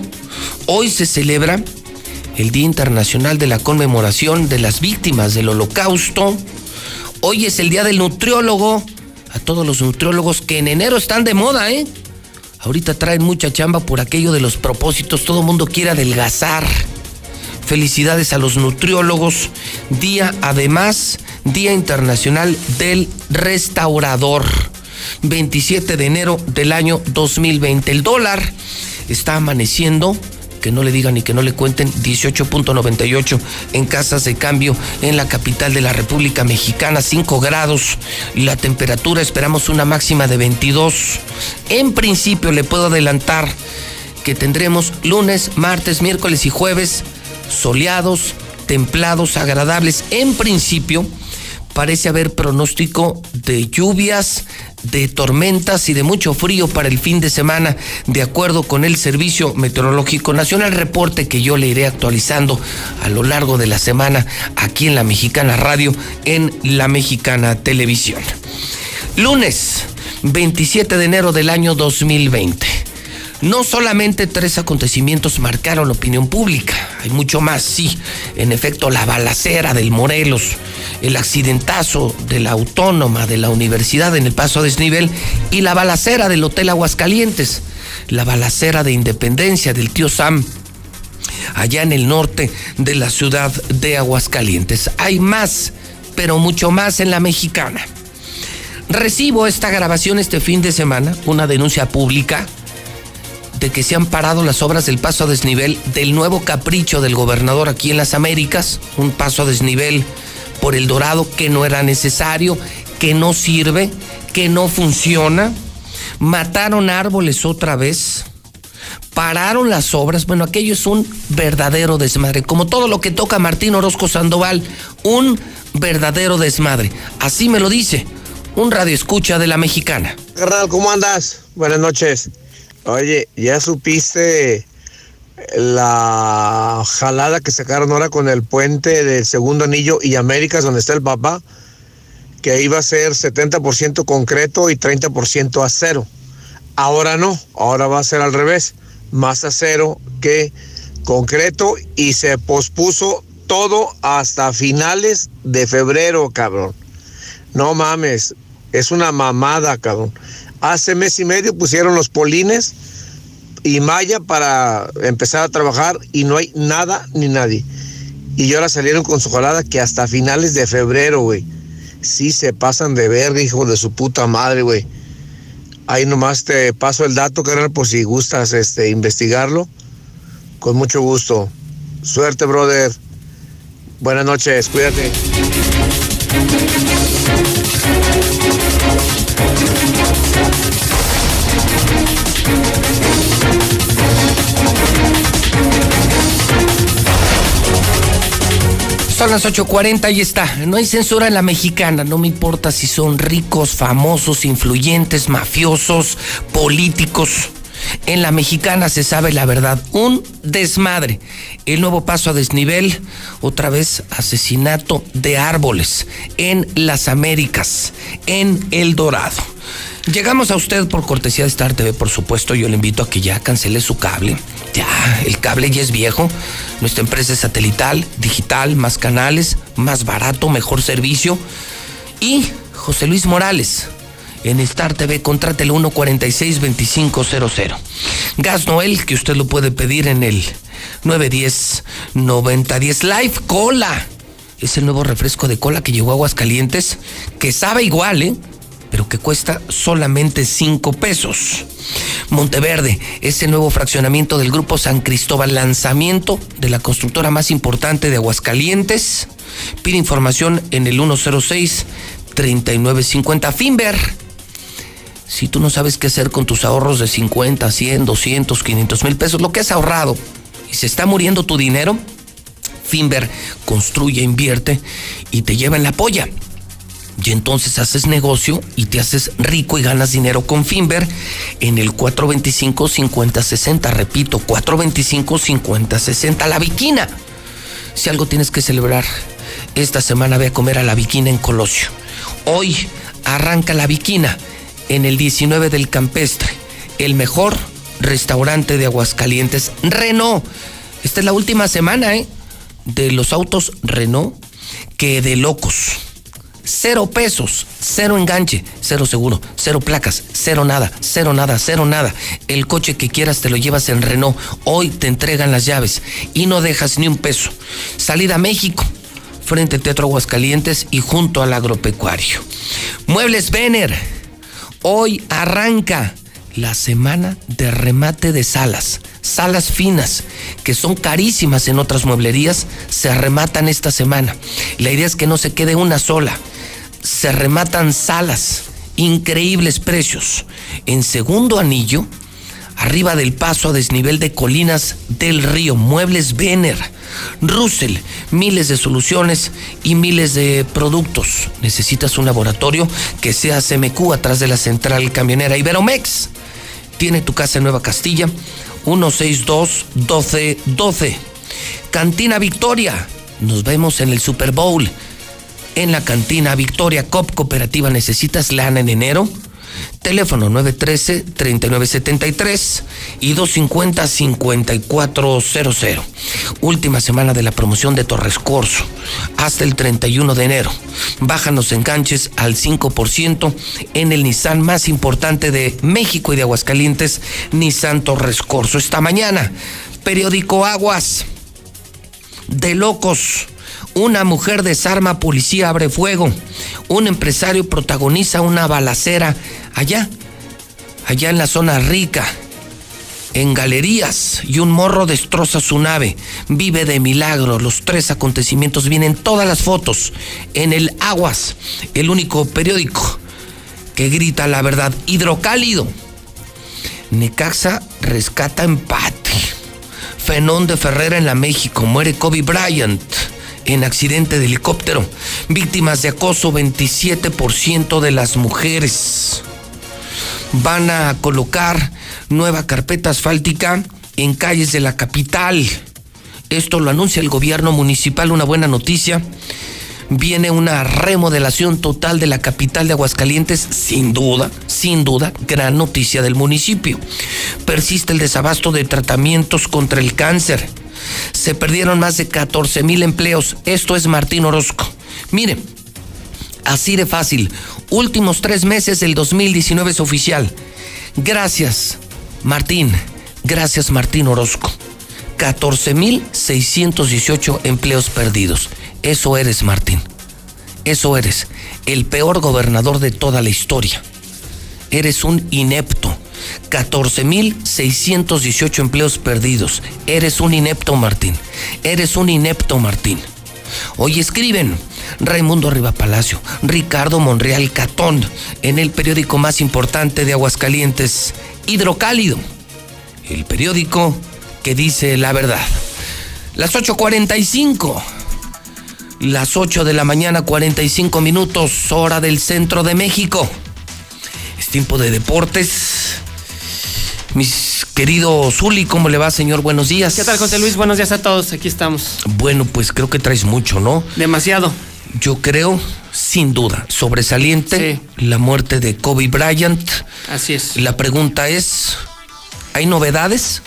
Hoy se celebra el Día Internacional de la Conmemoración de las Víctimas del Holocausto. Hoy es el Día del Nutriólogo. A todos los nutriólogos que en enero están de moda, ¿eh? Ahorita traen mucha chamba por aquello de los propósitos. Todo mundo quiere adelgazar. Felicidades a los nutriólogos. Día, además, Día Internacional del Restaurador. 27 de enero del año 2020. El dólar está amaneciendo no le digan ni que no le cuenten, 18.98 en casas de cambio en la capital de la República Mexicana, 5 grados y la temperatura esperamos una máxima de 22. En principio le puedo adelantar que tendremos lunes, martes, miércoles y jueves soleados, templados, agradables. En principio parece haber pronóstico de lluvias, de tormentas y de mucho frío para el fin de semana, de acuerdo con el Servicio Meteorológico Nacional. Reporte que yo le iré actualizando a lo largo de la semana aquí en la Mexicana Radio, en la Mexicana Televisión. Lunes 27 de enero del año 2020. No solamente tres acontecimientos marcaron la opinión pública, hay mucho más, sí. En efecto, la balacera del Morelos, el accidentazo de la autónoma de la universidad en el paso a desnivel y la balacera del Hotel Aguascalientes, la balacera de Independencia del tío Sam, allá en el norte de la ciudad de Aguascalientes. Hay más, pero mucho más en la mexicana. Recibo esta grabación este fin de semana, una denuncia pública de que se han parado las obras del paso a desnivel del nuevo capricho del gobernador aquí en las Américas, un paso a desnivel por el Dorado que no era necesario, que no sirve, que no funciona. Mataron árboles otra vez. pararon las obras. Bueno, aquello es un verdadero desmadre. Como todo lo que toca Martín Orozco Sandoval, un verdadero desmadre. Así me lo dice un radio escucha de la mexicana. ¿cómo andas? Buenas noches. Oye, ¿ya supiste la jalada que sacaron ahora con el puente del segundo anillo y Américas, donde está el papá? Que iba a ser 70% concreto y 30% acero. Ahora no, ahora va a ser al revés, más acero que concreto y se pospuso todo hasta finales de febrero, cabrón. No mames, es una mamada, cabrón. Hace mes y medio pusieron los polines y malla para empezar a trabajar y no hay nada ni nadie. Y ahora salieron con su jalada que hasta finales de febrero, güey. Sí se pasan de verga, hijo de su puta madre, güey. Ahí nomás te paso el dato, carnal, por si gustas este, investigarlo. Con mucho gusto. Suerte, brother. Buenas noches, cuídate. Son las 8.40 y está. No hay censura en la mexicana. No me importa si son ricos, famosos, influyentes, mafiosos, políticos. En la mexicana se sabe la verdad. Un desmadre. El nuevo paso a desnivel. Otra vez asesinato de árboles. En las Américas. En El Dorado. Llegamos a usted por cortesía de Star TV, por supuesto. Yo le invito a que ya cancele su cable. Ya, el cable ya es viejo. Nuestra empresa es satelital, digital, más canales, más barato, mejor servicio. Y José Luis Morales, en Star TV, contrate el 146-2500. Gas Noel, que usted lo puede pedir en el 910-9010. Live Cola. Es el nuevo refresco de cola que llegó a Aguascalientes, que sabe igual, ¿eh? Pero que cuesta solamente 5 pesos. Monteverde es el nuevo fraccionamiento del Grupo San Cristóbal, lanzamiento de la constructora más importante de Aguascalientes. Pide información en el 106-3950. Finver. Si tú no sabes qué hacer con tus ahorros de 50, 100, 200, 500 mil pesos, lo que has ahorrado y se está muriendo tu dinero, Finver construye, invierte y te lleva en la polla. Y entonces haces negocio y te haces rico y ganas dinero con Finver en el 425-5060. Repito, 425-5060. La Viquina. Si algo tienes que celebrar, esta semana ve a comer a la Viquina en Colosio. Hoy arranca la Viquina en el 19 del Campestre. El mejor restaurante de Aguascalientes. Renault. Esta es la última semana, ¿eh? De los autos Renault que de locos cero pesos, cero enganche, cero seguro, cero placas, cero nada, cero nada, cero nada. El coche que quieras te lo llevas en Renault. Hoy te entregan las llaves y no dejas ni un peso. Salida a México, frente al Teatro Aguascalientes y junto al agropecuario. Muebles Vener, hoy arranca la semana de remate de salas. Salas finas, que son carísimas en otras mueblerías, se rematan esta semana. La idea es que no se quede una sola se rematan salas, increíbles precios. En segundo anillo, arriba del paso a desnivel de colinas del río, muebles Vener, Russell, miles de soluciones y miles de productos. Necesitas un laboratorio que sea CMQ atrás de la central camionera Iberomex. Tiene tu casa en Nueva Castilla, 162 1212. Cantina Victoria. Nos vemos en el Super Bowl en la cantina Victoria Cop Cooperativa Necesitas lana en enero. Teléfono 913-3973 y 250-5400. Última semana de la promoción de Torres Corso. Hasta el 31 de enero. Bajan los enganches al 5% en el Nissan más importante de México y de Aguascalientes, Nissan Torres Corso. Esta mañana, periódico Aguas. De locos una mujer desarma, policía abre fuego. Un empresario protagoniza una balacera allá, allá en la zona rica, en galerías, y un morro destroza su nave. Vive de milagro. Los tres acontecimientos vienen todas las fotos en el Aguas, el único periódico que grita la verdad. Hidrocálido. Necaxa rescata empate. Fenón de Ferrera en la México, muere Kobe Bryant en accidente de helicóptero. Víctimas de acoso, 27% de las mujeres. Van a colocar nueva carpeta asfáltica en calles de la capital. Esto lo anuncia el gobierno municipal, una buena noticia. Viene una remodelación total de la capital de Aguascalientes, sin duda, sin duda, gran noticia del municipio. Persiste el desabasto de tratamientos contra el cáncer. Se perdieron más de 14 mil empleos. Esto es Martín Orozco. Mire, así de fácil. Últimos tres meses del 2019 es oficial. Gracias, Martín. Gracias, Martín Orozco. 14.618 empleos perdidos. Eso eres, Martín. Eso eres. El peor gobernador de toda la historia. Eres un inepto. 14.618 empleos perdidos. Eres un inepto, Martín. Eres un inepto, Martín. Hoy escriben Raimundo Riva Palacio, Ricardo Monreal Catón, en el periódico más importante de Aguascalientes, Hidrocálido. El periódico que dice la verdad. Las 8.45. Las 8 de la mañana, 45 minutos, hora del centro de México. Es tiempo de deportes. Mis querido Zuli, ¿cómo le va, señor? Buenos días. ¿Qué tal, José Luis? Buenos días a todos. Aquí estamos. Bueno, pues creo que traes mucho, ¿no? Demasiado. Yo creo, sin duda, sobresaliente la muerte de Kobe Bryant. Así es. La pregunta es, ¿hay novedades?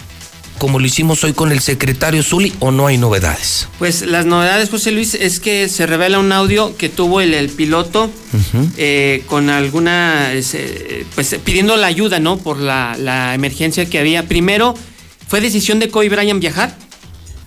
Como lo hicimos hoy con el secretario Zuli o no hay novedades? Pues las novedades, José Luis, es que se revela un audio que tuvo el, el piloto eh, con alguna, eh, pues pidiendo la ayuda, ¿no? Por la, la emergencia que había. Primero, ¿fue decisión de Kobe Bryant viajar?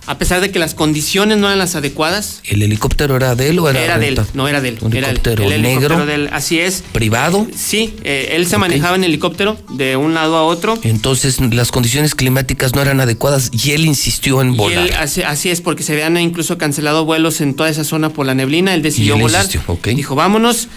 A pesar de que las condiciones no eran las adecuadas. ¿El helicóptero era de él o era Era de él, no era de él. ¿Un era helicóptero el, el negro? helicóptero de él, así es. ¿Privado? Sí, eh, él se manejaba en helicóptero de un lado a otro. Entonces las condiciones climáticas no eran adecuadas y él insistió en Y volar. él, así, así es, porque se habían incluso cancelado vuelos en toda esa zona por la neblina. Él decidió él volar. insistió, ok. Dijo, vámonos.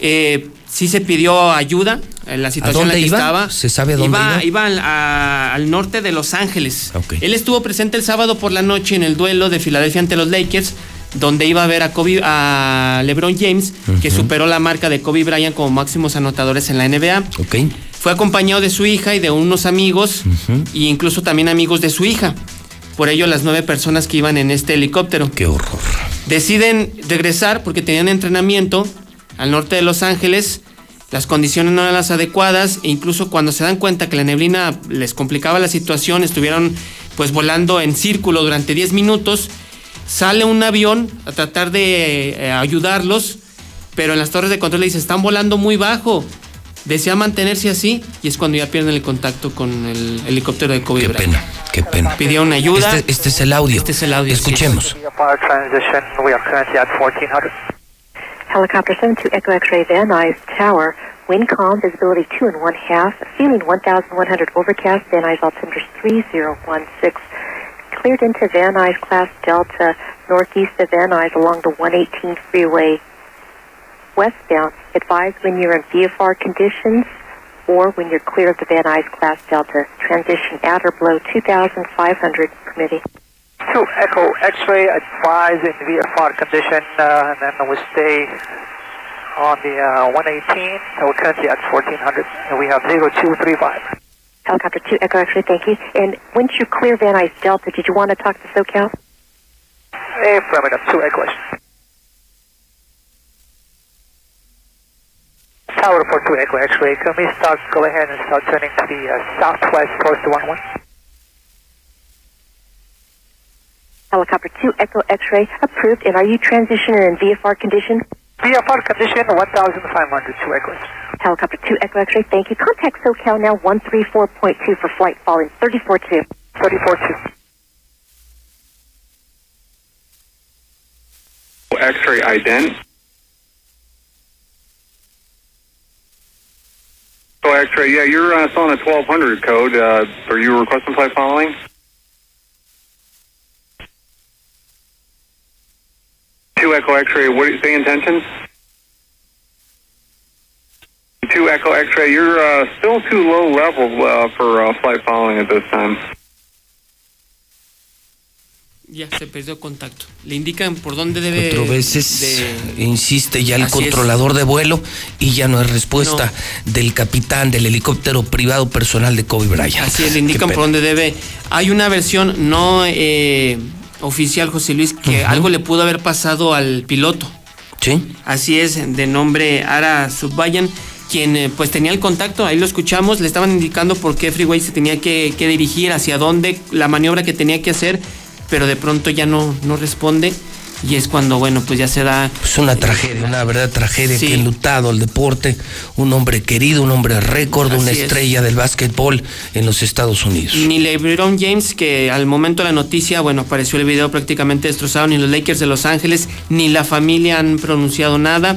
Eh, sí se pidió ayuda en la situación en la que iba? estaba. ¿Se sabe dónde iba? Iba al, a- al norte de Los Ángeles. Ok. Él estuvo presente el sábado por la noche en el duelo de Filadelfia ante los Lakers, donde iba a ver a Kobe, a LeBron James, que superó la marca de Kobe Bryant como máximos anotadores en la NBA. Ok. Fue acompañado de su hija y de unos amigos, e incluso también amigos de su hija. Por ello, las nueve personas que iban en este helicóptero. Qué horror. Deciden regresar porque tenían entrenamiento al norte de Los Ángeles. Las condiciones no eran las adecuadas e incluso cuando se dan cuenta que la neblina les complicaba la situación, estuvieron pues volando en círculo durante 10 minutos. Sale un avión a tratar de eh, ayudarlos, pero en las torres de control le dice, están volando muy bajo. Desea mantenerse así y es cuando ya pierden el contacto con el helicóptero de Kobe Qué pena, qué pena. Pidieron ayuda. Este, este es el audio. Este es el audio. Escuchemos. Helicopter 72 Echo X-ray Van Nuys Tower. Wind calm, visibility 2 and 1 half. ceiling 1100 overcast. Van Nuys altimeter 3016. Cleared into Van Nuys class Delta northeast of Van Nuys along the 118 freeway westbound. Advise when you're in VFR conditions or when you're clear of the Van Nuys class Delta. Transition at or below 2500 permitting. 2 Echo X-ray advise in VFR condition, uh, and then we'll stay on the uh, 118. and We're currently at 1400, and we have 0235. Helicopter 2 Echo X-ray, thank you. And once you clear Van Nuys Delta, did you want to talk to SoCal? Affirmative, 2 Echo X. Tower for 2 Echo X-ray, can we start, go ahead and start turning to the uh, southwest towards the 11? Helicopter 2 Echo X-ray approved. And are you transitioning in VFR condition? VFR condition 1500, 2 Echo X. Helicopter 2 Echo X-ray, thank you. Contact SoCal now 134.2 for flight following 34-2. 34-2. X-ray ident. So X-ray, yeah, you're uh, still on a 1200 code. Uh, are you requesting flight following? Two Echo X-ray. What do you say intentions? 2 Echo X-ray, you're uh, still too low level uh, for uh, flight following at this time. Ya se perdió contacto. Le indican por dónde debe. Cuatro veces de- insiste ya el Así es. controlador de vuelo y ya no hay respuesta del capitán del helicóptero privado personal de Kobe Bryant. Así es, le indican por dónde debe. Hay una versión no eh, oficial, José Luis, que algo le pudo haber pasado al piloto. Sí. Así es, de nombre Ara Subbayan, quien eh, pues tenía el contacto, ahí lo escuchamos, le estaban indicando por qué Freeway se tenía que, que dirigir, hacia dónde, la maniobra que tenía que hacer, pero de pronto ya no, no responde. Y es cuando, bueno, pues ya se da. Es una tragedia, una verdadera tragedia Sí. que ha enlutado el deporte. Un hombre querido, un hombre récord, una es. estrella del básquetbol en los Estados Unidos. Ni LeBron James, que al momento de la noticia, bueno, apareció el video prácticamente destrozado, ni los Lakers de Los Ángeles, ni la familia han pronunciado nada.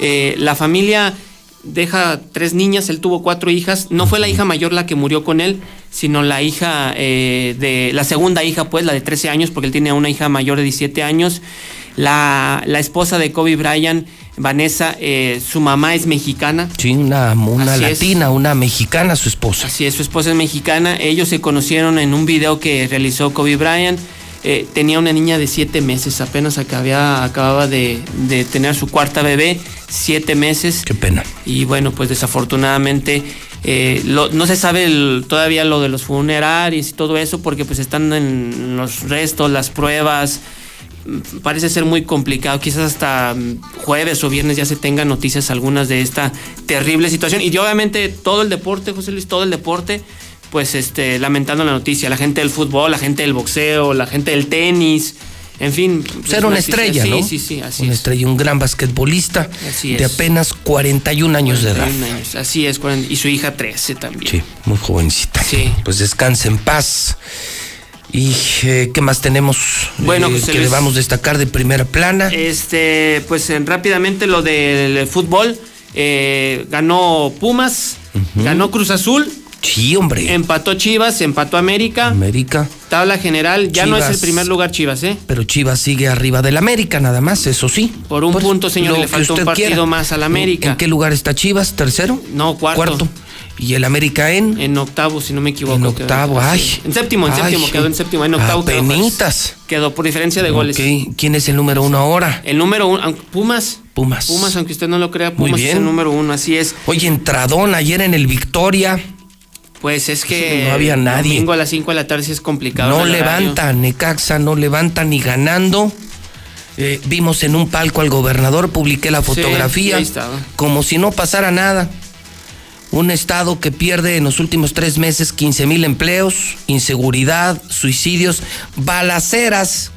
Eh, la familia deja tres niñas, él tuvo cuatro hijas. No fue la hija mayor la que murió con él, sino la hija eh, de. la segunda hija, pues, la de 13 años, porque él tiene una hija mayor de 17 años. La, la esposa de Kobe Bryant, Vanessa, eh, su mamá es mexicana. Sí, una, una es. latina, una mexicana, su esposa. Así es, su esposa es mexicana. Ellos se conocieron en un video que realizó Kobe Bryant. Eh, tenía una niña de siete meses, apenas acababa, acababa de, de tener su cuarta bebé, siete meses. Qué pena. Y bueno, pues desafortunadamente eh, lo- no se sabe el- todavía lo de los funerarios y todo eso porque pues están en los restos, las pruebas. Mm, Parece ser muy complicado, quizás hasta mm, jueves o viernes ya se tengan noticias algunas de esta terrible situación. Y obviamente todo el deporte, José Luis, todo el deporte, pues este, lamentando la noticia, la gente del fútbol, la gente del boxeo, la gente del tenis, en fin. pues, Ser una estrella, ¿no? Sí, sí, así una es. estrella, un gran basquetbolista Así de apenas 41 años de edad. 41 años, Así es, y su hija 13 también. Sí, muy jovencita. Sí. Pues descanse en paz. ¿Y eh, qué más tenemos Bueno, eh, José que debamos destacar de primera plana? Este, pues eh, rápidamente lo del fútbol. eh, ganó Pumas, ganó Cruz Azul. Sí, hombre. Empató Chivas, empató América. América. Tabla general, ya no es el primer lugar Chivas, ¿eh? Pero Chivas sigue arriba del América, nada más, eso sí. Por un Pues, punto, señor, le faltó un partido quiera. más al ¿En- América. ¿En qué lugar está Chivas? ¿Tercero? No, cuarto. ¿Y el América en? En octavo, si no me equivoco. En quedó. octavo, ay. Sí. En séptimo, en Ay, séptimo, quedó en séptimo. En octavo quedó. Quedó por diferencia de goles. ¿Quién es el número uno ahora? El número uno, Pumas. Pumas. Pumas, aunque usted no lo crea, Muy Pumas es el número uno, así es. Oye, entradón ayer en el Victoria. Pues es que No había nadie. domingo a las 5 de la tarde sí es complicado. No levanta, Necaxa no levanta ni ganando. Eh, vimos en un palco al gobernador, publiqué la fotografía, como si no pasara nada. Un estado que pierde en los últimos tres meses 15 mil empleos, inseguridad, suicidios, balaceras.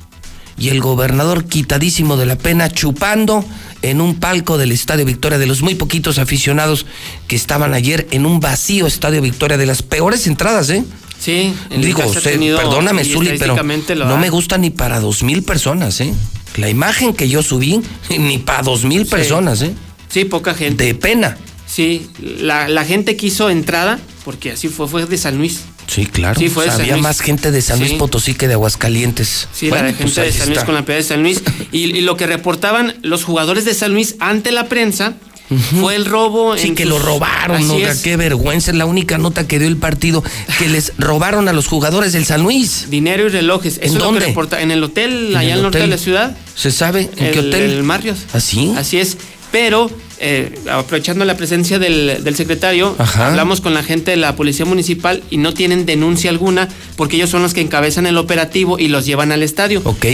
Y el gobernador quitadísimo de la pena, chupando en un palco del Estadio Victoria, de los muy poquitos aficionados que estaban ayer en un vacío Estadio Victoria, de las peores entradas, ¿eh? Sí, el Digo, usted, perdóname, Zuli, pero no me gusta ni para dos mil personas, ¿eh? La imagen que yo subí, ni para dos mil personas, ¿eh? Sí, poca gente. De pena. Sí, la, la gente quiso entrada, porque así fue, fue de San Luis. Sí, claro. Sí, fue O de sea, San había más gente de San Luis Sí. Potosí que de Aguascalientes. Sí, Bueno, la de pues gente de San Luis está. con la piedad de San Luis. Y, y lo que reportaban los jugadores de San Luis ante la prensa fue el robo. Sí, en que sus- lo robaron, es. qué vergüenza. Es la única nota que dio el partido, que les robaron a los jugadores del San Luis. Dinero y relojes. ¿En lo que dónde? reporta- en el hotel, ¿En allá el al norte hotel? de la ciudad. ¿Se sabe en qué el, hotel? El Marriott. ¿Así? Así es. Pero, eh, aprovechando la presencia del, del secretario, Ajá. hablamos con la gente de la Policía Municipal y no tienen denuncia alguna porque ellos son los que encabezan el operativo y los llevan al estadio. Ok.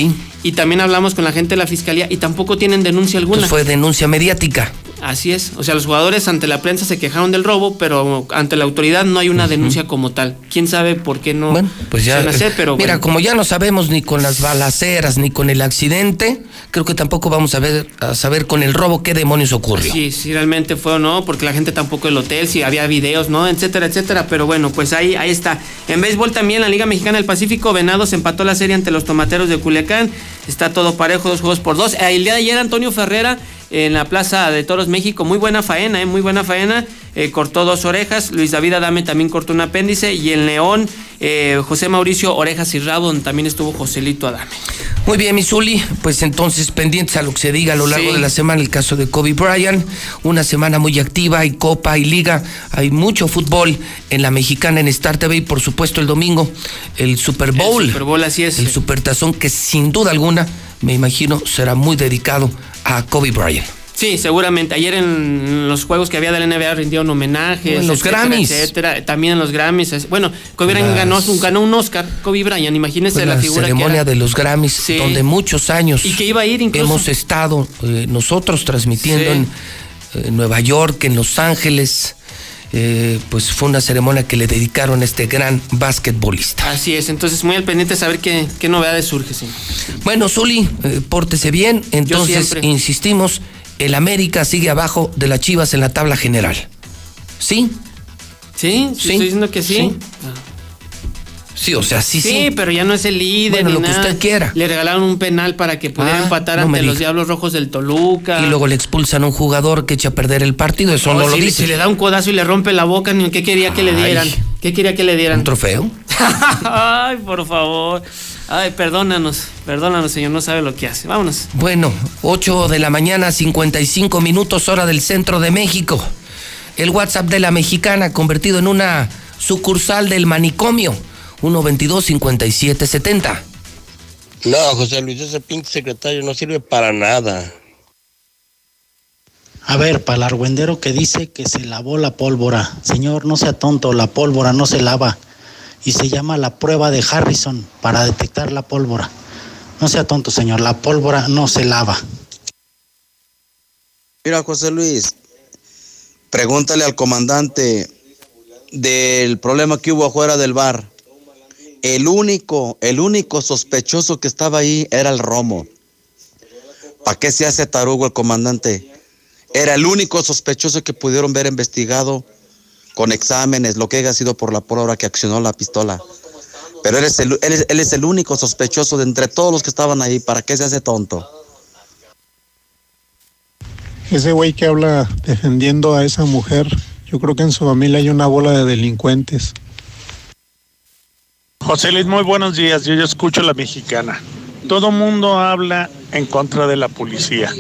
Y también hablamos con la gente de la Fiscalía y tampoco tienen denuncia alguna. Entonces fue denuncia mediática. Así es. O sea, los jugadores ante la prensa se quejaron del robo, pero ante la autoridad no hay una denuncia como tal. ¿Quién sabe por qué no Pues ya, se? Pero mira, bueno. como ya no sabemos ni con las balaceras ni con el accidente, creo que tampoco vamos a ver a saber con el robo qué demonios ocurrió. Sí, si realmente fue o no, porque la gente tampoco el hotel, si había videos, ¿no? Etcétera, etcétera. Pero bueno, pues ahí, ahí está. En béisbol también, la Liga Mexicana del Pacífico, Venados empató la serie ante los tomateros de Culiacán. Está todo parejo, dos juegos por dos. Eh, El día de ayer, Antonio Ferrera en la Plaza de Toros México. Muy buena faena, ¿eh? muy buena faena. Eh, cortó dos orejas. Luis David Adame también cortó un apéndice. Y en León, eh, José Mauricio Orejas y Rabo, donde también estuvo Joselito Adame. Muy bien, Misuli, pues entonces pendientes a lo que se diga a lo largo Sí. de la semana, el caso de Kobe Bryant, una semana muy activa, hay Copa, hay Liga, hay mucho fútbol en la mexicana en Star TV y por supuesto el domingo el Super Bowl. Super Bowl, así es. El Supertazón que sin duda alguna, me imagino, será muy dedicado a Kobe Bryant. Sí, seguramente. Ayer en los juegos que había de la NBA rindieron homenajes. En los etcétera, Grammys. Etcétera. También en los Grammys. Bueno, Kobe Bryant ganó, un- ganó un Oscar. Kobe Bryant, imagínense Fue la, la figura que ceremonia era. de los Grammys, Sí. donde muchos años Y que iba a ir incluso. hemos estado eh, nosotros transmitiendo Sí. en eh, Nueva York, en Los Ángeles. Eh, pues fue una ceremonia que le dedicaron a este gran basquetbolista. Así es, entonces muy al pendiente de saber qué, qué novedades surge. Sí. Bueno, Zuli, eh, pórtese bien. Entonces, insistimos, el América sigue abajo de las Chivas en la tabla general. ¿Sí? Sí, sí, Sí, estoy diciendo que sí. sí. Sí, o sea, sí, sí. pero ya no es el líder. Bueno, ni lo que usted quiera. Le regalaron un penal para que pudiera Ah, empatar no ante los. Diablos Rojos del Toluca. Y luego le expulsan a un jugador que echa a perder el partido. Eso Oh, no lo si, dice. si le da un codazo y le rompe la boca, ni ¿qué quería que le dieran? ¿Qué quería que le dieran? ¿Un trofeo? Ay, por favor. Ay, perdónanos, perdónanos, señor, no sabe lo que hace. Vámonos. Bueno, 8 de la mañana, 55 minutos, hora del centro de México. El WhatsApp de la mexicana convertido en una sucursal del manicomio. 122-5770. No, José Luis, ese pinche secretario no sirve para nada. A ver, para el argüendero que dice que se lavó la pólvora. Señor, no sea tonto, la pólvora no se lava. Y se llama la prueba de Harrison para detectar la pólvora. No sea tonto, señor, la pólvora no se lava. Mira, José Luis, pregúntale al comandante del problema que hubo afuera del bar. El único, el único sospechoso que estaba ahí era el Romo. ¿Para qué se hace tarugo el comandante? Era el único sospechoso que pudieron ver investigado con exámenes, lo que haya sido por la pólvora que accionó la pistola. Pero es, el, él, es, él es el único sospechoso de entre todos los que estaban ahí. ¿Para qué se hace tonto? Ese güey que habla defendiendo a esa mujer, yo creo que en su familia hay una bola de delincuentes. José Luis, muy buenos días. Yo, yo escucho la mexicana. Todo mundo habla en contra de la policía.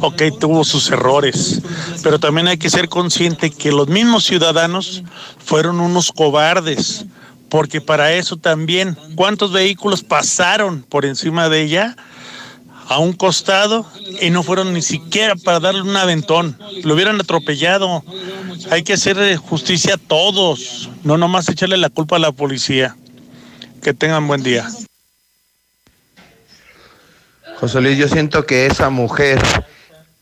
Ok, tuvo sus errores, pero también hay que ser consciente que los mismos ciudadanos fueron unos cobardes, porque para eso también, ¿cuántos vehículos pasaron por encima de ella a un costado y no fueron ni siquiera para darle un aventón? Lo hubieran atropellado. Hay que hacer justicia a todos, no nomás echarle la culpa a la policía. Que tengan buen día. José Luis, yo siento que esa mujer,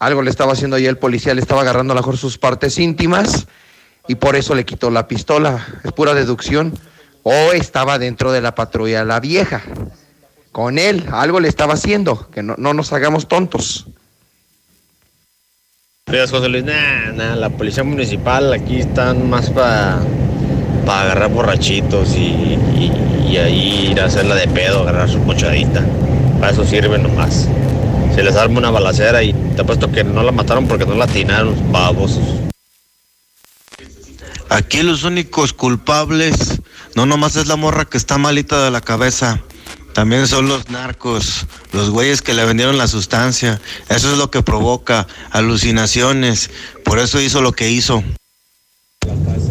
algo le estaba haciendo ahí el policía, le estaba agarrando a lo mejor sus partes íntimas y por eso le quitó la pistola. Es pura deducción. O estaba dentro de la patrulla la vieja. Con él, algo le estaba haciendo, que no, no nos hagamos tontos. Días, José Luis, nah, nah, la policía municipal aquí están más para agarrar borrachitos y, y, y ahí ir a hacerla de pedo, agarrar su pochadita. Para eso sirve nomás. Se les arma una balacera y te apuesto que no la mataron porque no la atinaron, babosos. Aquí los únicos culpables no nomás es la morra que está malita de la cabeza, también son los narcos, los güeyes que le vendieron la sustancia. Eso es lo que provoca alucinaciones, por eso hizo lo que hizo.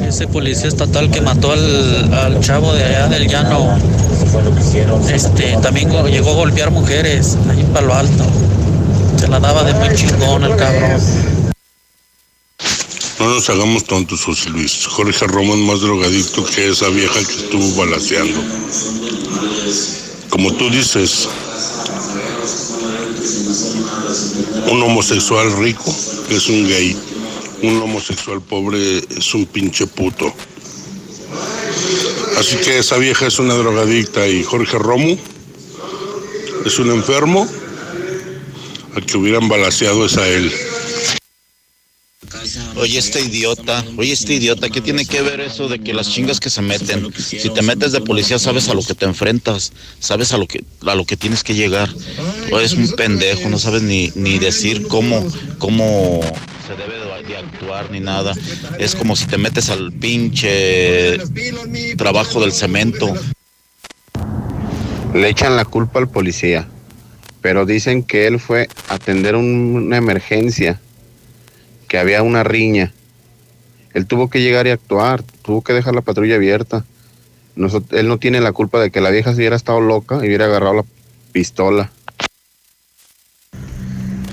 Ese policía estatal que mató al, al chavo de allá del llano, este, también llegó a golpear mujeres ahí en Palo Alto. Se la daba de muy chingón el cabrón. No nos hagamos tontos, José Luis. Jorge Romo es más drogadicto que esa vieja que estuvo balaseando. Como tú dices, un homosexual rico es un gay. Un homosexual pobre es un pinche puto. Así que esa vieja es una drogadicta y Jorge Romo es un enfermo. Al que hubieran balaseado es a él. Oye, este idiota, oye, este idiota, ¿qué tiene que ver eso de que las chingas que se meten? Si te metes de policía, sabes a lo que te enfrentas, sabes a lo que, a lo que tienes que llegar. O es un pendejo, no sabes ni, ni decir cómo, cómo se debe de, actuar ni nada. Es como si te metes al pinche trabajo del cemento. Le echan la culpa al policía, pero dicen que él fue a atender un- una emergencia, que había una riña. Él tuvo que llegar y actuar, tuvo que dejar la patrulla abierta. Nosot- él no tiene la culpa de que la vieja se hubiera estado loca y hubiera agarrado la pistola.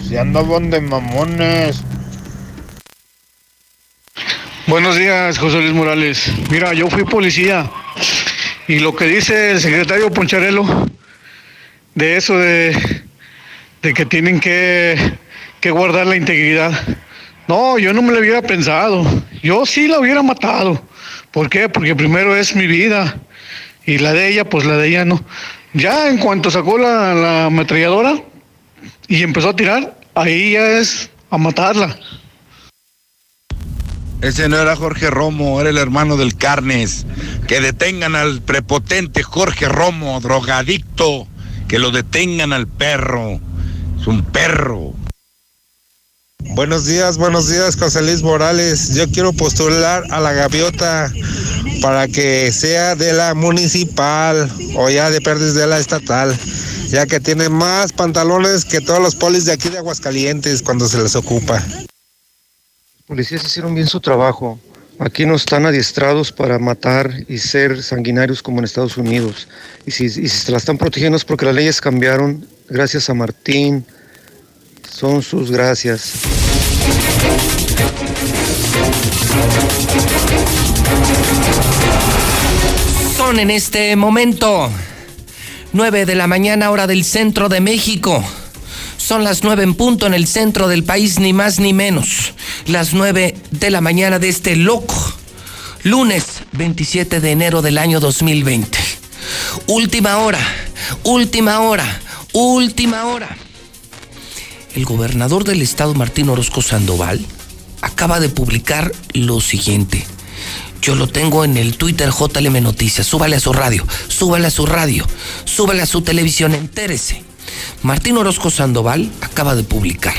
Si andaban de mamones. Buenos días, José Luis Morales. Mira, yo fui policía y lo que dice el secretario Poncharelo de eso de, de que tienen que, que guardar la integridad. No, yo no me lo hubiera pensado. Yo sí la hubiera matado. ¿Por qué? Porque primero es mi vida y la de ella, pues la de ella no. Ya en cuanto sacó la, la ametralladora y empezó a tirar, ahí ya es a matarla. Ese no era Jorge Romo, era el hermano del Carnes. Que detengan al prepotente Jorge Romo, drogadicto. Que lo detengan al perro. Es un perro. Buenos días, buenos días, José Luis Morales. Yo quiero postular a la gaviota para que sea de la municipal o ya de perdes de la estatal, ya que tiene más pantalones que todos los polis de aquí de Aguascalientes cuando se les ocupa. Policías hicieron bien su trabajo. Aquí no están adiestrados para matar y ser sanguinarios como en Estados Unidos. Y si, se la están protegiendo es porque las leyes cambiaron. Gracias a Martín. Son sus gracias. Son en este momento 9 de la mañana hora del centro de México. Son las 9 en punto en el centro del país, ni más ni menos. Las 9 de la mañana de este loco. Lunes 27 de enero del año 2020. Última hora, última hora, última hora. El gobernador del estado, Martín Orozco Sandoval, acaba de publicar lo siguiente. Yo lo tengo en el Twitter JLM Noticias. Súbale a su radio, súbale a su radio, súbale a su televisión, entérese. Martín Orozco Sandoval acaba de publicar.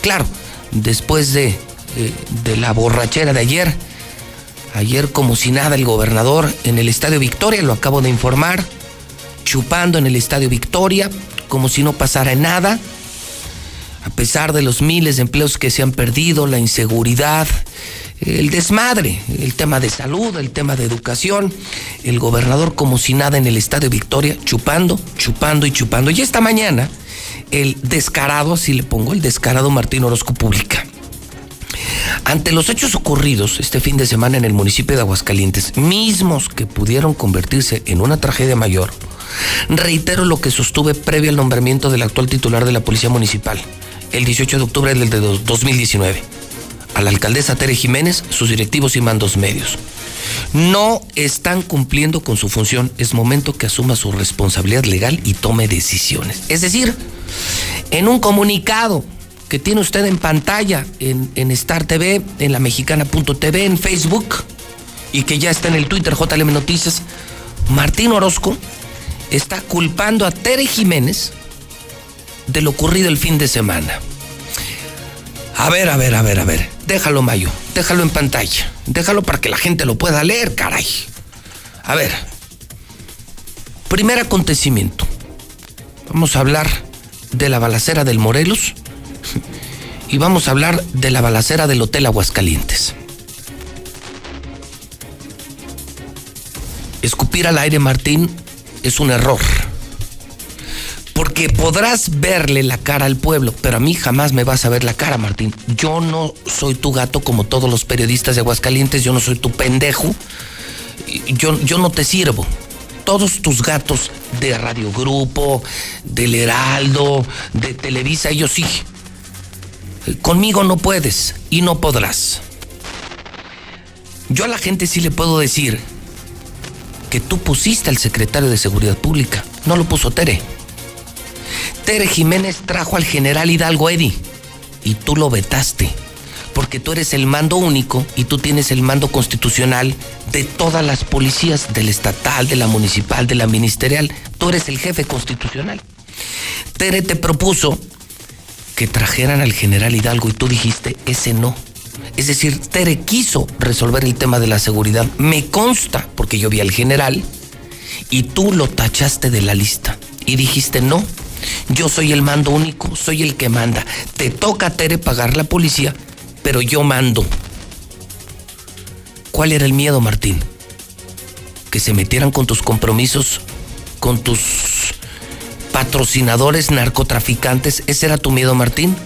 Claro, después de, eh, de la borrachera de ayer, ayer como si nada el gobernador en el Estadio Victoria, lo acabo de informar, chupando en el Estadio Victoria, como si no pasara nada, a pesar de los miles de empleos que se han perdido, la inseguridad, el desmadre, el tema de salud, el tema de educación, el gobernador como si nada en el Estadio Victoria, chupando, chupando y chupando. Y esta mañana, el descarado, así le pongo, el descarado Martín Orozco publica. Ante los hechos ocurridos este fin de semana en el municipio de Aguascalientes, mismos que pudieron convertirse en una tragedia mayor, reitero lo que sostuve previo al nombramiento del actual titular de la Policía Municipal, el 18 de octubre del de 2019 a la alcaldesa Tere Jiménez, sus directivos y mandos medios. No están cumpliendo con su función. Es momento que asuma su responsabilidad legal y tome decisiones. Es decir, en un comunicado que tiene usted en pantalla en, Star TV, en la mexicana.tv, en Facebook y que ya está en el Twitter JLM Noticias, Martín Orozco está culpando a Tere Jiménez de lo ocurrido el fin de semana. A ver, a ver, a ver, a ver. Déjalo, Mayo. Déjalo en pantalla. Déjalo para que la gente lo pueda leer, caray. A ver. Primer acontecimiento. Vamos a hablar de la balacera del Morelos y vamos a hablar de la balacera del Hotel Aguascalientes. Escupir al aire, Martín, es un error. Porque podrás verle la cara al pueblo, pero a mí jamás me vas a ver la cara, Martín. Yo no soy tu gato como todos los periodistas de Aguascalientes, yo no soy tu pendejo. Yo, yo no te sirvo. Todos tus gatos de Radio Grupo, del Heraldo, de Televisa, ellos sí. Conmigo no puedes y no podrás. Yo a la gente sí le puedo decir que tú pusiste al secretario de Seguridad Pública, no lo puso Tere. Tere Jiménez trajo al general Hidalgo Eddy y tú lo vetaste. Porque tú eres el mando único y tú tienes el mando constitucional de todas las policías, del estatal, de la municipal, de la ministerial. Tú eres el jefe constitucional. Tere te propuso que trajeran al general Hidalgo y tú dijiste, ese no. Es decir, Tere quiso resolver el tema de la seguridad. Me consta, porque yo vi al general, y tú lo tachaste de la lista. Y dijiste, no, yo soy el mando único, soy el que manda. Te toca Tere pagar la policía, pero yo mando. ¿Cuál era el miedo, Martín? Que se metieran con tus compromisos, con tus patrocinadores narcotraficantes. ¿Ese era tu miedo, Martín?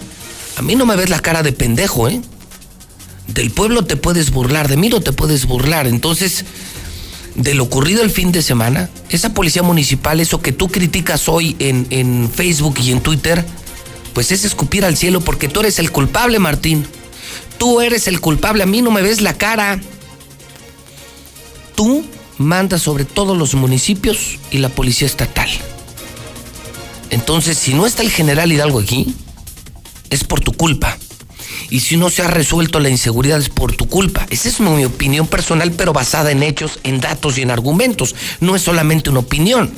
A mí no me ves la cara de pendejo, ¿eh? Del pueblo te puedes burlar, de mí no te puedes burlar. Entonces, de lo ocurrido el fin de semana, esa policía municipal, eso que tú criticas hoy en, en Facebook y en Twitter, pues es escupir al cielo porque tú eres el culpable, Martín. Tú eres el culpable, a mí no me ves la cara. Tú mandas sobre todos los municipios y la policía estatal. Entonces, si no está el general Hidalgo aquí, es por tu culpa. Y si no se ha resuelto la inseguridad es por tu culpa. Esa es mi opinión personal, pero basada en hechos, en datos y en argumentos. No es solamente una opinión.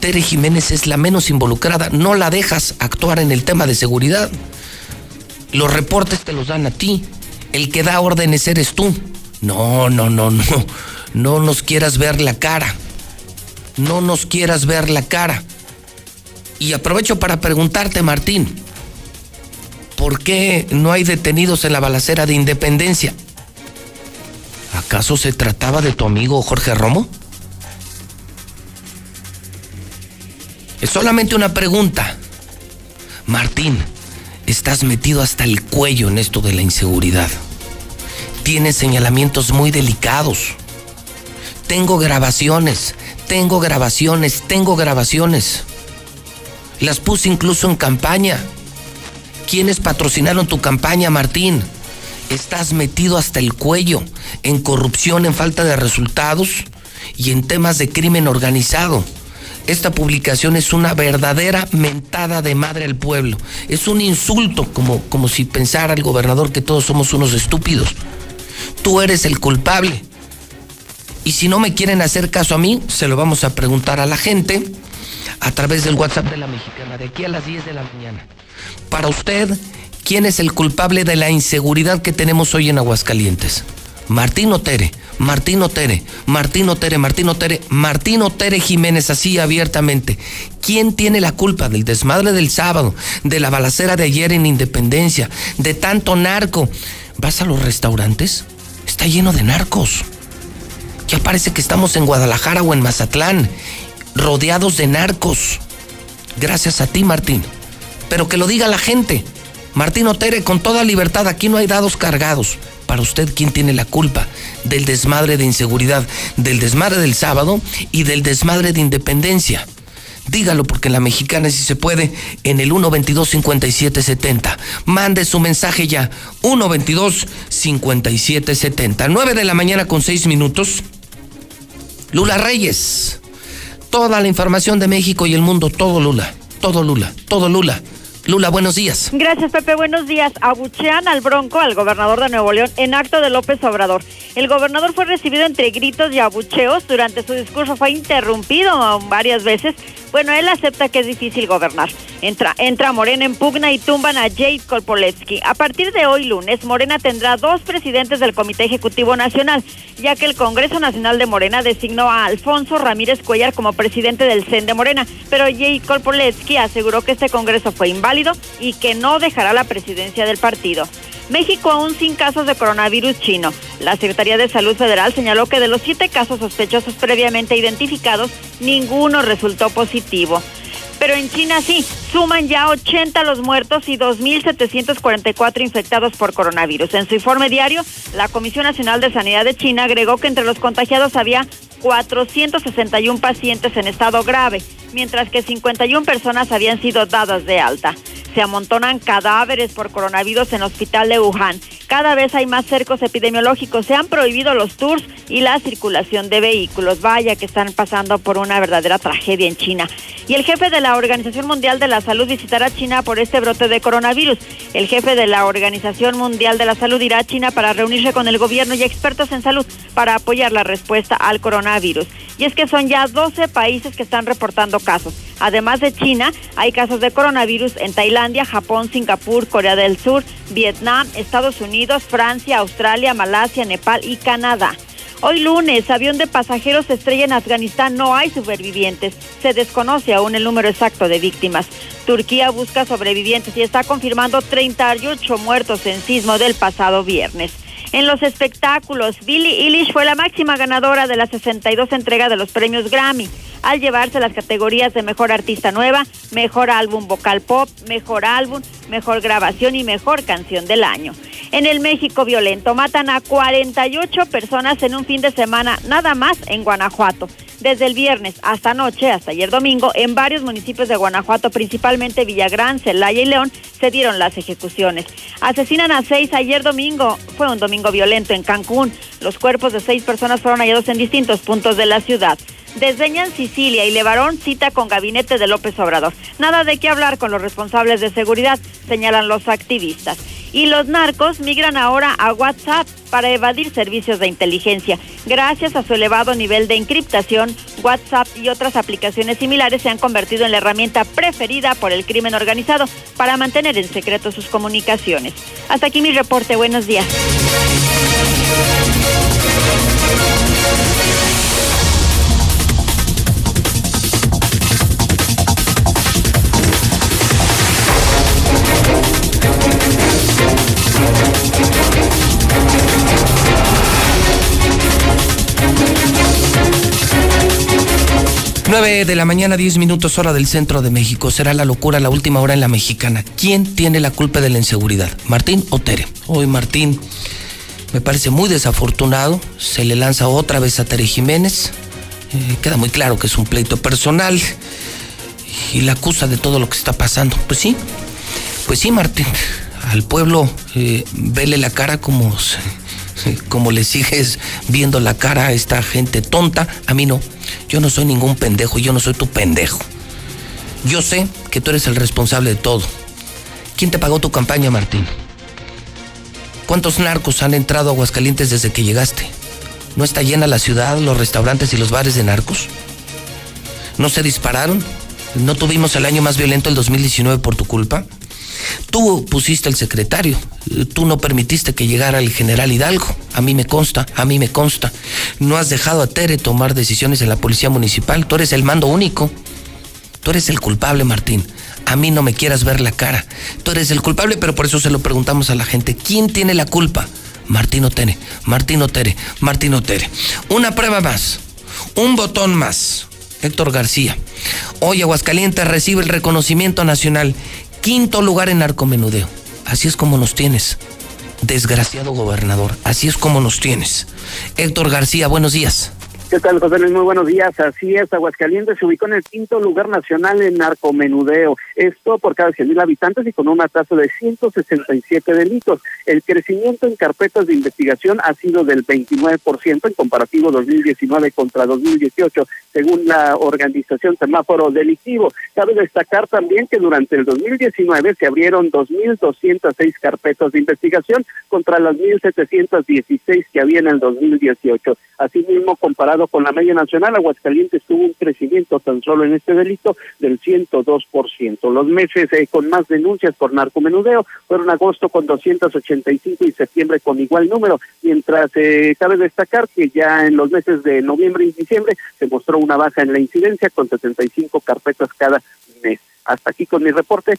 Tere Jiménez es la menos involucrada. No la dejas actuar en el tema de seguridad. Los reportes te los dan a ti. El que da órdenes eres tú. No, no, no, no. No nos quieras ver la cara. No nos quieras ver la cara. Y aprovecho para preguntarte, Martín, ¿por qué no hay detenidos en la balacera de Independencia? ¿Acaso se trataba de tu amigo Jorge Romo? Es solamente una pregunta. Martín, estás metido hasta el cuello en esto de la inseguridad. Tienes señalamientos muy delicados. Tengo grabaciones, tengo grabaciones, tengo grabaciones. Las puse incluso en campaña. ¿Quiénes patrocinaron tu campaña, Martín? Estás metido hasta el cuello en corrupción, en falta de resultados y en temas de crimen organizado. Esta publicación es una verdadera mentada de madre al pueblo. Es un insulto, como, como si pensara el gobernador que todos somos unos estúpidos. Tú eres el culpable. Y si no me quieren hacer caso a mí, se lo vamos a preguntar a la gente a través del WhatsApp de la mexicana, de aquí a las 10 de la mañana. Para usted, ¿quién es el culpable de la inseguridad que tenemos hoy en Aguascalientes? Martín Otere, Martín Otere, Martín Otere, Martín Otere, Martín Otere Jiménez, así abiertamente. ¿Quién tiene la culpa del desmadre del sábado, de la balacera de ayer en Independencia, de tanto narco? ¿Vas a los restaurantes? Está lleno de narcos. Ya parece que estamos en Guadalajara o en Mazatlán, rodeados de narcos. Gracias a ti, Martín. Pero que lo diga la gente. Martín Otere, con toda libertad, aquí no hay dados cargados. Para usted, ¿quién tiene la culpa del desmadre de inseguridad, del desmadre del sábado y del desmadre de independencia? Dígalo porque en la mexicana si se puede en el 122-5770. Mande su mensaje ya. 122-5770. 9 de la mañana con 6 minutos. Lula Reyes. Toda la información de México y el mundo. Todo Lula. Todo Lula. Todo Lula. Lula, buenos días. Gracias, Pepe. Buenos días. Abuchean al Bronco, al gobernador de Nuevo León, en acto de López Obrador. El gobernador fue recibido entre gritos y abucheos. Durante su discurso fue interrumpido varias veces. Bueno, él acepta que es difícil gobernar. Entra, entra Morena en pugna y tumban a Jade Kolpoletsky. A partir de hoy lunes, Morena tendrá dos presidentes del Comité Ejecutivo Nacional, ya que el Congreso Nacional de Morena designó a Alfonso Ramírez Cuellar como presidente del CEN de Morena, pero Jade Kolpoletsky aseguró que este Congreso fue inválido y que no dejará la presidencia del partido. México aún sin casos de coronavirus chino. La Secretaría de Salud Federal señaló que de los siete casos sospechosos previamente identificados, ninguno resultó positivo. Pero en China sí, suman ya 80 los muertos y 2.744 infectados por coronavirus. En su informe diario, la Comisión Nacional de Sanidad de China agregó que entre los contagiados había 461 pacientes en estado grave, mientras que 51 personas habían sido dadas de alta. Se amontonan cadáveres por coronavirus en el hospital de Wuhan Cada vez hay más cercos epidemiológicos. Se han prohibido los tours y la circulación de vehículos. Vaya que están pasando por una verdadera tragedia en China. Y el jefe de la Organización Mundial de la Salud visitará China por este brote de coronavirus. El jefe de la Organización Mundial de la Salud irá a China para reunirse con el gobierno y expertos en salud para apoyar la respuesta al coronavirus. Y es que son ya 12 países que están reportando casos. Además de China, hay casos de coronavirus en Tailandia, Japón, Singapur, Corea del Sur, Vietnam, Estados Unidos, Francia, Australia, Malasia, Nepal y Canadá. Hoy lunes, avión de pasajeros estrella en Afganistán, no hay supervivientes. Se desconoce aún el número exacto de víctimas. Turquía busca sobrevivientes y está confirmando 38 muertos en sismo del pasado viernes. En los espectáculos, Billie Eilish fue la máxima ganadora de la 62 entrega de los premios Grammy, al llevarse las categorías de Mejor Artista Nueva, Mejor Álbum Vocal Pop, Mejor Álbum, Mejor Grabación y Mejor Canción del Año. En el México violento matan a 48 personas en un fin de semana, nada más en Guanajuato. Desde el viernes hasta anoche, hasta ayer domingo, en varios municipios de Guanajuato, principalmente Villagrán, Celaya y León, se dieron las ejecuciones. Asesinan a seis ayer domingo. Fue un domingo violento en Cancún. Los cuerpos de seis personas fueron hallados en distintos puntos de la ciudad. Desdeñan Sicilia y Levarón cita con gabinete de López Obrador. Nada de qué hablar con los responsables de seguridad, señalan los activistas. Y los narcos migran ahora a WhatsApp para evadir servicios de inteligencia. Gracias a su elevado nivel de encriptación, WhatsApp y otras aplicaciones similares se han convertido en la herramienta preferida por el crimen organizado para mantener en secreto sus comunicaciones. Hasta aquí mi reporte. Buenos días. 9 de la mañana, 10 minutos hora del centro de México. Será la locura la última hora en la mexicana. ¿Quién tiene la culpa de la inseguridad? ¿Martín o Tere? Hoy Martín me parece muy desafortunado. Se le lanza otra vez a Tere Jiménez. Eh, queda muy claro que es un pleito personal. Y la acusa de todo lo que está pasando. Pues sí, pues sí, Martín. Al pueblo eh, vele la cara como, como le sigues viendo la cara a esta gente tonta. A mí no. Yo no soy ningún pendejo, yo no soy tu pendejo. Yo sé que tú eres el responsable de todo. ¿Quién te pagó tu campaña, Martín? ¿Cuántos narcos han entrado a Aguascalientes desde que llegaste? ¿No está llena la ciudad, los restaurantes y los bares de narcos? ¿No se dispararon? ¿No tuvimos el año más violento el 2019 por tu culpa? Tú pusiste el secretario, tú no permitiste que llegara el general Hidalgo, a mí me consta, a mí me consta. No has dejado a Tere tomar decisiones en la policía municipal, tú eres el mando único. Tú eres el culpable, Martín. A mí no me quieras ver la cara. Tú eres el culpable, pero por eso se lo preguntamos a la gente. ¿Quién tiene la culpa? Martín Otere, Martín Otere, Martín Otere. Una prueba más, un botón más. Héctor García. Hoy Aguascalientes recibe el reconocimiento nacional Quinto lugar en narcomenudeo. Así es como nos tienes. Desgraciado gobernador. Así es como nos tienes. Héctor García, buenos días. ¿Qué tal, José Luis? Muy buenos días. Así es, Aguascalientes se ubicó en el quinto lugar nacional en narcomenudeo. Esto por cada 100.000 habitantes y con una tasa de 167 delitos. El crecimiento en carpetas de investigación ha sido del 29% en comparativo 2019 contra 2018, según la organización Semáforo Delictivo. Cabe destacar también que durante el 2019 se abrieron 2.206 carpetas de investigación contra las 1.716 que había en el 2018. Asimismo, comparado con la media nacional, Aguascalientes tuvo un crecimiento tan solo en este delito del 102%. Los meses eh, con más denuncias por narcomenudeo fueron agosto con 285 y septiembre con igual número, mientras eh, cabe destacar que ya en los meses de noviembre y diciembre se mostró una baja en la incidencia con 75 carpetas cada mes. Hasta aquí con mi reporte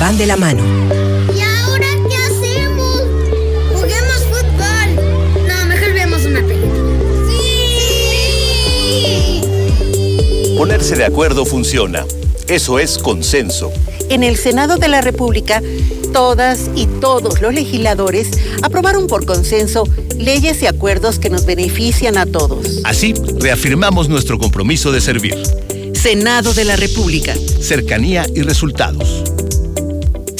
van de la mano. ¿Y ahora qué hacemos? Juguemos fútbol. No, mejor veamos una película. ¡Sí! Ponerse de acuerdo funciona. Eso es consenso. En el Senado de la República, todas y todos los legisladores aprobaron por consenso leyes y acuerdos que nos benefician a todos. Así, reafirmamos nuestro compromiso de servir. Senado de la República. Cercanía y resultados.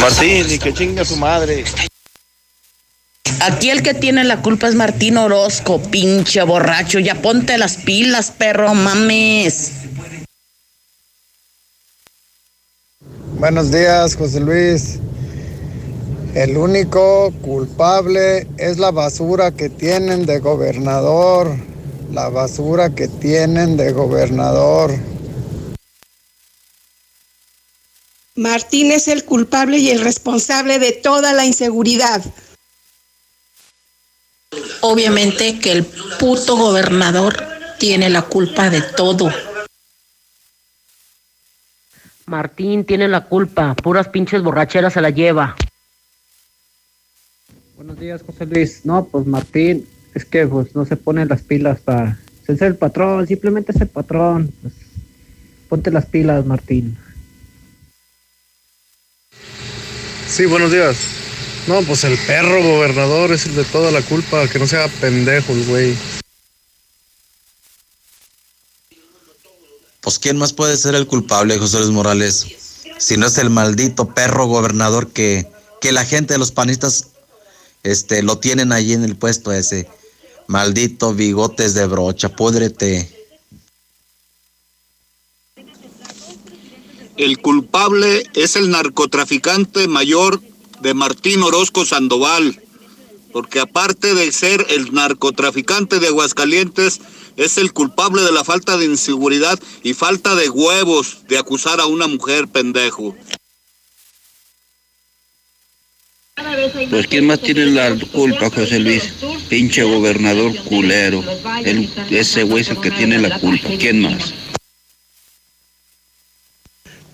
Martín, y que chinga su madre. Aquí el que tiene la culpa es Martín Orozco, pinche borracho. Ya ponte las pilas, perro, mames. Buenos días, José Luis. El único culpable es la basura que tienen de gobernador. La basura que tienen de gobernador. Martín es el culpable y el responsable de toda la inseguridad. Obviamente que el puto gobernador tiene la culpa de todo. Martín tiene la culpa, puras pinches borracheras se la lleva. Buenos días, José Luis. No, pues Martín, es que pues no se ponen las pilas para ser el patrón, simplemente es el patrón. Pues, ponte las pilas, Martín. Sí, buenos días. No, pues el perro gobernador es el de toda la culpa, que no sea pendejo el güey. Pues quién más puede ser el culpable, José Luis Morales, si no es el maldito perro gobernador que, que la gente de los panistas este, lo tienen allí en el puesto ese. Maldito bigotes de brocha, púdrete. El culpable es el narcotraficante mayor de Martín Orozco Sandoval, porque aparte de ser el narcotraficante de Aguascalientes, es el culpable de la falta de inseguridad y falta de huevos de acusar a una mujer pendejo. Pues quién más tiene la culpa, José Luis, pinche gobernador culero. ese güey es el que tiene la culpa. ¿Quién más?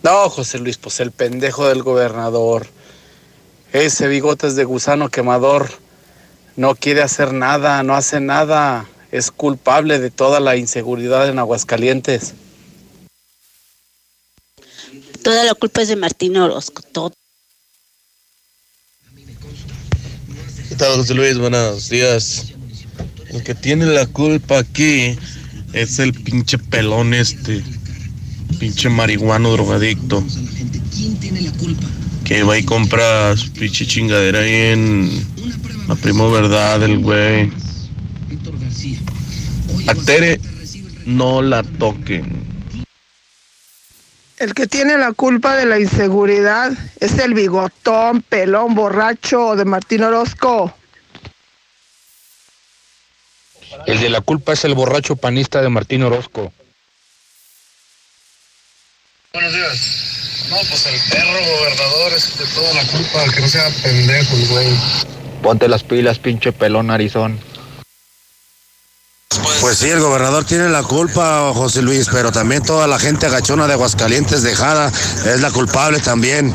No, José Luis, pues el pendejo del gobernador. Ese bigotes de gusano quemador no quiere hacer nada, no hace nada. Es culpable de toda la inseguridad en Aguascalientes. Toda la culpa es de Martín Orozco, todo. ¿Qué tal, José Luis? Buenos días. El que tiene la culpa aquí es el pinche pelón este. Pinche marihuano drogadicto. Que va y compra su pinche chingadera ahí en la primo verdad el güey. A Tere no la toquen. El que tiene la culpa de la inseguridad es el bigotón, pelón, borracho de Martín Orozco. El de la culpa es el borracho panista de Martín Orozco. No, pues el perro gobernador es de toda la culpa, que no sea pendejo, güey. Ponte las pilas, pinche pelón narizón. Pues sí, el gobernador tiene la culpa, José Luis, pero también toda la gente agachona de Aguascalientes dejada es la culpable también.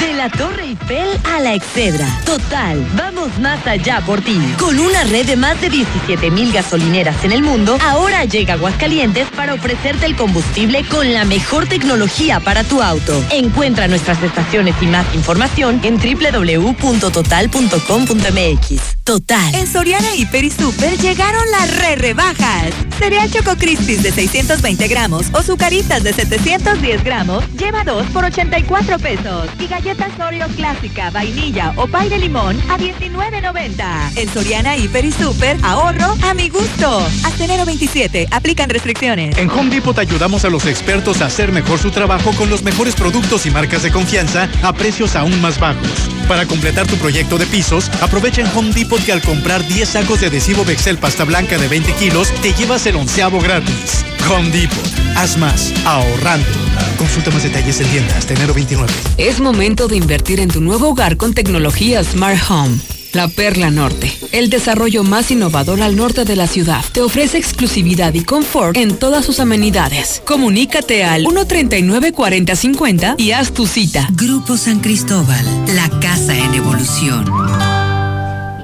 De la Torre Eiffel a la Excedra. Total, vamos más allá por ti. Con una red de más de 17 mil gasolineras en el mundo, ahora llega Aguascalientes para ofrecerte el combustible con la mejor tecnología para tu auto. Encuentra nuestras estaciones y más información en www.total.com.mx. Total. En Soriana Hiper y Super llegaron las re rebajas. Cereal Choco Crispis de 620 gramos o Zucaritas de 710 gramos, lleva 2 por 84 pesos. Y galletas Oreo clásica, vainilla o pay de limón a 19.90. En Soriana Hiper y Super, ahorro a mi gusto. Hasta enero 27, aplican restricciones. En Home Depot ayudamos a los expertos a hacer mejor su trabajo con los mejores productos y marcas de confianza a precios aún más bajos. Para completar tu proyecto de pisos, aprovecha en Home Depot que al comprar 10 sacos de adhesivo Bexel pasta blanca de 20 kilos, te llevas el onceavo gratis. Home Depot. Haz más, ahorrando. Consulta más detalles en tienda hasta enero 29. Es momento de invertir en tu nuevo hogar con tecnología Smart Home. La Perla Norte, el desarrollo más innovador al norte de la ciudad, te ofrece exclusividad y confort en todas sus amenidades. Comunícate al 139-4050 y haz tu cita. Grupo San Cristóbal, la casa en evolución.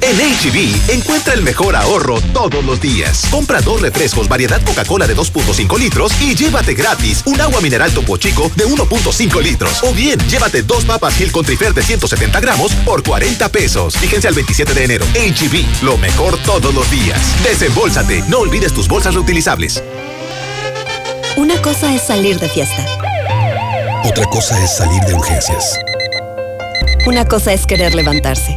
En HB, encuentra el mejor ahorro todos los días. Compra dos refrescos variedad Coca-Cola de 2.5 litros y llévate gratis un agua mineral Topo Chico de 1.5 litros. O bien, llévate dos papas Gil Trifer de 170 gramos por 40 pesos. Fíjense al 27 de enero. HB, lo mejor todos los días. Desembolsate. No olvides tus bolsas reutilizables. Una cosa es salir de fiesta. Otra cosa es salir de urgencias. Una cosa es querer levantarse.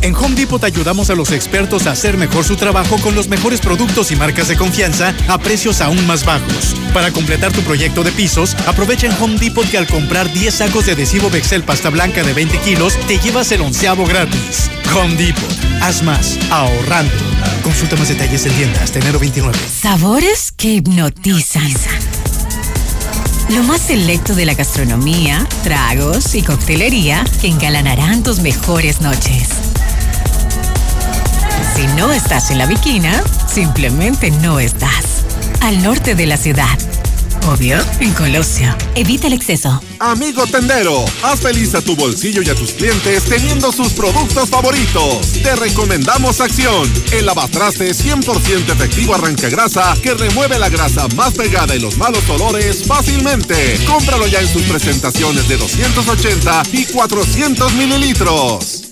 En Home Depot ayudamos a los expertos a hacer mejor su trabajo con los mejores productos y marcas de confianza a precios aún más bajos. Para completar tu proyecto de pisos, aprovecha en Home Depot que al comprar 10 sacos de adhesivo Bexel pasta blanca de 20 kilos, te llevas el onceavo gratis. Home Depot, haz más, ahorrando. Consulta más detalles en tienda hasta enero 29. Sabores que hipnotizan. Lo más selecto de la gastronomía, tragos y coctelería que engalanarán tus mejores noches. Si no estás en la Viquina, simplemente no estás. Al norte de la ciudad. Obvio, en Colosio. Evita el exceso. Amigo tendero, haz feliz a tu bolsillo y a tus clientes teniendo sus productos favoritos. Te recomendamos Acción, el lavatraste 100% efectivo arranca grasa que remueve la grasa más pegada y los malos olores fácilmente. Cómpralo ya en sus presentaciones de 280 y 400 mililitros.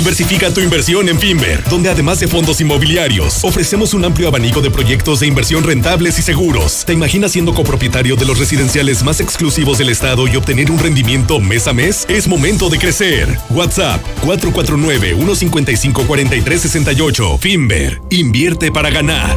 Diversifica tu inversión en Finver, donde además de fondos inmobiliarios, ofrecemos un amplio abanico de proyectos de inversión rentables y seguros. ¿Te imaginas siendo copropietario de los residenciales más exclusivos del estado y obtener un rendimiento mes a mes? Es momento de crecer. WhatsApp 449-155-4368. Finver, invierte para ganar.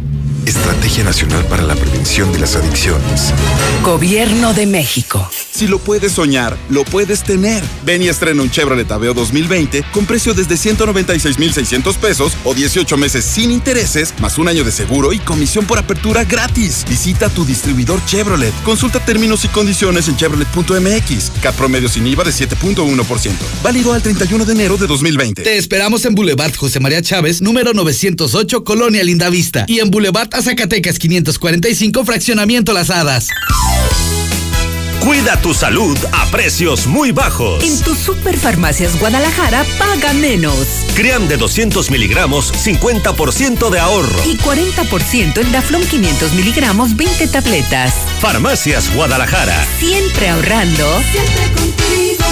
Estrategia Nacional para la Prevención de las Adicciones. Gobierno de México. Si lo puedes soñar, lo puedes tener. Ven y estrena un Chevrolet Aveo 2020 con precio desde 196,600 pesos o 18 meses sin intereses, más un año de seguro y comisión por apertura gratis. Visita tu distribuidor Chevrolet. Consulta términos y condiciones en chevrolet.mx. Cap promedio sin IVA de 7.1%. Válido al 31 de enero de 2020. Te esperamos en Boulevard José María Chávez, número 908, Colonia Lindavista. Y en Boulevard a Zacatecas 545, Fraccionamiento Las Hadas. Cuida tu salud a precios muy bajos. En tus superfarmacias Guadalajara paga menos. Crean de 200 miligramos, 50% de ahorro. Y 40% en Daflón 500 miligramos, 20 tabletas. Farmacias Guadalajara. Siempre ahorrando. Siempre contigo.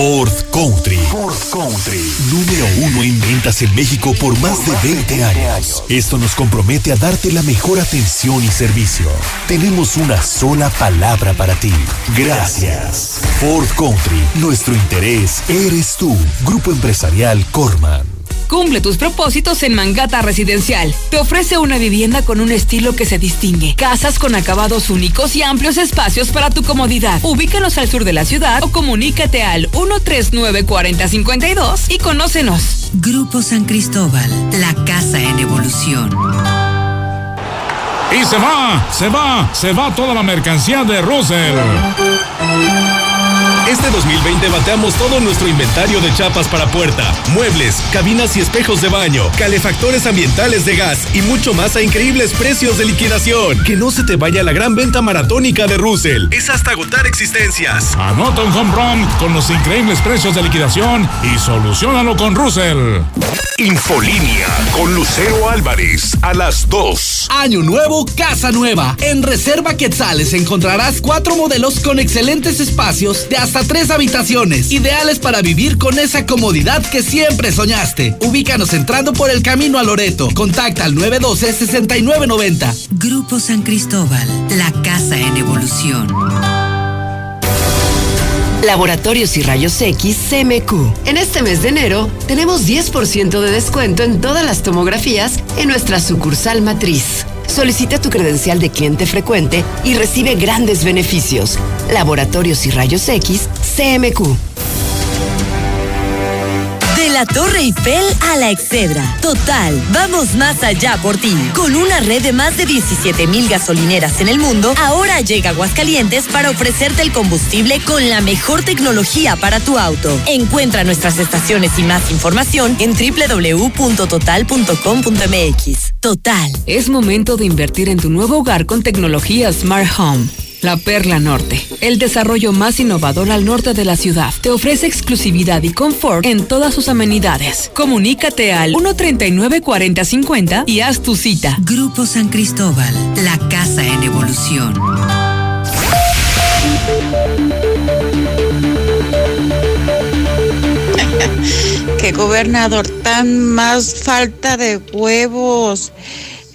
Ford Country. Ford Country. Número uno en ventas en México por más de 20 años. Esto nos compromete a darte la mejor atención y servicio. Tenemos una sola palabra para ti. Gracias. Ford Country. Nuestro interés eres tú. Grupo Empresarial Corman. Cumple tus propósitos en Mangata Residencial. Te ofrece una vivienda con un estilo que se distingue. Casas con acabados únicos y amplios espacios para tu comodidad. Ubícanos al sur de la ciudad o comunícate al 139-4052 y conócenos. Grupo San Cristóbal, la casa en evolución. Y se va, se va, se va toda la mercancía de Russell. Este 2020 bateamos todo nuestro inventario de chapas para puerta, muebles, cabinas y espejos de baño, calefactores ambientales de gas y mucho más a increíbles precios de liquidación. Que no se te vaya la gran venta maratónica de Russell. Es hasta agotar existencias. Anota un home run con los increíbles precios de liquidación y solucionalo con Russell. Infolínea con Lucero Álvarez a las 2. Año nuevo, casa nueva. En Reserva Quetzales encontrarás cuatro modelos con excelentes espacios de hasta tres habitaciones, ideales para vivir con esa comodidad que siempre soñaste. Ubícanos entrando por el camino a Loreto. Contacta al 912-6990. Grupo San Cristóbal, la casa en evolución. Laboratorios y Rayos X CMQ. En este mes de enero tenemos 10% de descuento en todas las tomografías en nuestra sucursal matriz. Solicita tu credencial de cliente frecuente y recibe grandes beneficios. Laboratorios y Rayos X CMQ. La Torre Eiffel a la Excedra. Total, vamos más allá por ti. Con una red de más de 17 mil gasolineras en el mundo, ahora llega Aguascalientes para ofrecerte el combustible con la mejor tecnología para tu auto. Encuentra nuestras estaciones y más información en www.total.com.mx. Total. Es momento de invertir en tu nuevo hogar con tecnología Smart Home. La Perla Norte, el desarrollo más innovador al norte de la ciudad, te ofrece exclusividad y confort en todas sus amenidades. Comunícate al 139-4050 y haz tu cita. Grupo San Cristóbal, la casa en evolución. Qué gobernador tan más falta de huevos.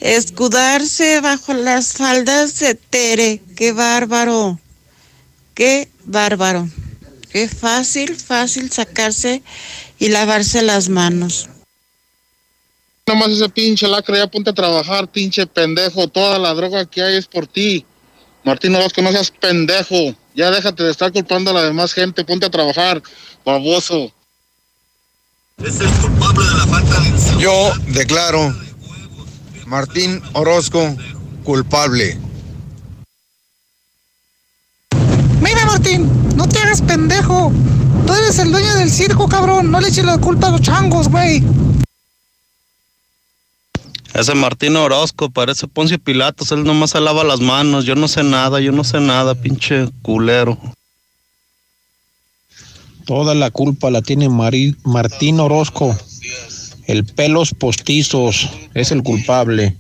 Escudarse bajo las faldas de Tere. Qué bárbaro. Qué bárbaro. Qué fácil, fácil sacarse y lavarse las manos. Nomás ese pinche lacra, ya ponte a trabajar, pinche pendejo. Toda la droga que hay es por ti. Martín Orozco, no seas pendejo. Ya déjate de estar culpando a la demás gente. Ponte a trabajar, baboso. Es el culpable de la falta de Yo declaro Martín Orozco culpable. Mira, Martín, no te hagas pendejo. Tú eres el dueño del circo, cabrón. No le eches la culpa a los changos, güey. Ese Martín Orozco parece Poncio Pilatos, él nomás se lava las manos. Yo no sé nada, yo no sé nada, pinche culero. Toda la culpa la tiene Mari- Martín Orozco. El pelos postizos es el culpable.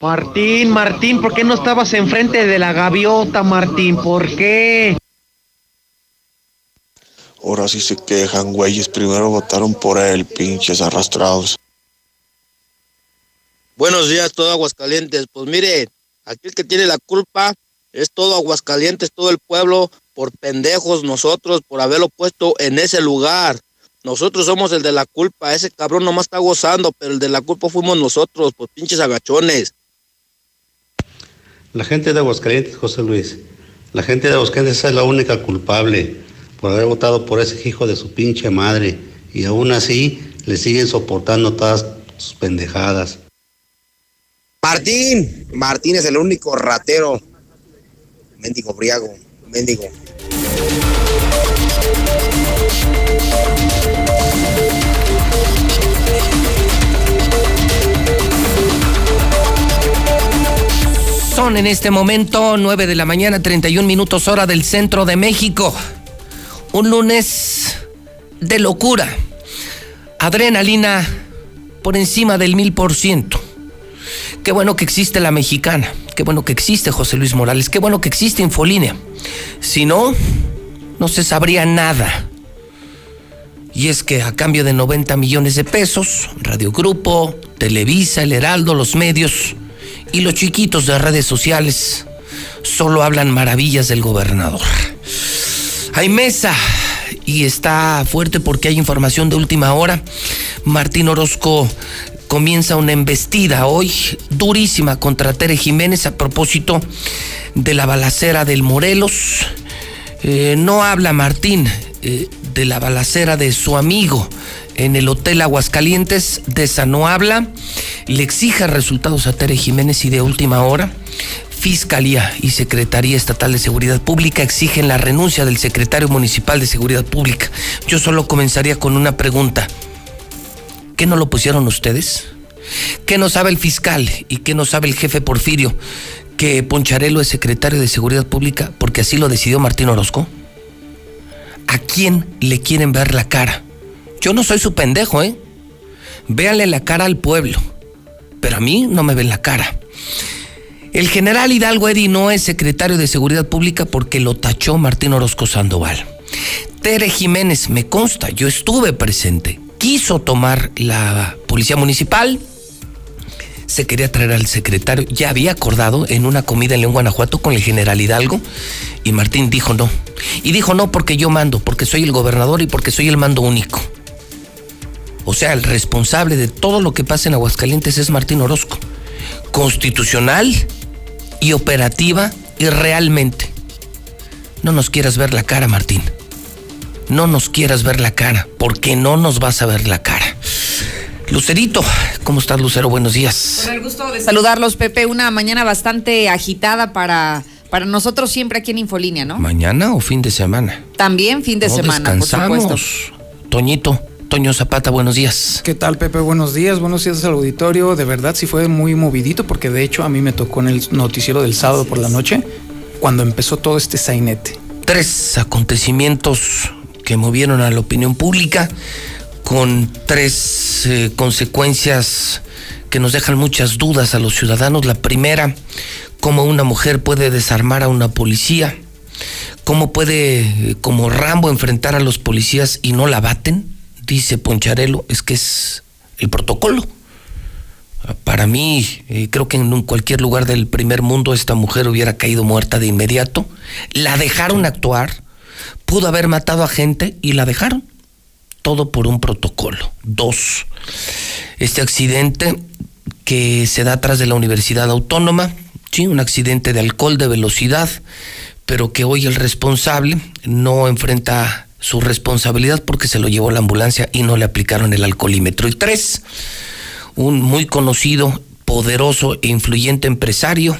Martín, Martín, ¿por qué no estabas enfrente de la gaviota, Martín? ¿Por qué? Ahora sí se quejan, güeyes. Primero votaron por él, pinches arrastrados. Buenos días, todo Aguascalientes. Pues mire, aquí el que tiene la culpa es todo Aguascalientes, todo el pueblo, por pendejos nosotros, por haberlo puesto en ese lugar. Nosotros somos el de la culpa. Ese cabrón nomás está gozando, pero el de la culpa fuimos nosotros, por pinches agachones. La gente de Aguascalientes, José Luis, la gente de Aguascalientes es la única culpable por haber votado por ese hijo de su pinche madre y aún así le siguen soportando todas sus pendejadas. Martín, Martín es el único ratero. Mendigo briago, mendigo. Son en este momento 9 de la mañana, 31 minutos hora del centro de México. Un lunes de locura. Adrenalina por encima del mil por ciento. Qué bueno que existe la mexicana. Qué bueno que existe José Luis Morales. Qué bueno que existe Infolínea. Si no, no se sabría nada. Y es que a cambio de 90 millones de pesos, Radio Grupo, Televisa, El Heraldo, los medios y los chiquitos de redes sociales solo hablan maravillas del gobernador. Hay mesa y está fuerte porque hay información de última hora. Martín Orozco comienza una embestida hoy durísima contra Tere Jiménez a propósito de la balacera del Morelos. Eh, no habla Martín eh, de la balacera de su amigo en el Hotel Aguascalientes, de esa no habla, le exige resultados a Tere Jiménez y de última hora Fiscalía y Secretaría Estatal de Seguridad Pública exigen la renuncia del secretario municipal de Seguridad Pública. Yo solo comenzaría con una pregunta. ¿Qué no lo pusieron ustedes? ¿Qué no sabe el fiscal y qué no sabe el jefe Porfirio? Que Poncharelo es secretario de Seguridad Pública porque así lo decidió Martín Orozco. ¿A quién le quieren ver la cara? Yo no soy su pendejo, ¿eh? Véanle la cara al pueblo, pero a mí no me ven la cara. El general Hidalgo Edi no es secretario de Seguridad Pública porque lo tachó Martín Orozco Sandoval. Tere Jiménez, me consta, yo estuve presente, quiso tomar la policía municipal, se quería traer al secretario, ya había acordado en una comida en León, Guanajuato con el general Hidalgo y Martín dijo no. Y dijo no porque yo mando, porque soy el gobernador y porque soy el mando único. O sea, el responsable de todo lo que pasa en Aguascalientes es Martín Orozco. Constitucional y operativa y realmente. No nos quieras ver la cara, Martín. No nos quieras ver la cara, porque no nos vas a ver la cara. Lucerito, ¿cómo estás, Lucero? Buenos días. Con el gusto de saludarlos, Pepe. Una mañana bastante agitada para, para nosotros siempre aquí en Infolínea, ¿no? ¿Mañana o fin de semana? También fin de No semana, por descansamos. supuesto. Toñito, Toño Zapata, buenos días. ¿Qué tal, Pepe? Buenos días, buenos días al auditorio. De verdad sí fue muy movidito porque de hecho a mí me tocó en el noticiero del sábado por la noche cuando empezó todo este sainete. Tres acontecimientos que movieron a la opinión pública con tres eh, consecuencias que nos dejan muchas dudas a los ciudadanos. La primera, cómo una mujer puede desarmar a una policía, cómo puede, eh, como Rambo, enfrentar a los policías y no la baten, dice Poncharelo, es que es el protocolo. Para mí, eh, creo que en cualquier lugar del primer mundo esta mujer hubiera caído muerta de inmediato. La dejaron actuar, pudo haber matado a gente y la dejaron. Todo por un protocolo. Dos, este accidente que se da atrás de la Universidad Autónoma, sí, un accidente de alcohol, de velocidad, pero que hoy el responsable no enfrenta su responsabilidad porque se lo llevó la ambulancia y no le aplicaron el alcoholímetro. Y tres, un muy conocido, poderoso e influyente empresario,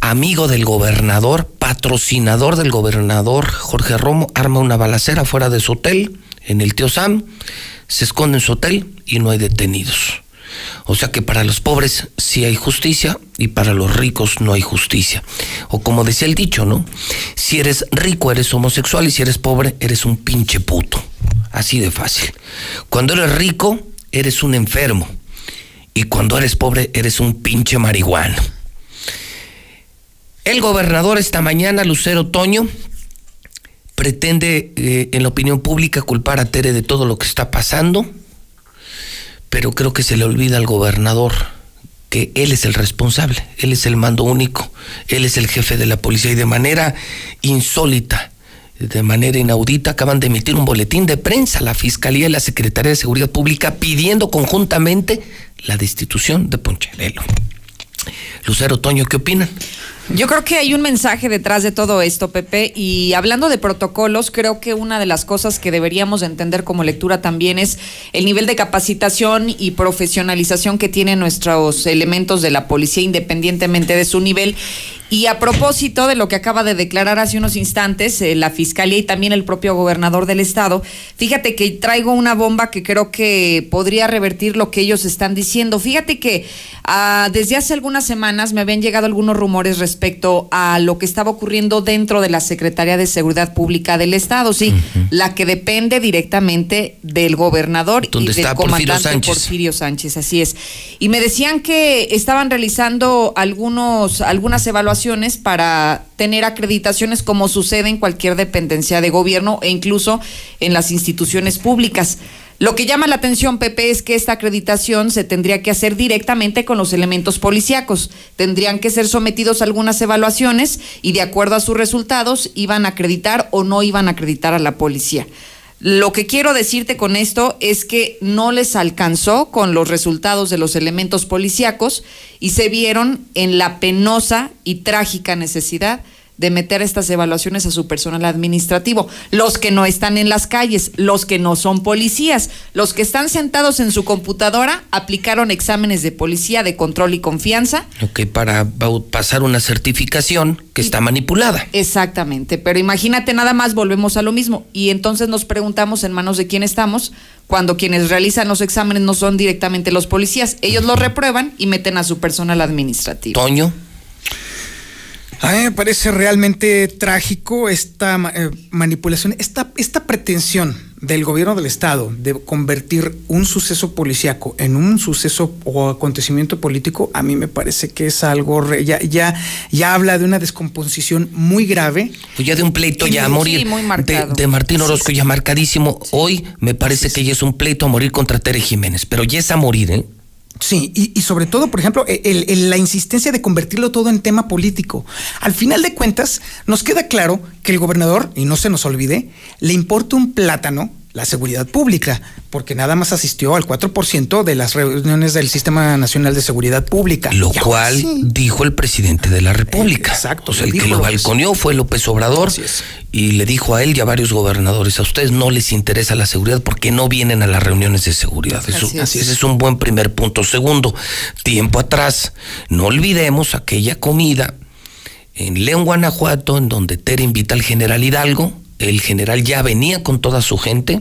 amigo del gobernador, patrocinador del gobernador Jorge Romo, arma una balacera fuera de su hotel, en el Tío Sam, se esconde en su hotel y no hay detenidos. O sea que para los pobres sí hay justicia y para los ricos no hay justicia. O como decía el dicho, ¿no? Si eres rico eres homosexual y si eres pobre eres un pinche puto. Así de fácil. Cuando eres rico eres un enfermo y cuando eres pobre eres un pinche marihuano. El gobernador esta mañana, Lucero Toño, pretende eh, en la opinión pública culpar a Tere de todo lo que está pasando, pero creo que se le olvida al gobernador que él es el responsable, él es el mando único, él es el jefe de la policía y de manera insólita, de manera inaudita, acaban de emitir un boletín de prensa la Fiscalía y la Secretaría de Seguridad Pública pidiendo conjuntamente la destitución de Poncharelo. Lucero Toño, ¿qué opinan? Yo creo que hay un mensaje detrás de todo esto, Pepe, y hablando de protocolos, creo que una de las cosas que deberíamos entender como lectura también es el nivel de capacitación y profesionalización que tienen nuestros elementos de la policía independientemente de su nivel. Y a propósito de lo que acaba de declarar hace unos instantes eh, la Fiscalía y también el propio gobernador del estado, fíjate que traigo una bomba que creo que podría revertir lo que ellos están diciendo. Fíjate que ah, desde hace algunas semanas me habían llegado algunos rumores respecto a lo que estaba ocurriendo dentro de la Secretaría de Seguridad Pública del estado, sí, la que depende directamente del gobernador y del Porfirio comandante Sánchez. Porfirio Sánchez, así es. Y me decían que estaban realizando algunos, algunas evaluaciones para tener acreditaciones como sucede en cualquier dependencia de gobierno e incluso en las instituciones públicas. Lo que llama la atención, Pepe, es que esta acreditación se tendría que hacer directamente con los elementos policíacos. Tendrían que ser sometidos a algunas evaluaciones y de acuerdo a sus resultados iban a acreditar o no iban a acreditar a la policía. Lo que quiero decirte con esto es que no les alcanzó con los resultados de los elementos policíacos y se vieron en la penosa y trágica necesidad de meter estas evaluaciones a su personal administrativo. Los que no están en las calles, los que no son policías, los que están sentados en su computadora, aplicaron exámenes de policía de control y confianza. Ok, para pasar una certificación que está manipulada. Exactamente, pero imagínate nada más, volvemos a lo mismo. Y entonces nos preguntamos en manos de quién estamos cuando quienes realizan los exámenes no son directamente los policías. Ellos los reprueban y meten a su personal administrativo. Toño. A mí me parece realmente trágico esta ma- eh, manipulación, esta, esta pretensión del gobierno del Estado de convertir un suceso policíaco en un suceso o acontecimiento político, a mí me parece que es algo, re- ya, ya, ya habla de una descomposición muy grave. Pues ya de un pleito ya a sí, morir. muy de, de Martín Orozco ya marcadísimo. Hoy me parece que ya es un pleito a morir contra Tere Jiménez, pero ya es a morir, ¿eh? Sí, y, y sobre todo, por ejemplo, el- el- la insistencia de convertirlo todo en tema político. Al final de cuentas, nos queda claro que el gobernador, y no se nos olvide, le importa un plátano la seguridad pública, porque nada más asistió al 4% de las reuniones del Sistema Nacional de Seguridad Pública. Lo cual sí. dijo el presidente de la República. Exacto. O sea, el que lo balconeó fue López Obrador y le dijo a él y a varios gobernadores, a ustedes no les interesa la seguridad porque no vienen a las reuniones de seguridad. Eso- Así es. ese es un buen primer punto. Segundo, tiempo atrás, no olvidemos aquella comida en León, Guanajuato, en donde Tere invita al general Hidalgo. El general ya venía con toda su gente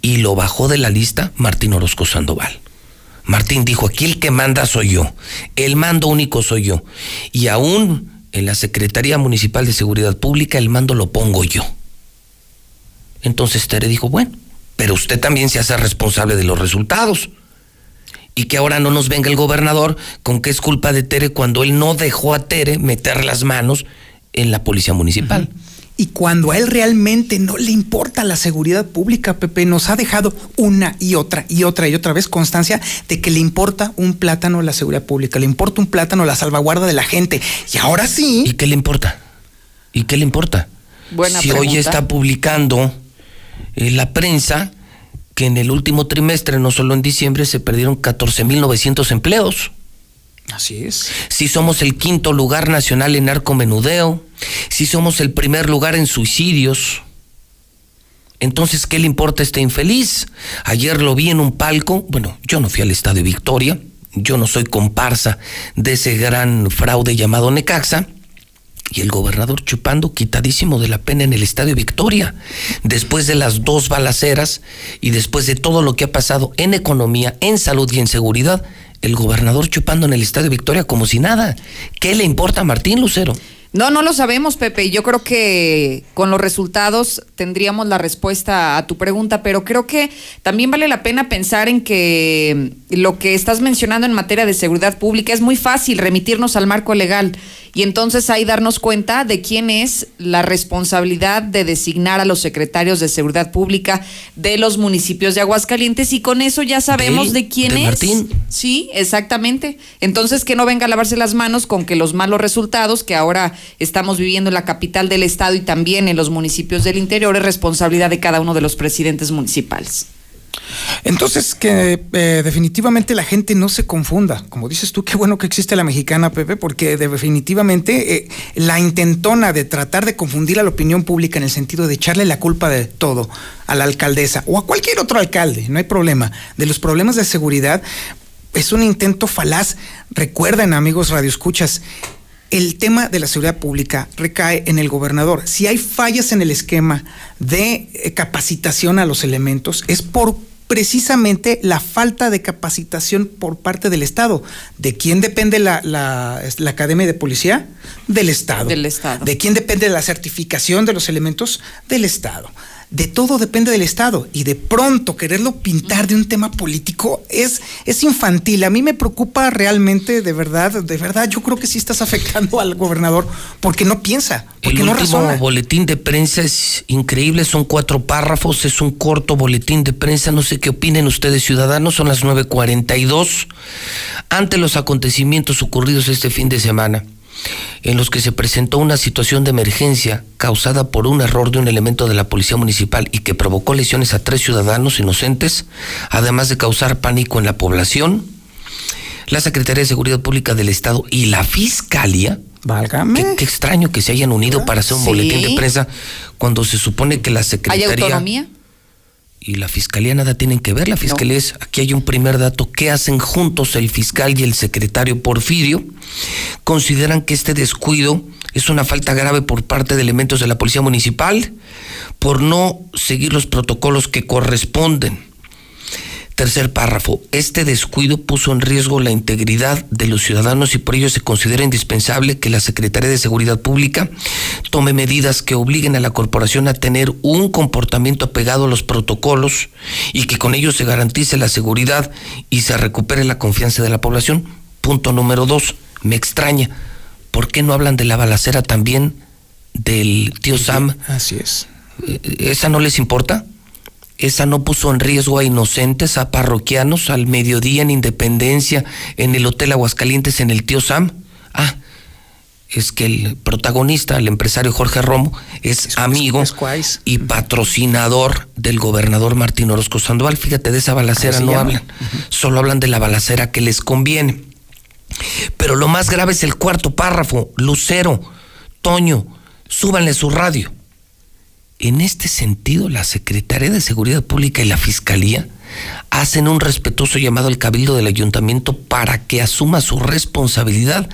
y lo bajó de la lista Martín Orozco Sandoval. Martín dijo, aquí el que manda soy yo, el mando único soy yo. Y aún en la Secretaría Municipal de Seguridad Pública el mando lo pongo yo. Entonces Tere dijo, bueno, pero usted también se hace responsable de los resultados. Y que ahora no nos venga el gobernador con que es culpa de Tere cuando él no dejó a Tere meter las manos en la policía municipal. Y cuando a él realmente no le importa la seguridad pública, Pepe, nos ha dejado una y otra y otra y otra vez constancia de que le importa un plátano la seguridad pública, le importa un plátano la salvaguarda de la gente. Y ahora sí. ¿Y qué le importa? ¿Y qué le importa? Buena si hoy está publicando eh, la prensa que en el último trimestre, no solo en diciembre, se perdieron 14.900 empleos. Así es. Si somos el quinto lugar nacional en narcomenudeo, si somos el primer lugar en suicidios, entonces, ¿qué le importa este infeliz? Ayer lo vi en un palco, bueno, yo no fui al Estadio Victoria, yo no soy comparsa de ese gran fraude llamado Necaxa, y el gobernador chupando quitadísimo de la pena en el Estadio Victoria, después de las dos balaceras y después de todo lo que ha pasado en economía, en salud y en seguridad, el gobernador chupando en el Estadio Victoria como si nada. ¿Qué le importa a Martín Lucero? No, no lo sabemos, Pepe. Yo creo que con los resultados tendríamos la respuesta a tu pregunta, pero creo que también vale la pena pensar en que lo que estás mencionando en materia de seguridad pública es muy fácil remitirnos al marco legal y entonces ahí darnos cuenta de quién es la responsabilidad de designar a los secretarios de seguridad pública de los municipios de Aguascalientes y con eso ya sabemos De- de, quién de es. Martín. Sí, exactamente. Entonces que no venga a lavarse las manos con que los malos resultados que ahora estamos viviendo en la capital del estado y también en los municipios del interior es responsabilidad de cada uno de los presidentes municipales. Entonces, que eh, definitivamente la gente no se confunda. Como dices tú, qué bueno que existe la mexicana, Pepe, porque definitivamente eh, la intentona de tratar de confundir a la opinión pública en el sentido de echarle la culpa de todo a la alcaldesa o a cualquier otro alcalde, no hay problema, de los problemas de seguridad, es un intento falaz. Recuerden, amigos radioescuchas, el tema de la seguridad pública recae en el gobernador. Si hay fallas en el esquema de eh, capacitación a los elementos, es por precisamente la falta de capacitación por parte del Estado. ¿De quién depende la, la- la Academia de Policía? Del Estado. Del Estado. ¿De quién depende la certificación de los elementos? Del Estado. De todo depende del Estado. Y de pronto quererlo pintar de un tema político es, es infantil. A mí me preocupa realmente, de verdad, de verdad, yo creo que sí estás afectando al gobernador porque no piensa, porque el no último razona. boletín de prensa es increíble, son cuatro párrafos, es un corto boletín de prensa, no sé qué opinen ustedes ciudadanos, son las 9.42, ante los acontecimientos ocurridos este fin de semana, en los que se presentó una situación de emergencia causada por un error de un elemento de la Policía Municipal y que provocó lesiones a tres ciudadanos inocentes, además de causar pánico en la población, la Secretaría de Seguridad Pública del Estado y la Fiscalía Válgame. Qué, qué extraño que se hayan unido para hacer un Sí. boletín de prensa cuando se supone que la ¿Hay Secretaría autonomía? Y la Fiscalía nada tienen que ver. La Fiscalía es, aquí hay un primer dato, ¿qué hacen juntos el fiscal y el secretario Porfirio? Consideran que este descuido es una falta grave por parte de elementos de la Policía Municipal por no seguir los protocolos que corresponden. Tercer párrafo. Este descuido puso en riesgo la integridad de los ciudadanos y por ello se considera indispensable que la Secretaría de Seguridad Pública tome medidas que obliguen a la corporación a tener un comportamiento apegado a los protocolos y que con ello se garantice la seguridad y se recupere la confianza de la población. Punto número dos. Me extraña. ¿Por qué no hablan de la balacera también del tío Sam? Así es. Eh, ¿Esa no les importa? Esa no puso en riesgo a inocentes, a parroquianos, al mediodía en Independencia, en el Hotel Aguascalientes, en el Tío Sam. Ah, es que el protagonista, el empresario Jorge Romo, es, amigo y patrocinador del gobernador Martín Orozco Sandoval. Fíjate, de esa balacera no hablan, solo hablan de la balacera que les conviene. Pero lo más grave es el cuarto párrafo. Lucero, Toño, súbanle su radio. En este sentido, la Secretaría de Seguridad Pública y la Fiscalía hacen un respetuoso llamado al Cabildo del Ayuntamiento para que asuma su responsabilidad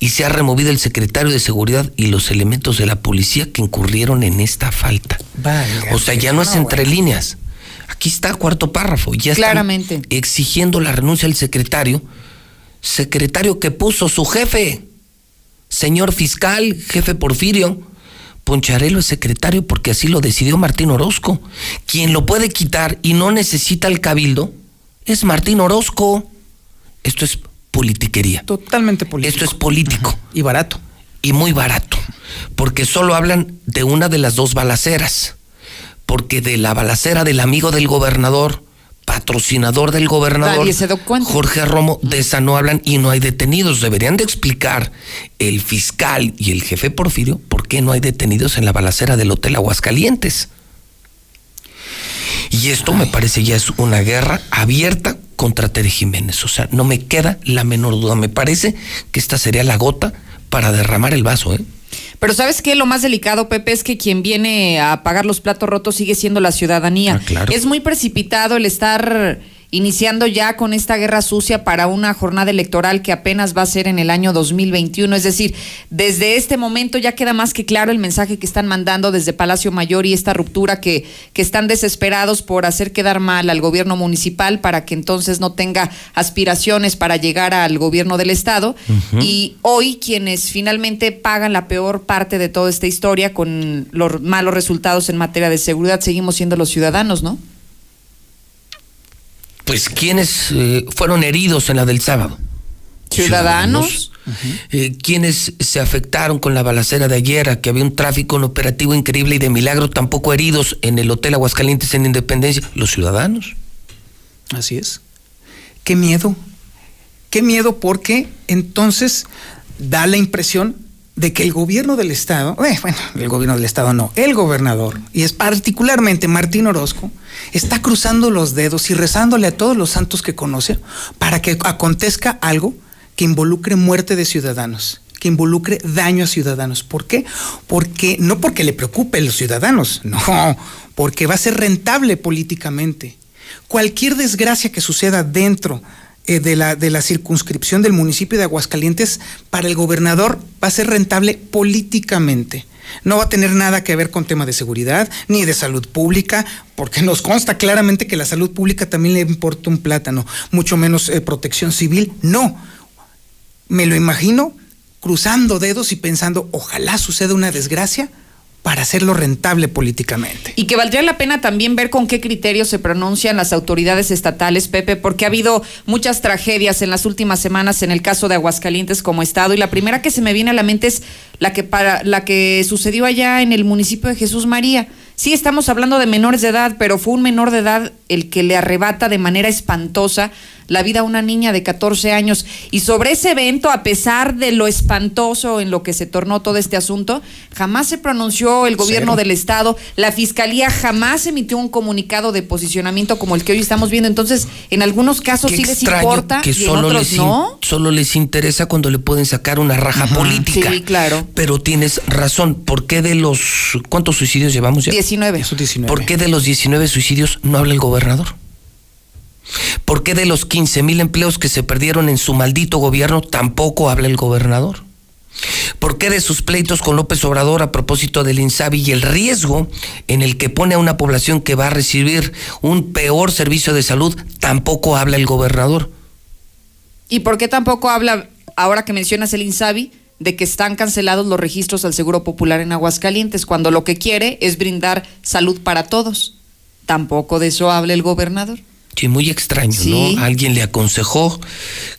y sea removido el secretario de Seguridad y los elementos de la policía que incurrieron en esta falta. O sea, ya no es entre líneas. Aquí está cuarto párrafo. Ya están Claramente. exigiendo la renuncia del secretario. Secretario que puso su jefe. Señor fiscal, jefe Porfirio. Poncharelo es secretario porque así lo decidió Martín Orozco. Quien lo puede quitar y no necesita el cabildo es Martín Orozco. Esto es politiquería. Totalmente político. Esto es político. Y barato. Y muy barato. Porque solo hablan de una de las dos balaceras. Porque de la balacera del amigo del gobernador, patrocinador del gobernador, Nadie se dio cuenta. Jorge Romo, de esa no hablan y no hay detenidos. Deberían de explicar el fiscal y el jefe Porfirio por qué no hay detenidos en la balacera del Hotel Aguascalientes. Y esto me parece ya es una guerra abierta contra Tere Jiménez. O sea, no me queda la menor duda. Me parece que esta sería la gota para derramar el vaso, ¿eh? Pero ¿sabes qué? Lo más delicado, Pepe, es que quien viene a pagar los platos rotos sigue siendo la ciudadanía. Ah, claro. Es muy precipitado el estar iniciando ya con esta guerra sucia para una jornada electoral que apenas va a ser en el año 2021. Es decir, desde este momento ya queda más que claro el mensaje que están mandando desde Palacio Mayor y esta ruptura que, que están desesperados por hacer quedar mal al gobierno municipal para que entonces no tenga aspiraciones para llegar al gobierno del Estado. Y hoy quienes finalmente pagan la peor parte de toda esta historia con los malos resultados en materia de seguridad seguimos siendo los ciudadanos, ¿no? Pues quienes eh, fueron heridos en la del sábado. Ciudadanos. Eh, quienes se afectaron con la balacera de ayer, que había un tráfico en operativo increíble y de milagro, tampoco heridos en el Hotel Aguascalientes en Independencia, los ciudadanos. Así es. Qué miedo. Qué miedo porque entonces da la impresión de que el gobierno del estado, eh, bueno, el gobierno del estado no, el gobernador, y es particularmente Martín Orozco, está cruzando los dedos y rezándole a todos los santos que conoce para que acontezca algo que involucre muerte de ciudadanos, que involucre daño a ciudadanos. ¿Por qué? Porque no porque le preocupe a los ciudadanos, no, porque va a ser rentable políticamente. Cualquier desgracia que suceda dentro eh, de, la, de la circunscripción del municipio de Aguascalientes, para el gobernador va a ser rentable políticamente. No va a tener nada que ver con tema de seguridad ni de salud pública, porque nos consta claramente que la salud pública también le importa un plátano, mucho menos eh, protección civil. No, me lo imagino cruzando dedos y pensando, ojalá suceda una desgracia para hacerlo rentable políticamente. Y que valdría la pena también ver con qué criterios se pronuncian las autoridades estatales, Pepe, porque ha habido muchas tragedias en las últimas semanas en el caso de Aguascalientes como estado. Y la primera que se me viene a la mente es la que para la que sucedió allá en el municipio de Jesús María. Sí, estamos hablando de menores de edad, pero fue un menor de edad el que le arrebata de manera espantosa la vida a una niña de 14 años. Y sobre ese evento, a pesar de lo espantoso en lo que se tornó todo este asunto, jamás se pronunció el gobierno del Estado, la Fiscalía jamás emitió un comunicado de posicionamiento como el que hoy estamos viendo. Entonces, en algunos casos Qué sí les importa que y en solo otros les, no. solo les interesa cuando le pueden sacar una raja política. Sí, claro. Pero tienes razón. ¿Por qué de los. ¿Cuántos suicidios llevamos ya? 19. ¿Por qué de los 19 suicidios no habla el ¿Por qué de los 15 mil empleos que se perdieron en su maldito gobierno tampoco habla el gobernador? ¿Por qué de sus pleitos con López Obrador a propósito del INSABI y el riesgo en el que pone a una población que va a recibir un peor servicio de salud tampoco habla el gobernador? ¿Y por qué tampoco habla, ahora que mencionas el INSABI, de que están cancelados los registros al Seguro Popular en Aguascalientes, cuando lo que quiere es brindar salud para todos? Tampoco de eso habla el gobernador. Sí, muy extraño, Sí. ¿no? Alguien le aconsejó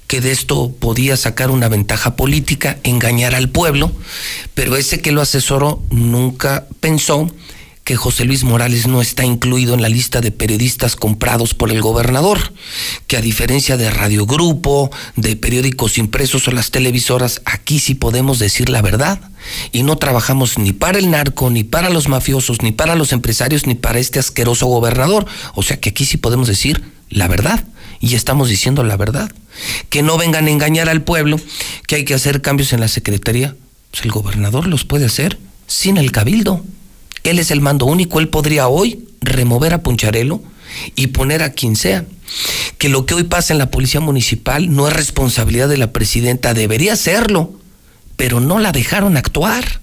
que de esto podía sacar una ventaja política, engañar al pueblo, pero ese que lo asesoró nunca pensó que José Luis Morales no está incluido en la lista de periodistas comprados por el gobernador, que a diferencia de Radio Grupo, de periódicos impresos o las televisoras, aquí sí podemos decir la verdad y no trabajamos ni para el narco, ni para los mafiosos, ni para los empresarios, ni para este asqueroso gobernador. O sea que aquí sí podemos decir la verdad y estamos diciendo la verdad. Que no vengan a engañar al pueblo, que hay que hacer cambios en la Secretaría. Pues el gobernador los puede hacer sin el cabildo. Él es el mando único, él podría hoy remover a Puncharelo y poner a quien sea. Que lo que hoy pasa en la policía municipal no es responsabilidad de la presidenta, debería serlo, pero no la dejaron actuar.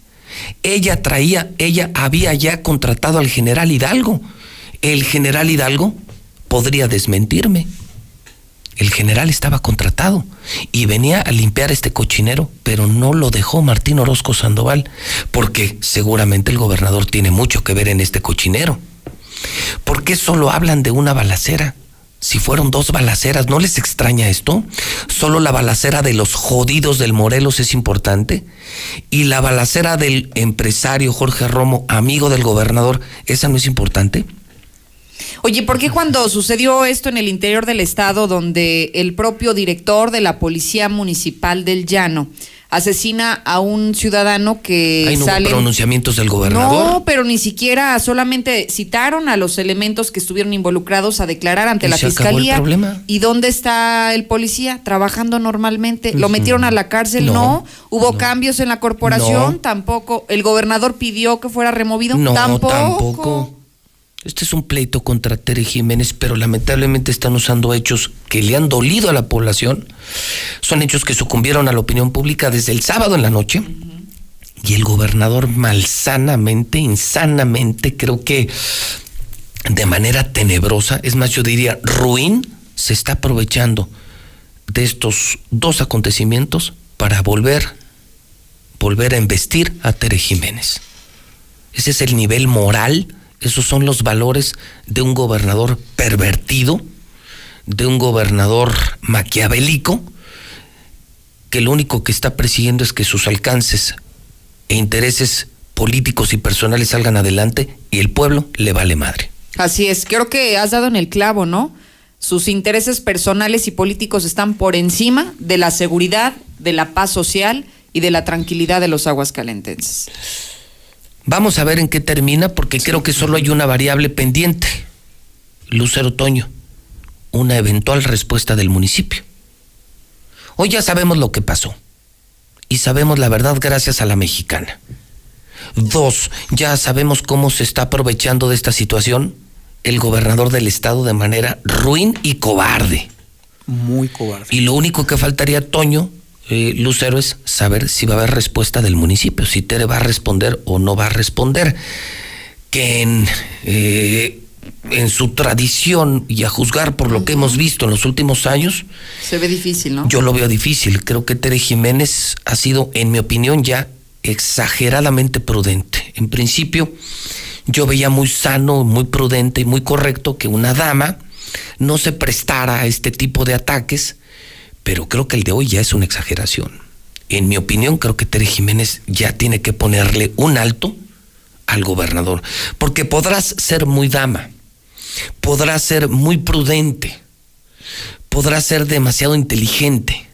Ella traía, ella había ya contratado al general Hidalgo. El general Hidalgo podría desmentirme. El general estaba contratado y venía a limpiar este cochinero, pero no lo dejó Martín Orozco Sandoval, porque seguramente el gobernador tiene mucho que ver en este cochinero. ¿Por qué solo hablan de una balacera? Si fueron dos balaceras, ¿no les extraña esto? Solo la balacera de los jodidos del Morelos es importante. Y la balacera del empresario Jorge Romo, amigo del gobernador, ¿esa no es importante? Oye, ¿por qué cuando sucedió esto en el interior del estado, donde el propio director de la Policía Municipal del Llano asesina a un ciudadano que Hay no hubo sale... pronunciamientos del gobernador. No, pero ni siquiera solamente citaron a los elementos que estuvieron involucrados a declarar ante Y la se acabó el fiscalía. problema. ¿Y dónde está el policía? Trabajando normalmente. ¿Lo metieron a la cárcel? No. No, ¿Hubo cambios en la corporación? Tampoco. ¿El gobernador pidió que fuera removido? No, tampoco. tampoco. Este es un pleito contra Tere Jiménez, pero lamentablemente están usando hechos que le han dolido a la población. Son hechos que sucumbieron a la opinión pública desde el sábado en la noche. Y el gobernador malsanamente, insanamente, creo que de manera tenebrosa, es más, yo diría ruin, se está aprovechando de estos dos acontecimientos para volver, volver a investir a Tere Jiménez. Ese es el nivel moral, esos son los valores de un gobernador pervertido, de un gobernador maquiavélico, que lo único que está persiguiendo es que sus alcances e intereses políticos y personales salgan adelante y el pueblo le vale madre. Así es, creo que has dado en el clavo, ¿no? Sus intereses personales y políticos están por encima de la seguridad, de la paz social y de la tranquilidad de los aguascalentenses. Vamos a ver en qué termina, porque creo que solo hay una variable pendiente. Lucero Toño, una eventual respuesta del municipio. Hoy ya sabemos lo que pasó. Y sabemos la verdad gracias a la mexicana. Dos, ya sabemos cómo se está aprovechando de esta situación el gobernador del estado de manera ruin y cobarde. Muy cobarde. Y lo único que faltaría, Toño, eh, Lucero, es saber si va a haber respuesta del municipio, si Tere va a responder o no va a responder. Que en, eh, en su tradición y a juzgar por lo que hemos visto en los últimos años, Se ve difícil, ¿no? yo lo veo difícil. Creo que Tere Jiménez ha sido, en mi opinión, ya exageradamente prudente. En principio, yo veía muy sano, muy prudente y muy correcto que una dama no se prestara a este tipo de ataques, pero creo que el de hoy ya es una exageración. En mi opinión, creo que Tere Jiménez ya tiene que ponerle un alto al gobernador, porque podrás ser muy dama, podrás ser muy prudente, podrás ser demasiado inteligente,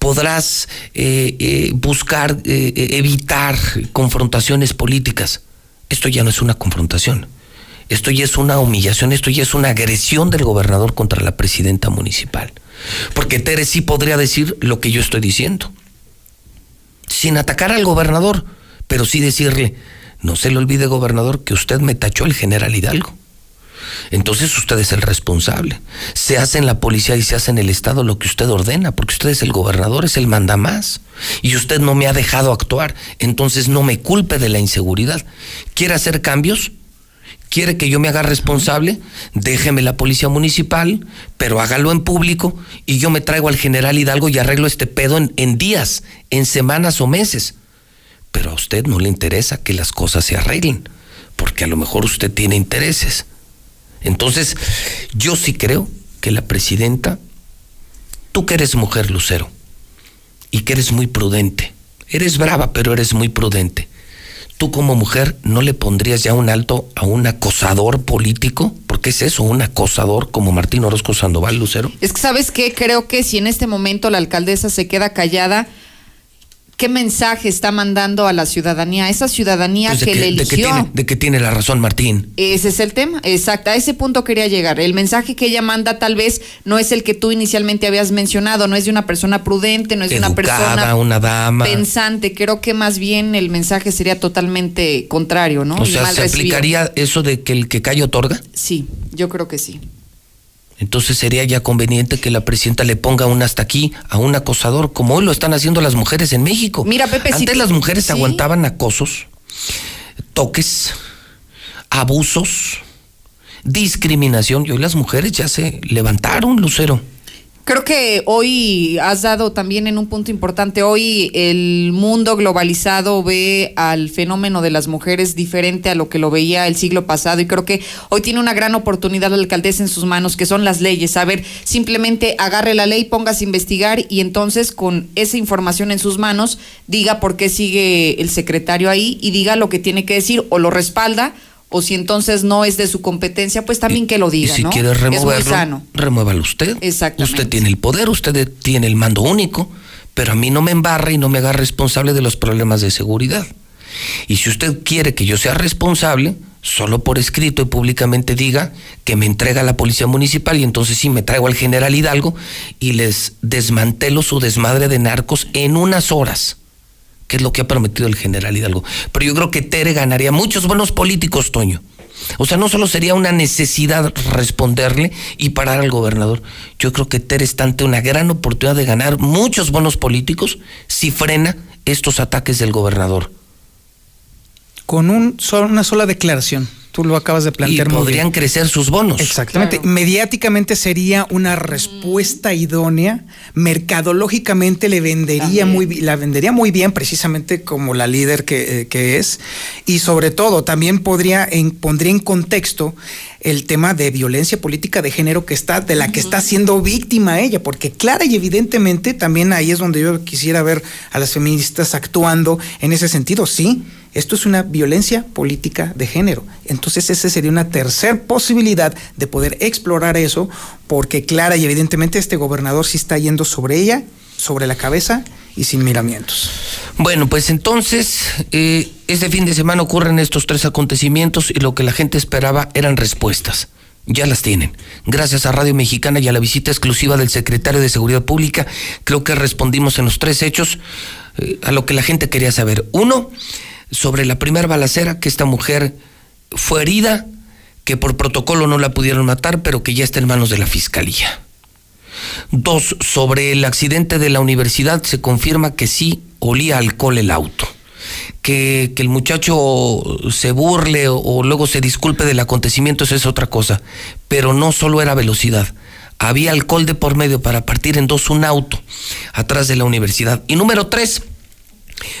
podrás eh, eh, buscar eh, evitar confrontaciones políticas. Esto ya no es una confrontación. Esto ya es una humillación, esto ya es una agresión del gobernador contra la presidenta municipal. Porque Tere sí podría decir lo que yo estoy diciendo. Sin atacar al gobernador, pero sí decirle, no se le olvide, gobernador, que usted me tachó el general Hidalgo. Entonces usted es el responsable. Se hace en la policía y se hace en el Estado lo que usted ordena, porque usted es el gobernador, es el mandamás. Y usted no me ha dejado actuar, entonces no me culpe de la inseguridad. ¿Quiere hacer cambios? Quiere que yo me haga responsable, déjeme la policía municipal, pero hágalo en público y yo me traigo al general Hidalgo y arreglo este pedo en, en, días, en semanas o meses. Pero a usted no le interesa que las cosas se arreglen, porque a lo mejor usted tiene intereses. Entonces, yo sí creo que la presidenta, tú que eres mujer, Lucero, y que eres muy prudente, eres brava, pero eres muy prudente tú como mujer no le pondrías ya un alto a un acosador político? Porque es eso, un acosador como Martín Orozco Sandoval, Lucero. Es que, ¿sabes qué? Creo que si en este momento la alcaldesa se queda callada, ¿Qué mensaje está mandando a la ciudadanía? Esa ciudadanía pues que, le eligió. De que, tiene, de que tiene la razón Martín. Ese es el tema, exacto. A ese punto quería llegar. El mensaje que ella manda tal vez no es el que tú inicialmente habías mencionado, no es de una persona prudente, no es de una persona una dama. pensante. Creo que más bien el mensaje sería totalmente contrario, ¿no? O sea, ¿se aplicaría eso de que el que cae otorga? Sí, yo creo que sí. Entonces sería ya conveniente que la presidenta le ponga un hasta aquí a un acosador, como hoy lo están haciendo las mujeres en México. Mira, Pepe, Antes las mujeres aguantaban acosos, toques, abusos, discriminación, y hoy las mujeres ya se levantaron, Lucero. Creo que hoy has dado también en un punto importante. Hoy el mundo globalizado ve al fenómeno de las mujeres diferente a lo que lo veía el siglo pasado y creo que hoy tiene una gran oportunidad la alcaldesa en sus manos, que son las leyes. A ver, simplemente agarre la ley, póngase a investigar y entonces con esa información en sus manos diga por qué sigue el secretario ahí y diga lo que tiene que decir o lo respalda o si entonces no es de su competencia, pues también que lo diga. Y si ¿no? quiere removerlo, remuévalo usted. Exactamente. Usted tiene el poder, usted tiene el mando único, pero a mí no me embarre y no me haga responsable de los problemas de seguridad. Y si usted quiere que yo sea responsable, solo por escrito y públicamente diga que me entrega a la policía municipal y entonces sí me traigo al general Hidalgo y les desmantelo su desmadre de narcos en unas horas que es lo que ha prometido el general Hidalgo. Pero yo creo que Tere ganaría muchos buenos políticos, Toño. O sea, no solo sería una necesidad responderle y parar al gobernador. Yo creo que Tere está ante una gran oportunidad de ganar muchos buenos políticos si frena estos ataques del gobernador. Con un, una sola declaración tú lo acabas de plantear. Y podrían crecer sus bonos. Exactamente. Mediáticamente sería una respuesta idónea. Mercadológicamente le vendería muy, la vendería muy bien, precisamente como la líder que, eh, es. Y sobre todo, también podría en, pondría en contexto el tema de violencia política de género que está, de la que está siendo víctima ella, porque clara y evidentemente también ahí es donde yo quisiera ver a las feministas actuando en ese sentido. Sí, esto es una violencia política de género. Entonces, esa sería una tercera posibilidad de poder explorar eso, porque clara y evidentemente este gobernador sí está yendo sobre ella, sobre la cabeza y sin miramientos. Bueno, pues entonces, eh, este fin de semana ocurren estos tres acontecimientos y lo que la gente esperaba eran respuestas. Ya las tienen. Gracias a Radio Mexicana y a la visita exclusiva del secretario de Seguridad Pública, creo que respondimos en los tres hechos eh, a lo que la gente quería saber. Uno, sobre la primera balacera, que esta mujer fue herida, que por protocolo no la pudieron matar, pero que ya está en manos de la fiscalía. Dos, sobre el accidente de la universidad se confirma que sí olía alcohol el auto. Que, el muchacho se burle o, o, luego se disculpe del acontecimiento, eso es otra cosa. Pero no solo era velocidad, había alcohol de por medio para partir en dos un auto atrás de la universidad. Y número tres,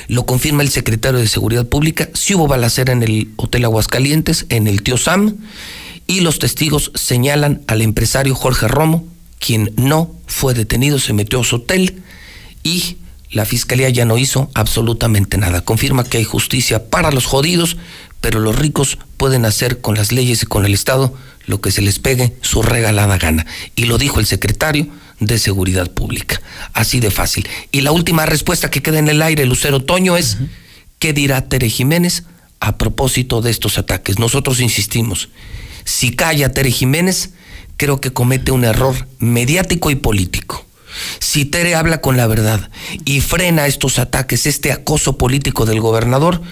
lo confirma el secretario de Seguridad Pública. Si hubo balacera en el Hotel Aguascalientes, en el Tío Sam, y los testigos señalan al empresario Jorge Romo, quien no fue detenido, se metió a su hotel y la fiscalía ya no hizo absolutamente nada. Confirma que hay justicia para los jodidos, pero los ricos pueden hacer con las leyes y con el Estado lo que se les pegue su regalada gana. Y lo dijo el secretario de Seguridad Pública. Así de fácil. Y la última respuesta que queda en el aire, Lucero Toño, es, ¿qué dirá Tere Jiménez a propósito de estos ataques? Nosotros insistimos, si calla Tere Jiménez, creo que comete un error mediático y político. Si Tere habla con la verdad y frena estos ataques, este acoso político del gobernador,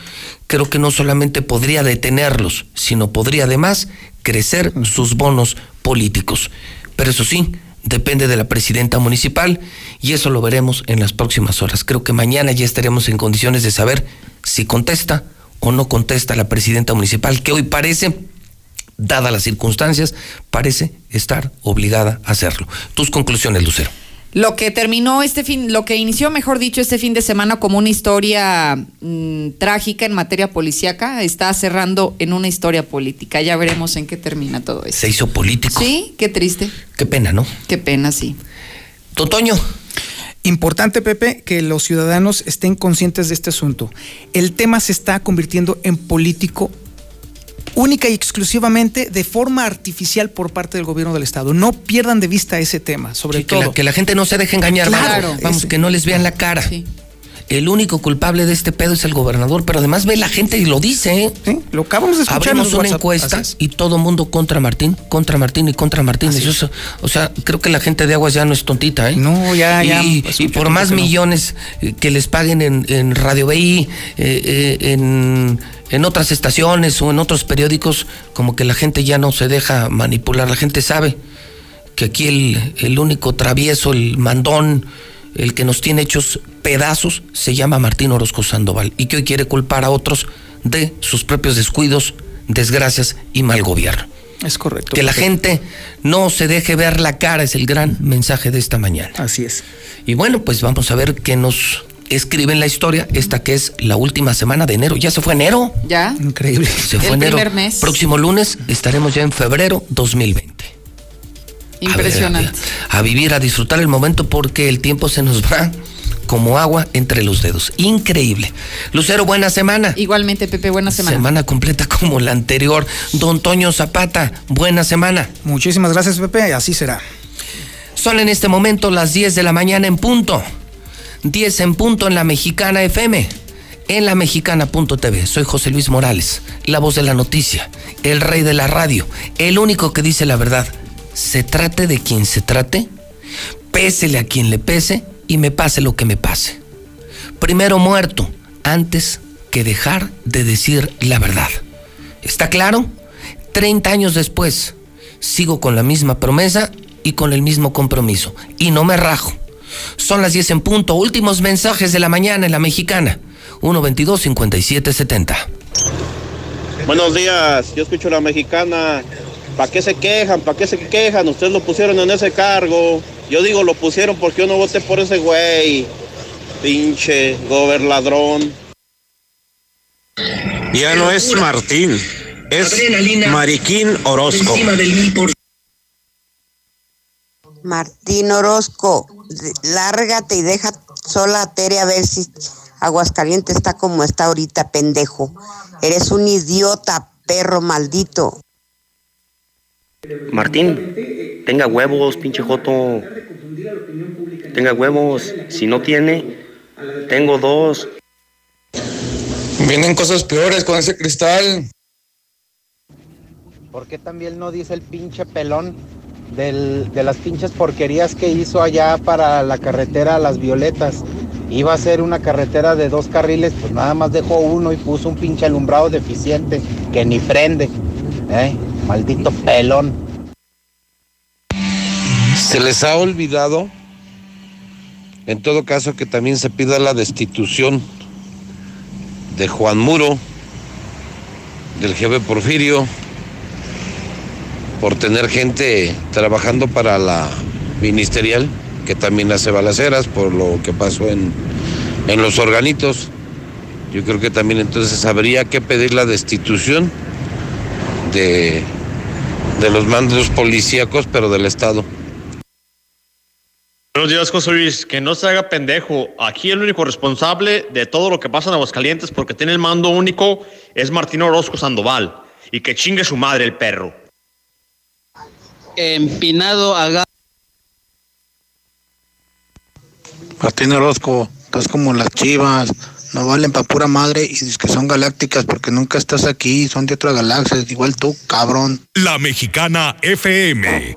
creo que no solamente podría detenerlos, sino podría además crecer sus bonos políticos. Pero eso sí, depende de la presidenta municipal y eso lo veremos en las próximas horas. Creo que mañana ya estaremos en condiciones de saber si contesta o no contesta la presidenta municipal, que hoy parece, dadas las circunstancias, parece estar obligada a hacerlo. Tus conclusiones, Lucero. Lo que terminó este fin, lo que inició, mejor dicho, este fin de semana como una historia mm, trágica en materia policíaca, está cerrando en una historia política. Ya veremos en qué termina todo eso. Se hizo político. Sí, qué triste. Qué pena, ¿no? Qué pena, sí. Totoño. Importante, Pepe, que los ciudadanos estén conscientes de este asunto. El tema se está convirtiendo en político única y exclusivamente de forma artificial por parte del gobierno del estado. No pierdan de vista ese tema, sobre Sí, que, todo. la, que la gente no se deje engañar. Claro, vamos, vamos, ese. que no les vean la cara. El único culpable de este pedo es el gobernador, pero además ve la gente y lo dice. ¿eh? lo acabamos de escuchar Abrimos una WhatsApp, encuesta y todo mundo contra Martín, contra Martín y contra Martín. O sea, creo que la gente de Aguas ya no es tontita, ¿eh? No, ya, ya, Y, pues, y por más que millones eh, que les paguen en, en Radio BI, eh, eh, en, en otras estaciones o en otros periódicos, como que la gente ya no se deja manipular. La gente sabe que aquí el, el único travieso, el mandón, el que nos tiene hechos pedazos, se llama Martín Orozco Sandoval y que hoy quiere culpar a otros de sus propios descuidos, desgracias y mal gobierno. Es correcto. Que la gente no se deje ver la cara es el gran mensaje de esta mañana. Así es. Y bueno, pues vamos a ver qué nos escribe en la historia, esta que es la última semana de enero. Ya se fue enero. Ya. Increíble. Se fue El enero. primer mes. Próximo lunes estaremos ya en febrero 2020. A ver, Impresionante. A, a vivir, a disfrutar el momento porque el tiempo se nos va como agua entre los dedos. Increíble. Lucero, buena semana. Igualmente, Pepe, buena semana. Semana completa como la anterior. Don Toño Zapata, buena semana. Muchísimas gracias, Pepe. Así será. Son en este momento las 10 de la mañana en punto. 10 en punto en la Mexicana FM. En la mexicana.tv. Soy José Luis Morales, la voz de la noticia, el rey de la radio, el único que dice la verdad. Se trate de quien se trate, pésele a quien le pese y me pase lo que me pase. Primero muerto, antes que dejar de decir la verdad. ¿Está claro? 30 años después, sigo con la misma promesa y con el mismo compromiso. Y no me rajo. Son las 10 en punto. Últimos mensajes de la mañana en la mexicana. 122-5770. Buenos días, yo escucho la mexicana. ¿Para qué se quejan? ¿Para qué se quejan? Ustedes lo pusieron en ese cargo. Yo digo, lo pusieron porque yo no voté por ese güey. Pinche gobernadrón. Ya no es Martín, es Mariquín Orozco. Martín Orozco, lárgate y deja sola a Tere a ver si Aguascalientes está como está ahorita, pendejo. Eres un idiota, perro maldito. Martín, tenga huevos, pinche Joto. Tenga huevos. Si no tiene, tengo dos. Vienen cosas peores con ese cristal. ¿Por qué también no dice el pinche pelón del- de las pinches porquerías que hizo allá para la carretera Las Violetas? Iba a ser una carretera de dos carriles, pues nada más dejó uno y puso un pinche alumbrado deficiente que ni prende. ¿eh? Maldito pelón. Se les ha olvidado, en todo caso, que también se pida la destitución de Juan Muro, del jefe Porfirio, por tener gente trabajando para la ministerial, que también hace balaceras por lo que pasó en, en los organitos. Yo creo que también entonces habría que pedir la destitución de, de los mandos policíacos, pero del Estado. Buenos días, José Luis. Que no se haga pendejo. Aquí el único responsable de todo lo que pasa en Aguascalientes porque tiene el mando único es Martín Orozco Sandoval. Y que chingue su madre el perro. empinado a Martín Orozco, estás como las chivas, no valen pa' pura madre y dices que son galácticas porque nunca estás aquí, son de otra galaxia, igual tú, cabrón. La Mexicana FM.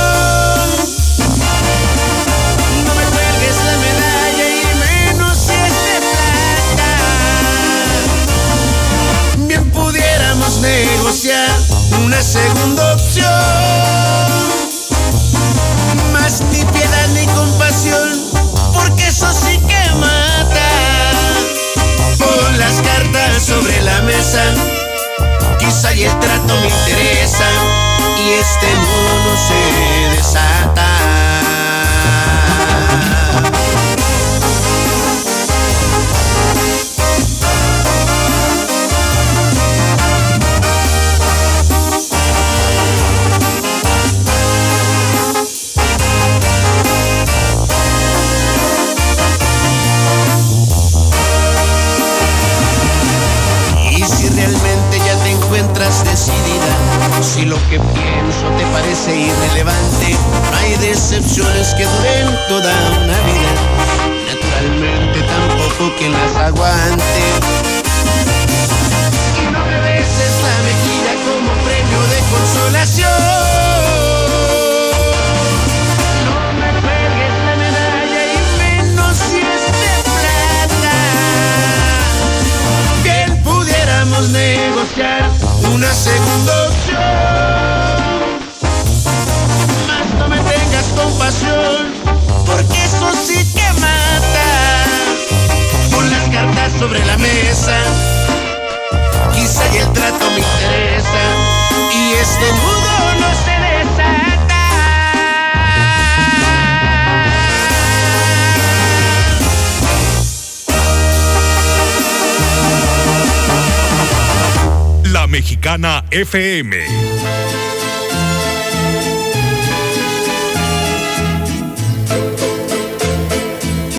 Negociar una segunda opción. Más ni piedad ni compasión, porque eso sí que mata. Pon las cartas sobre la mesa quizá y el trato me interesa y este mono se desata. Que pienso te parece irrelevante, no hay decepciones que duren toda una vida. Naturalmente tampoco que las aguante. Y no me beses la mejilla como premio de consolación. No me pegues la medalla y menos si es de plata. Bien pudiéramos negociar una segunda La Mexicana FM.